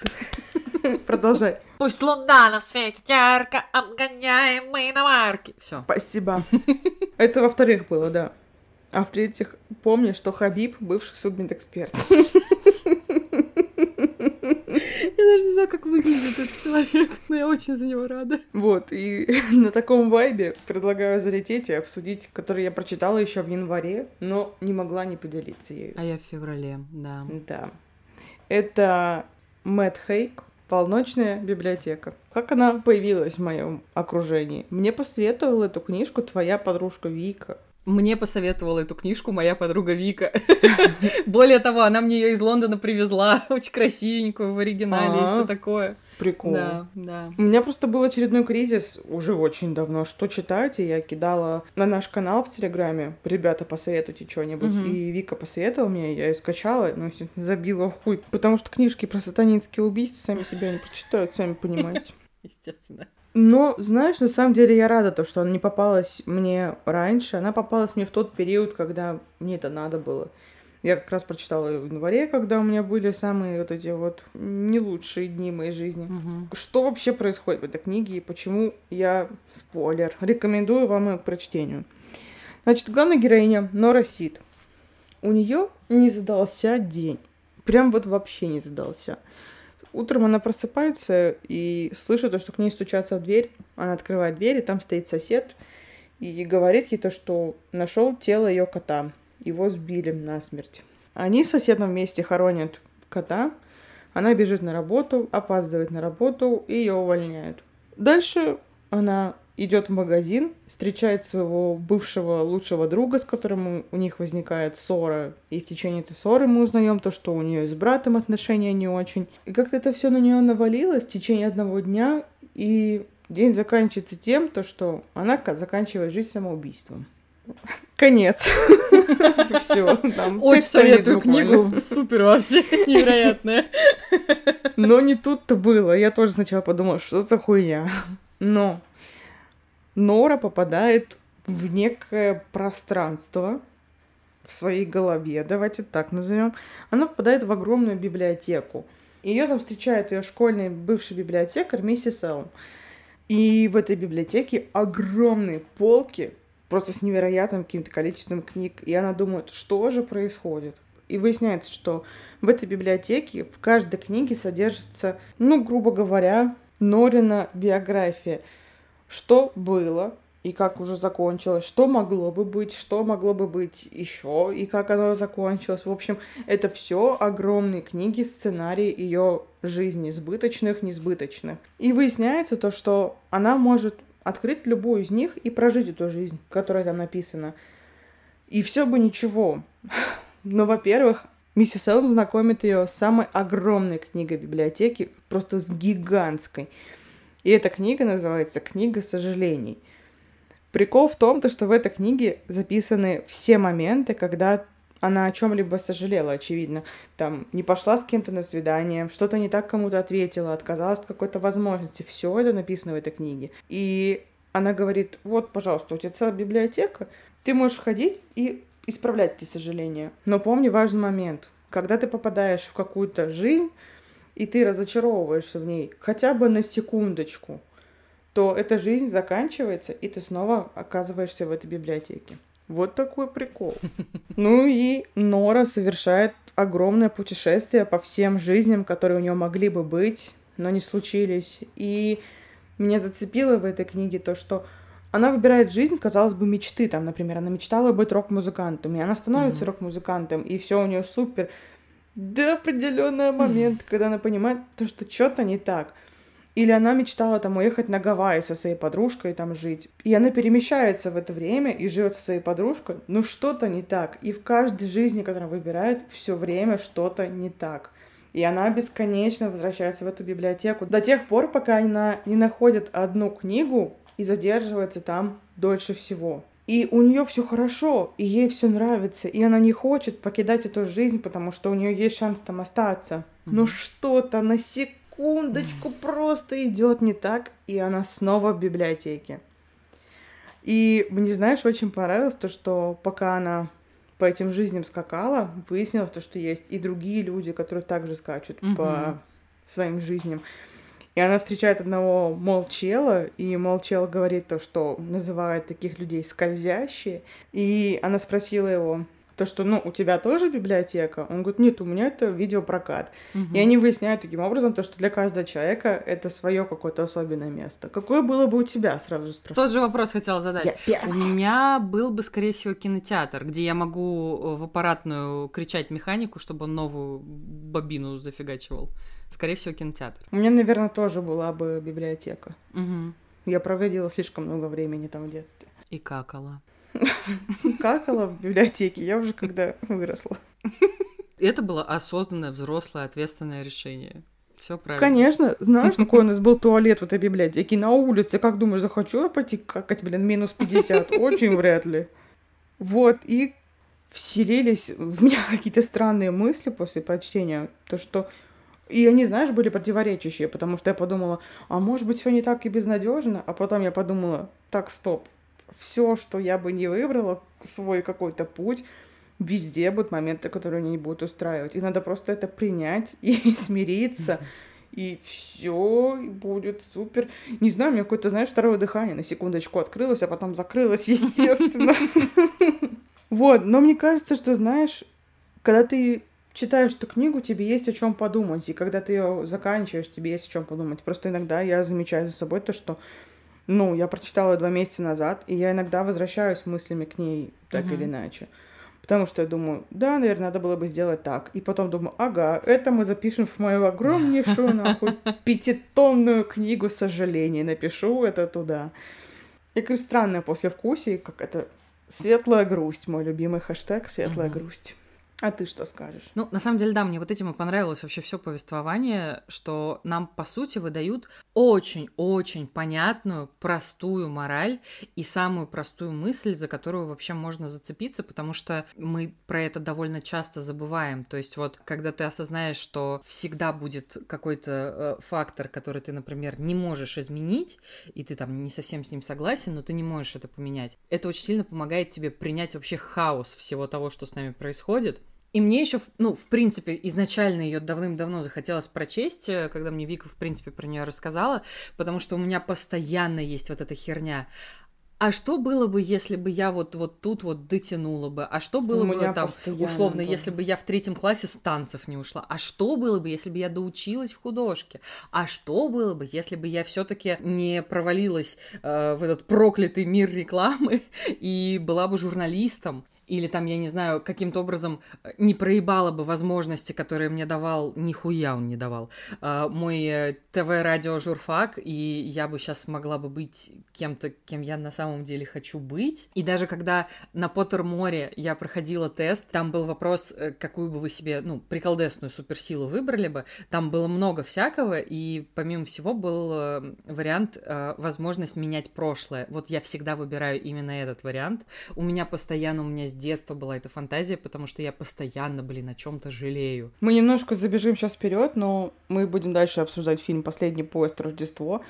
Продолжай. Пусть луна нам светит ярко, обгоняем мы на марке. Все. Спасибо. Это во-вторых было, да. А в-третьих, помни, что Хабиб бывший судмедэксперт. Я даже не знаю, как выглядит этот человек, но я очень за него рада. Вот, и на таком вайбе предлагаю залететь и обсудить, который я прочитала еще в январе, но не могла не поделиться ею. А я в феврале, да. Да. Это Мэтт Хейк, «Полночная библиотека». Как она появилась в моем окружении? Мне посоветовала эту книжку твоя подружка Вика. Мне посоветовала эту книжку моя подруга Вика. Более того, она мне ее из Лондона привезла, очень красивенькую в оригинале и все такое. Прикол. Да, да. У меня просто был очередной кризис уже очень давно. Что читать? И я кидала на наш канал в Телеграме. Ребята, посоветуйте что-нибудь. Мгм. И Вика посоветовала мне, я ее скачала, ну, естественно, забила в хуй. Потому что книжки про сатанинские убийства сами себя не прочитают, сами понимаете. Естественно. Но, знаешь, на самом деле я рада, то, что она не попалась мне раньше. Она попалась мне в тот период, когда мне это надо было. Я как раз прочитала ее в январе, когда у меня были самые вот эти вот не лучшие дни моей жизни. Мгм. Что вообще происходит в этой книге и почему я, спойлер, рекомендую вам ее к прочтению. Значит, главная героиня Нора Сид. У нее не задался день. Прям вот вообще не задался. Утром она просыпается и слышит, то, что к ней стучатся в дверь. Она открывает дверь, и там стоит сосед и говорит ей то, что нашел тело ее кота. Его сбили насмерть. Они с соседом вместе хоронят кота. Она бежит на работу, опаздывает на работу, и ее увольняют. Дальше она идет в магазин, встречает своего бывшего лучшего друга, с которым у них возникает ссора. И в течение этой ссоры мы узнаем то, что у нее с братом отношения не очень. И как-то это все на нее навалилось в течение одного дня, и день заканчивается тем, то, что она ка- заканчивает жизнь самоубийством. Конец. Все. Очень советую книгу, супер вообще, невероятная. Но не тут-то было. Я тоже сначала подумала, что за хуйня. Но Нора попадает в некое пространство в своей голове, давайте так назовем. Она попадает в огромную библиотеку. Ее там встречает ее школьный бывший библиотекарь миссис Элм. И в этой библиотеке огромные полки, просто с невероятным каким-то количеством книг. И она думает, что же происходит. И выясняется, что в этой библиотеке в каждой книге содержится, ну, грубо говоря, Норина биография. Что было и как уже закончилось, что могло бы быть, что могло бы быть еще и как оно закончилось. В общем, это все огромные книги, сценарии ее жизни, сбыточных, несбыточных. И выясняется то, что она может открыть любую из них и прожить эту жизнь, которая там написана. И все бы ничего. Но, во-первых, миссис Элм знакомит ее с самой огромной книгой библиотеки, просто с гигантской. И эта книга называется «Книга сожалений». Прикол в том, то, что в этой книге записаны все моменты, когда она о чем-либо сожалела, очевидно. Там не пошла с кем-то на свидание, что-то не так кому-то ответила, отказалась от какой-то возможности. Все это написано в этой книге. И она говорит, вот, пожалуйста, у тебя целая библиотека, ты можешь ходить и исправлять эти сожаления. Но помни важный момент. Когда ты попадаешь в какую-то жизнь, и ты разочаровываешься в ней хотя бы на секундочку, то эта жизнь заканчивается, и ты снова оказываешься в этой библиотеке. Вот такой прикол. Ну и Нора совершает огромное путешествие по всем жизням, которые у нее могли бы быть, но не случились. И меня зацепило в этой книге то, что она выбирает жизнь, казалось бы, мечты. Там, например, она мечтала быть рок-музыкантом, и она становится Мгм. рок-музыкантом, и все у нее супер. До определенного момента, когда она понимает, то, что что-то не так. Или она мечтала там уехать на Гавайи со своей подружкой и там жить. И она перемещается в это время и живет со своей подружкой, но что-то не так. И в каждой жизни, которую она выбирает, все время что-то не так. И она бесконечно возвращается в эту библиотеку до тех пор, пока она не находит одну книгу и задерживается там дольше всего. И у нее все хорошо, и ей все нравится, и она не хочет покидать эту жизнь, потому что у нее есть шанс там остаться. Но Мгм. что-то на секундочку просто идет не так, и она снова в библиотеке. И мне, знаешь, очень понравилось то, что пока она по этим жизням скакала, выяснилось то, что есть и другие люди, которые также скачут Мгм. по своим жизням. И она встречает одного молчела, и молчел говорит то, что называет таких людей скользящие. И она спросила его, то, что, ну, у тебя тоже библиотека? Он говорит, нет, у меня это видеопрокат. Угу. И они выясняют таким образом то, что для каждого человека это свое какое-то особенное место. Какое было бы у тебя, сразу спрашиваю? Тот же вопрос хотела задать. У меня был бы, скорее всего, кинотеатр, где я могу э, в аппаратную кричать механику, чтобы он новую бобину зафигачивал. Скорее всего, кинотеатр. У меня, наверное, тоже была бы библиотека. Угу. Я проводила слишком много времени там в детстве. И какала. Какала в библиотеке, я уже когда выросла. Это было осознанное, взрослое, ответственное решение. Все правильно. Конечно. Знаешь, какой у нас был туалет в этой библиотеке на улице? Как думаешь, захочу я пойти какать, блин, минус 50? Очень вряд ли. Вот, и вселились в меня какие-то странные мысли после прочтения. То, что и они, знаешь, были противоречащие, потому что я подумала, а может быть, все не так и безнадежно, а потом я подумала, так, стоп, все, что я бы не выбрала, свой какой-то путь, везде будут моменты, которые не будут устраивать. И надо просто это принять и смириться. И все будет супер. Не знаю, у меня какое-то, знаешь, второе дыхание на секундочку открылось, а потом закрылось, естественно. Вот, но мне кажется, что, знаешь, когда ты читаешь эту книгу, тебе есть о чем подумать, и когда ты ее заканчиваешь, тебе есть о чем подумать. Просто иногда я замечаю за собой то, что ну, я прочитала два месяца назад, и я иногда возвращаюсь мыслями к ней так uh-huh. или иначе. Потому что я думаю, да, наверное, надо было бы сделать так. И потом думаю, ага, это мы запишем в мою огромнейшую, нахуй, пятитонную книгу сожалений. Напишу это туда. Я говорю, странное послевкусие, как это светлая грусть, мой любимый хэштег светлая грусть. А ты что скажешь? Ну, на самом деле, да, мне вот этим и понравилось вообще все повествование, что нам, по сути, выдают очень-очень понятную, простую мораль и самую простую мысль, за которую вообще можно зацепиться, потому что мы про это довольно часто забываем. То есть вот, когда ты осознаешь, что всегда будет какой-то э, фактор, который ты, например, не можешь изменить, и ты там не совсем с ним согласен, но ты не можешь это поменять, это очень сильно помогает тебе принять вообще хаос всего того, что с нами происходит, и мне еще, ну, в принципе, изначально ее давным-давно захотелось прочесть, э, когда мне Вика, в принципе, про нее рассказала, потому что у меня постоянно есть вот эта херня. А что было бы, если бы я вот, вот тут вот дотянула бы? А что было бы там, условно, тоже. если бы я в третьем классе с танцев не ушла? А что было бы, если бы я доучилась в художке? А что было бы, если бы я все-таки не провалилась э, в этот проклятый мир рекламы и была бы журналистом? Или там, я не знаю, каким-то образом э, не проебала бы возможности, которые мне давал, нихуя он не давал, а, мой э, ТВ-радио журфак, и я бы сейчас могла бы быть кем-то, кем я на самом деле хочу быть. И даже когда на Поттер-море я проходила тест, там был вопрос, э, какую бы вы себе, ну, приколдесную суперсилу выбрали бы, там было много всякого, и помимо всего был вариант, возможность менять прошлое. Вот я всегда выбираю именно этот вариант. У меня постоянно, у меня с детства была эта фантазия, потому что я постоянно, блин, о чем-то жалею. Мы немножко забежим сейчас вперед, но мы будем дальше обсуждать фильм «Последний поезд. Рождество».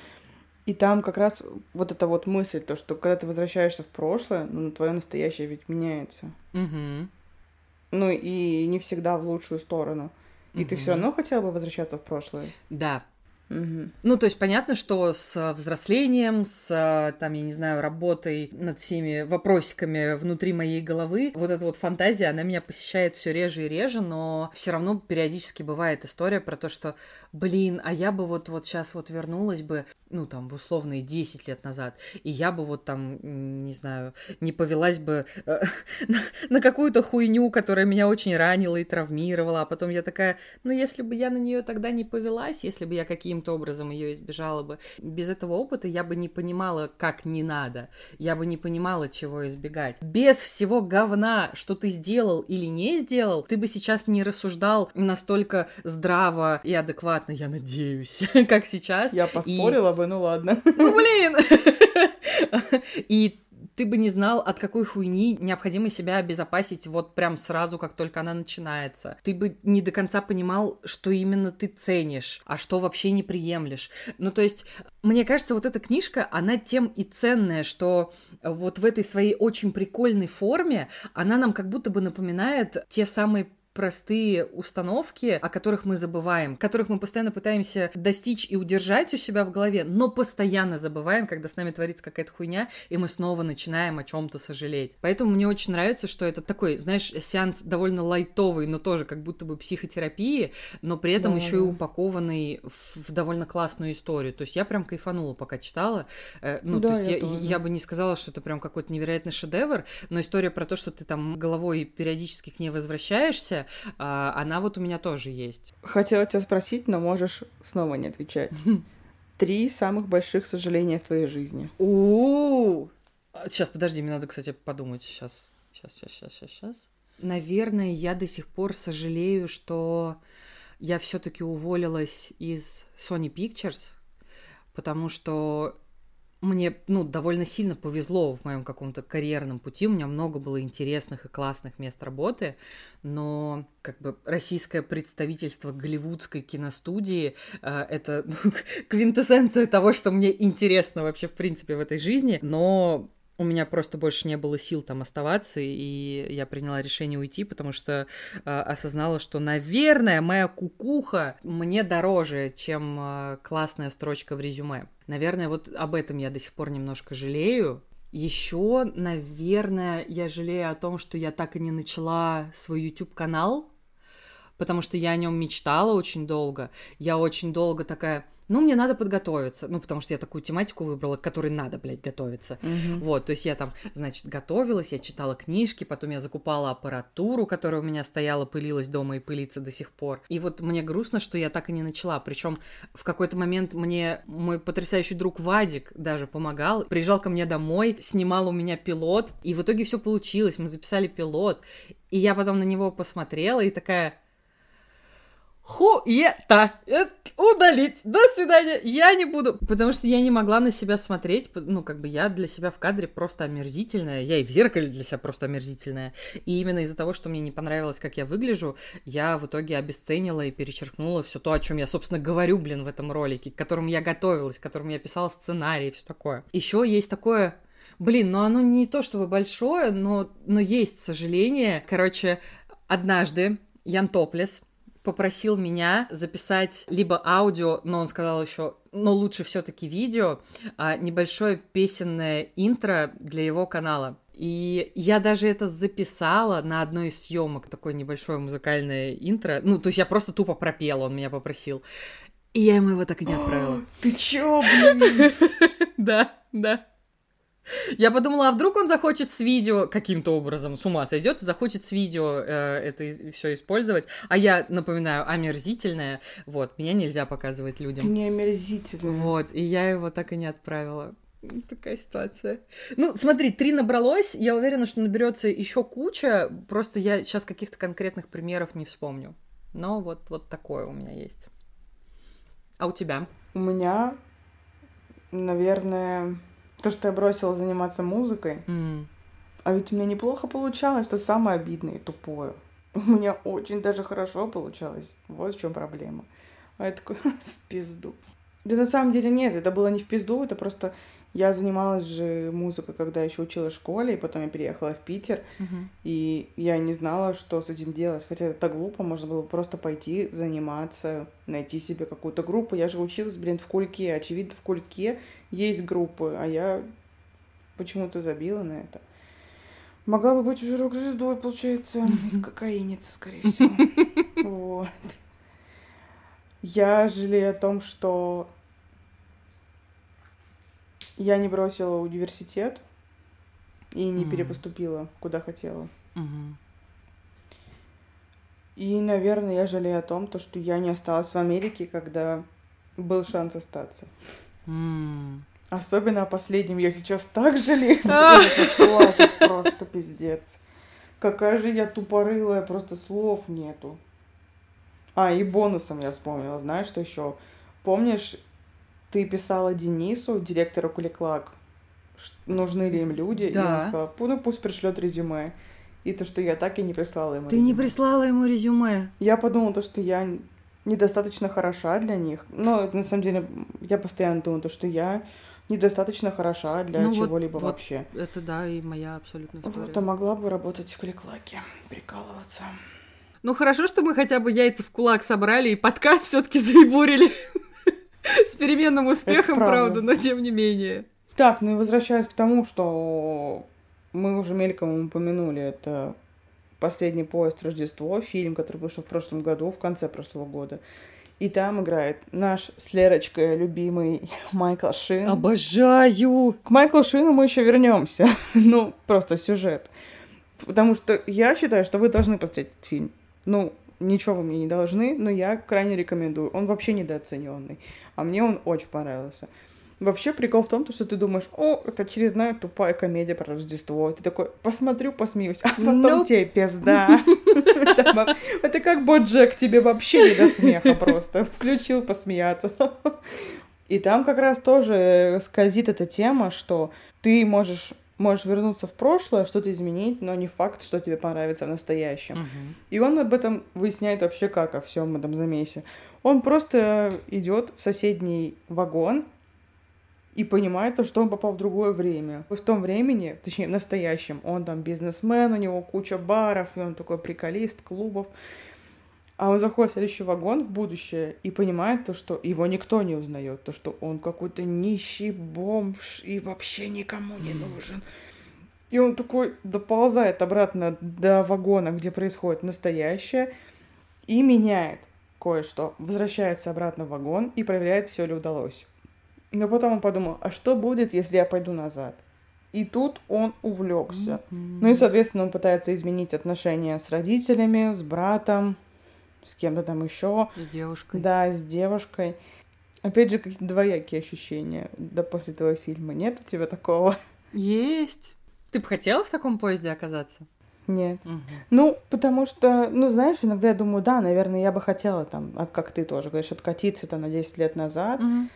И там как раз вот эта вот мысль, то, что когда ты возвращаешься в прошлое, ну, твое настоящее ведь меняется. Угу. Ну, и не всегда в лучшую сторону. И угу. ты все равно хотела бы возвращаться в прошлое? Да, Угу. Ну, то есть понятно, что с взрослением, с, там, я не знаю, работой над всеми вопросиками внутри моей головы, вот эта вот фантазия, она меня посещает все реже и реже, но все равно периодически бывает история про то, что, блин, а я бы вот, вот сейчас вот вернулась бы, ну, там, в условные 10 лет назад, и я бы вот там, не знаю, не повелась бы э, на, какую-то хуйню, которая меня очень ранила и травмировала, а потом я такая, ну, если бы я на нее тогда не повелась, если бы я какие каким-то образом ее избежала бы. Без этого опыта я бы не понимала, как не надо. Я бы не понимала, чего избегать. Без всего говна, что ты сделал или не сделал, ты бы сейчас не рассуждал настолько здраво и адекватно, я надеюсь, как сейчас. Я поспорила и... бы, ну ладно. Ну блин! И ты бы не знал, от какой хуйни необходимо себя обезопасить вот прям сразу, как только она начинается. Ты бы не до конца понимал, что именно ты ценишь, а что вообще не приемлешь. Ну, то есть, мне кажется, вот эта книжка, она тем и ценная, что вот в этой своей очень прикольной форме она нам как будто бы напоминает те самые простые установки, о которых мы забываем, которых мы постоянно пытаемся достичь и удержать у себя в голове, но постоянно забываем, когда с нами творится какая-то хуйня, и мы снова начинаем о чем-то сожалеть. Поэтому мне очень нравится, что это такой, знаешь, сеанс довольно лайтовый, но тоже как будто бы психотерапии, но при этом да, еще да. и упакованный в, в довольно классную историю. То есть я прям кайфанула, пока читала. Э, ну, да, то есть я, я, я бы не сказала, что это прям какой-то невероятный шедевр, но история про то, что ты там головой периодически к ней возвращаешься, а, она вот у меня тоже есть. Хотела тебя спросить, но можешь снова не отвечать. Три самых больших сожаления в твоей жизни. У Сейчас, подожди, мне надо, кстати, подумать. Сейчас, сейчас, сейчас, сейчас, сейчас, сейчас. Наверное, я до сих пор сожалею, что я все-таки уволилась из Sony Pictures, потому что мне, ну, довольно сильно повезло в моем каком-то карьерном пути. У меня много было интересных и классных мест работы, но как бы российское представительство голливудской киностудии э, это ну, квинтэссенция того, что мне интересно вообще в принципе в этой жизни. Но у меня просто больше не было сил там оставаться, и я приняла решение уйти, потому что э, осознала, что, наверное, моя кукуха мне дороже, чем э, классная строчка в резюме. Наверное, вот об этом я до сих пор немножко жалею. Еще, наверное, я жалею о том, что я так и не начала свой YouTube-канал, потому что я о нем мечтала очень долго. Я очень долго такая, ну, мне надо подготовиться, ну, потому что я такую тематику выбрала, к которой надо, блядь, готовиться. Mm-hmm. Вот, то есть я там, значит, готовилась, я читала книжки, потом я закупала аппаратуру, которая у меня стояла, пылилась дома и пылится до сих пор. И вот мне грустно, что я так и не начала. Причем в какой-то момент мне мой потрясающий друг Вадик даже помогал, приезжал ко мне домой, снимал у меня пилот, и в итоге все получилось, мы записали пилот. И я потом на него посмотрела и такая, хуета, удалить, до свидания, я не буду, потому что я не могла на себя смотреть, ну, как бы я для себя в кадре просто омерзительная, я и в зеркале для себя просто омерзительная, и именно из-за того, что мне не понравилось, как я выгляжу, я в итоге обесценила и перечеркнула все то, о чем я, собственно, говорю, блин, в этом ролике, к которому я готовилась, к которому я писала сценарий и все такое. Еще есть такое Блин, ну оно не то чтобы большое, но, но есть сожаление. Короче, однажды Ян Топлес, попросил меня записать либо аудио, но он сказал еще, но лучше все-таки видео, а, небольшое песенное интро для его канала. И я даже это записала на одной из съемок, такое небольшое музыкальное интро. Ну, то есть я просто тупо пропела, он меня попросил. И я ему его так и не отправила. Ты чё, блин? Да, да. Я подумала, а вдруг он захочет с видео каким-то образом с ума сойдет, захочет с видео э, это все использовать. А я напоминаю, омерзительная. Вот, меня нельзя показывать людям. Ты не омерзительная. Вот, и я его так и не отправила. Такая ситуация. Ну, смотри, три набралось. Я уверена, что наберется еще куча. Просто я сейчас каких-то конкретных примеров не вспомню. Но вот, вот такое у меня есть. А у тебя? У меня, наверное, то, что я бросила заниматься музыкой. Mm. А ведь у меня неплохо получалось, что самое обидное и тупое. У меня очень даже хорошо получалось. Вот в чем проблема. А я такой, в пизду. Да на самом деле нет, это было не в пизду, это просто я занималась же музыкой, когда еще училась в школе, и потом я переехала в Питер, uh-huh. и я не знала, что с этим делать. Хотя это так глупо, можно было просто пойти заниматься, найти себе какую-то группу. Я же училась, блин, в Кульке. Очевидно, в Кульке есть группы, а я почему-то забила на это. Могла бы быть уже рок-звездой, получается, из кокаиницы, скорее всего. Вот. Я жалею о том, что я не бросила университет и не mm. перепоступила, куда хотела. Mm-hmm. И, наверное, я жалею о том, то, что я не осталась в Америке, когда был шанс остаться. Mm. Особенно о последнем я сейчас так жалею. Просто пиздец. Какая же я тупорылая, просто слов нету. А, и бонусом я вспомнила. Знаешь, что еще? Помнишь, ты писала Денису, директору Куликлак, нужны ли им люди, да. и он сказал, ну пусть пришлет резюме. И то, что я так и не прислала ему Ты резюме. не прислала ему резюме? Я подумала, то, что я недостаточно хороша для них. Но на самом деле я постоянно думаю, то, что я недостаточно хороша для ну, чего-либо вот, вообще. это да, и моя абсолютная история. Вот, а могла бы работать в Кликлаке, прикалываться. Ну хорошо, что мы хотя бы яйца в кулак собрали и подкаст все-таки заебурили. С переменным успехом, правда, но тем не менее. Так, ну и возвращаясь к тому, что мы уже мельком упомянули, это «Последний поезд Рождество», фильм, который вышел в прошлом году, в конце прошлого года. И там играет наш с Лерочкой любимый Майкл Шин. Обожаю! К Майклу Шину мы еще вернемся. ну, просто сюжет. Потому что я считаю, что вы должны посмотреть этот фильм. Ну, ничего вы мне не должны, но я крайне рекомендую. Он вообще недооцененный. А мне он очень понравился. Вообще прикол в том, что ты думаешь, о, это очередная тупая комедия про Рождество. И ты такой, посмотрю, посмеюсь, а потом nope. тебе пизда. Это как Боджек, тебе вообще не до смеха просто. Включил посмеяться. И там как раз тоже скользит эта тема, что ты можешь можешь вернуться в прошлое, что-то изменить, но не факт, что тебе понравится в настоящем. Uh-huh. И он об этом выясняет вообще как о всем этом замесе. Он просто идет в соседний вагон и понимает то, что он попал в другое время. В том времени, точнее, в настоящем, он там бизнесмен, у него куча баров, и он такой приколист, клубов. А он заходит в следующий вагон в будущее и понимает то, что его никто не узнает, то, что он какой-то нищий бомж и вообще никому не нужен. И он такой доползает обратно до вагона, где происходит настоящее, и меняет кое-что. Возвращается обратно в вагон и проверяет, все ли удалось. Но потом он подумал, а что будет, если я пойду назад? И тут он увлекся. Mm-hmm. Ну и, соответственно, он пытается изменить отношения с родителями, с братом, с кем-то там еще. С девушкой. Да, с девушкой. Опять же, какие-то двоякие ощущения да, после этого фильма. Нет у тебя такого? Есть. Ты бы хотела в таком поезде оказаться? Нет. Угу. Ну, потому что, ну, знаешь, иногда я думаю, да, наверное, я бы хотела там, а как ты тоже говоришь, откатиться там на 10 лет назад. Угу.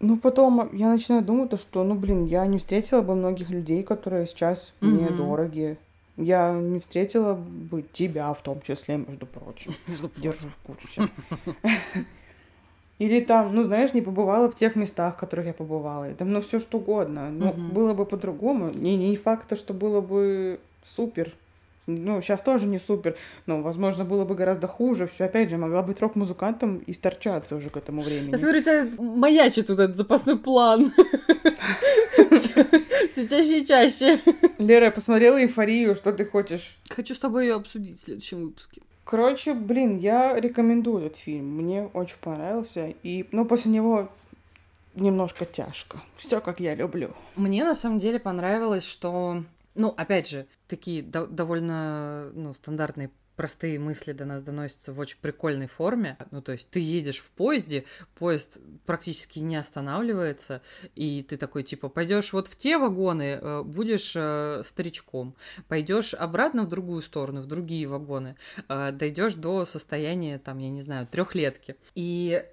Ну, потом я начинаю думать, то, что, ну, блин, я не встретила бы многих людей, которые сейчас mm-hmm. мне дороги. Я не встретила бы тебя в том числе, между прочим. Между Держу в курсе. Или там, ну, знаешь, не побывала в тех местах, в которых я побывала. И там, ну, все что угодно. Ну, было бы по-другому. Не, не факт, что было бы супер ну, сейчас тоже не супер, но, возможно, было бы гораздо хуже. Все, опять же, могла быть рок-музыкантом и сторчаться уже к этому времени. Я смотрю, это маячит тут этот запасной план. Все чаще и чаще. Лера, я посмотрела «Эйфорию», что ты хочешь? Хочу с тобой ее обсудить в следующем выпуске. Короче, блин, я рекомендую этот фильм. Мне очень понравился. И, ну, после него немножко тяжко. Все как я люблю. Мне на самом деле понравилось, что ну, опять же, такие до- довольно ну, стандартные простые мысли до нас доносятся в очень прикольной форме. Ну, то есть ты едешь в поезде, поезд практически не останавливается, и ты такой, типа, пойдешь вот в те вагоны, э, будешь э, старичком, пойдешь обратно в другую сторону, в другие вагоны, э, дойдешь до состояния, там, я не знаю, трехлетки. И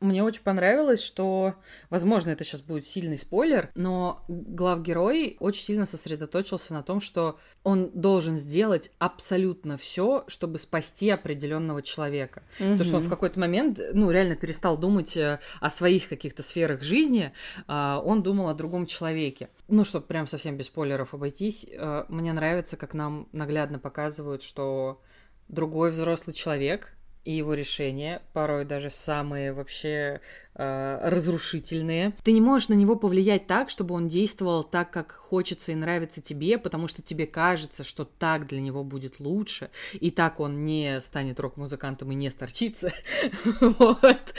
мне очень понравилось, что, возможно, это сейчас будет сильный спойлер, но главгерой очень сильно сосредоточился на том, что он должен сделать абсолютно все, чтобы спасти определенного человека. Mm-hmm. Потому что он в какой-то момент, ну, реально перестал думать э, о своих каких-то сферах жизни, а, он думал о другом человеке. Ну, чтобы прям совсем без спойлеров обойтись, э, мне нравится, как нам наглядно показывают, что другой взрослый человек и его решения, порой даже самые вообще э, разрушительные. Ты не можешь на него повлиять так, чтобы он действовал так, как хочется и нравится тебе, потому что тебе кажется, что так для него будет лучше, и так он не станет рок-музыкантом и не сторчится. Вот.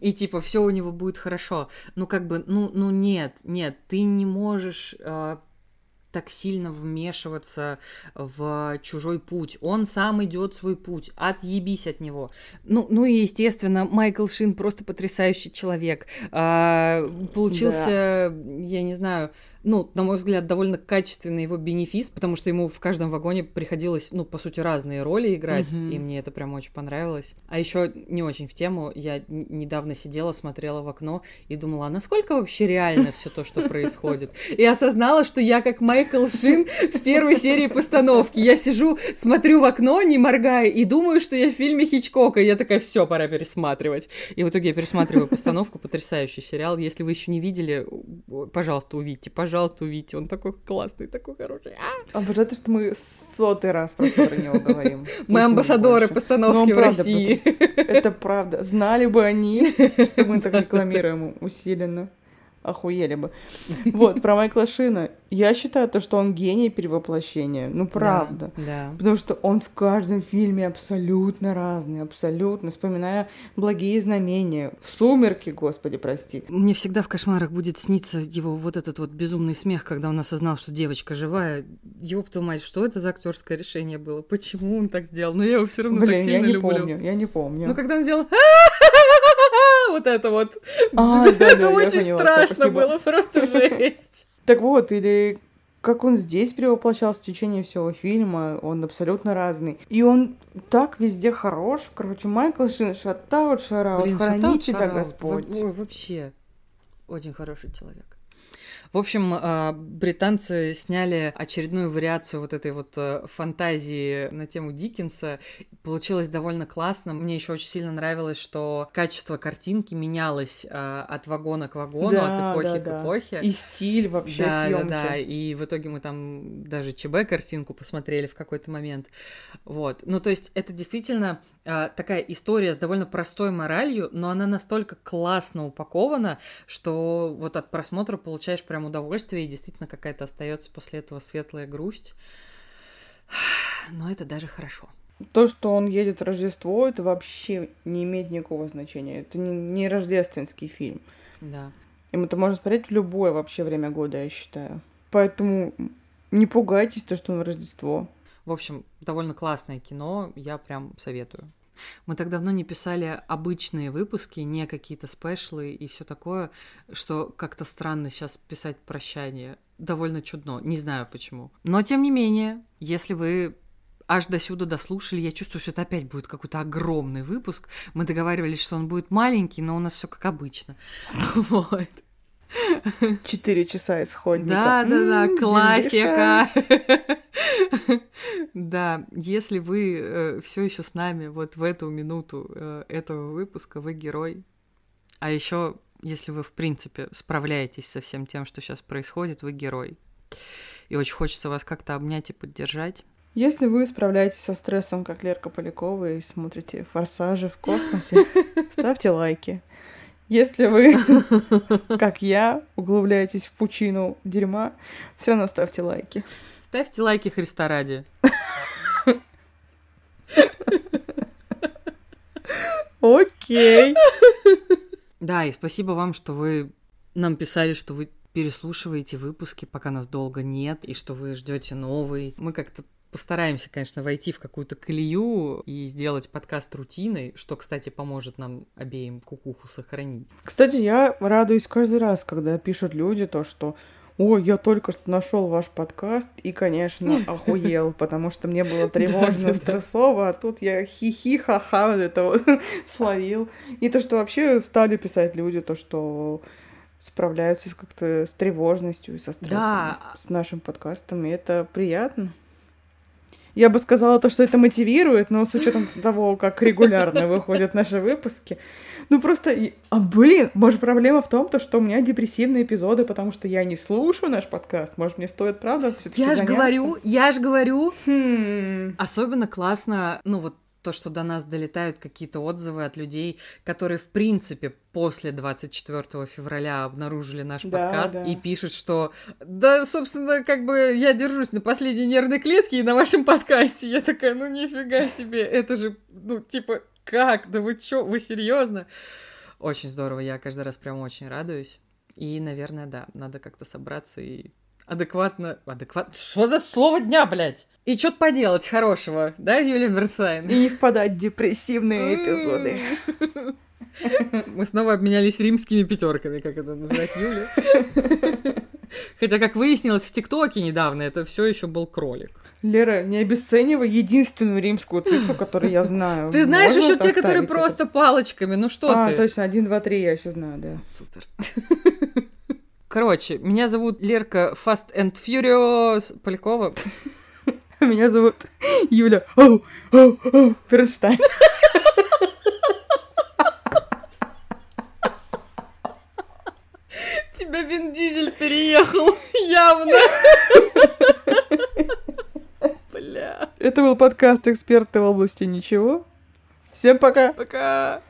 И типа все у него будет хорошо. Ну как бы, ну, ну нет, нет, ты не можешь э, так сильно вмешиваться в чужой путь. Он сам идет свой путь, отъебись от него. Ну, ну и, естественно, Майкл Шин просто потрясающий человек. А, получился, да. я не знаю, ну, на мой взгляд, довольно качественный его бенефис, потому что ему в каждом вагоне приходилось, ну, по сути, разные роли играть, mm-hmm. и мне это прям очень понравилось. А еще не очень в тему, я недавно сидела, смотрела в окно и думала, а насколько вообще реально все то, что происходит? И осознала, что я как Майкл Шин в первой серии постановки. Я сижу, смотрю в окно, не моргая, и думаю, что я в фильме Хичкока. И я такая, все, пора пересматривать. И в итоге я пересматриваю постановку, потрясающий сериал. Если вы еще не видели, пожалуйста, увидите, пожалуйста пожалуйста, увидите. Он такой классный, такой хороший. А! Обожаю то, что мы сотый раз просто про него говорим. Мы амбассадоры постановки в России. Это правда. Знали бы они, что мы так рекламируем усиленно. Охуели бы. Вот, про Майкла Шина. Я считаю то, что он гений перевоплощения. Ну, правда. Да, да. Потому что он в каждом фильме абсолютно разный, абсолютно. Вспоминая «Благие знамения», «Сумерки», господи, прости. Мне всегда в кошмарах будет сниться его вот этот вот безумный смех, когда он осознал, что девочка живая. Ёб твою мать, что это за актерское решение было? Почему он так сделал? Но я его все равно так Блин, я сильно не люблю. помню, я не помню. Ну, когда он сделал вот это вот. А, да, да, это я очень поняла, страшно спасибо. было, просто жесть. Так вот, или как он здесь перевоплощался в течение всего фильма, он абсолютно разный. И он так везде хорош. Короче, Майкл Шин, шатаут, шараут, храни тебя. Господь. Ой, вообще, очень хороший человек. В общем, а, британцы сняли очередную вариацию вот этой вот э, фантазии на тему Диккенса. Получилось довольно классно. Мне еще очень сильно нравилось, что качество картинки менялось а, от вагона к вагону, Да, от эпохи да, к да. эпохе. И стиль вообще да, съемки. да, да. И в итоге мы там даже ЧБ картинку посмотрели в какой-то момент. Вот. Ну, то есть это действительно а, такая история с довольно простой моралью, но она настолько классно упакована, что вот от просмотра получаешь прям удовольствие, и действительно какая-то остается после этого светлая грусть. Но это даже хорошо. То, что он едет в Рождество, это вообще не имеет никакого значения. Это не, не рождественский фильм. Да. Им это можно смотреть в любое вообще время года, я считаю. Поэтому не пугайтесь, то, что он в Рождество. В общем, довольно классное кино, я прям советую. Мы так давно не писали обычные выпуски, не какие-то спешлы и все такое, что как-то странно сейчас писать прощание. Довольно чудно, не знаю почему. Но тем не менее, если вы аж до сюда дослушали, я чувствую, что это опять будет какой-то огромный выпуск. Мы договаривались, что он будет маленький, но у нас все как обычно. Вот. Четыре часа исходника. Да, да, да, классика. Да, если вы все еще с нами вот в эту минуту э, этого выпуска, вы герой. А еще, если вы, в принципе, справляетесь со всем тем, что сейчас происходит, вы герой. И очень хочется вас как-то обнять и поддержать. Если вы справляетесь со стрессом, как Лерка Полякова, и смотрите «Форсажи в космосе», ставьте лайки. Если вы, как я, углубляетесь в пучину дерьма, все равно ставьте лайки. Ставьте лайки Христа ради. Окей. Да, и спасибо вам, что вы нам писали, что вы переслушиваете выпуски, пока нас долго нет, и что вы ждете новый. Мы как-то постараемся, конечно, войти в какую-то колею и сделать подкаст рутиной, что, кстати, поможет нам обеим кукуху сохранить. Кстати, я радуюсь каждый раз, когда пишут люди то, что Ой, я только что нашел ваш подкаст и, конечно, охуел, потому что мне было тревожно, стрессово, а тут я хихи, ха-ха, вот это вот словил. И то, что вообще стали писать люди, то, что справляются как-то с тревожностью и со стрессом Да. с нашим подкастом, и это приятно. Я бы сказала то, что это мотивирует, но с учетом того, как регулярно выходят наши выпуски, ну просто, а блин, может проблема в том, то, что у меня депрессивные эпизоды, потому что я не слушаю наш подкаст. Может мне стоит, правда, все-таки Я же говорю, я же говорю. Хм. Особенно классно, ну вот то, что до нас долетают какие-то отзывы от людей, которые, в принципе, после 24 февраля обнаружили наш Да, подкаст да. и пишут, что да, собственно, как бы я держусь на последней нервной клетке и на вашем подкасте. Я такая, ну нифига себе, это же, ну, типа, как? Да вы чё, вы серьезно? Очень здорово, я каждый раз прям очень радуюсь. И, наверное, да, надо как-то собраться и адекватно... Адекватно? Что за слово дня, блядь? И что-то поделать хорошего, да, Юлия Мерсайн? И не впадать в депрессивные эпизоды. Мы снова обменялись римскими пятерками, как это называет Юля. Хотя, как выяснилось в ТикТоке недавно, это все еще был кролик. Лера, не обесценивай единственную римскую цифру, которую я знаю. Ты знаешь Можно еще те, которые это? просто палочками, ну что А, ты? точно, один, два, три, я еще знаю, да. Супер. Короче, меня зовут Лерка Fast and Furious Полякова. Меня зовут Юля. Оу, оу, оу, Бернштайн. Тебя Вин Дизель переехал, явно. Бля. Это был подкаст «Эксперты в области ничего». Всем пока! Пока.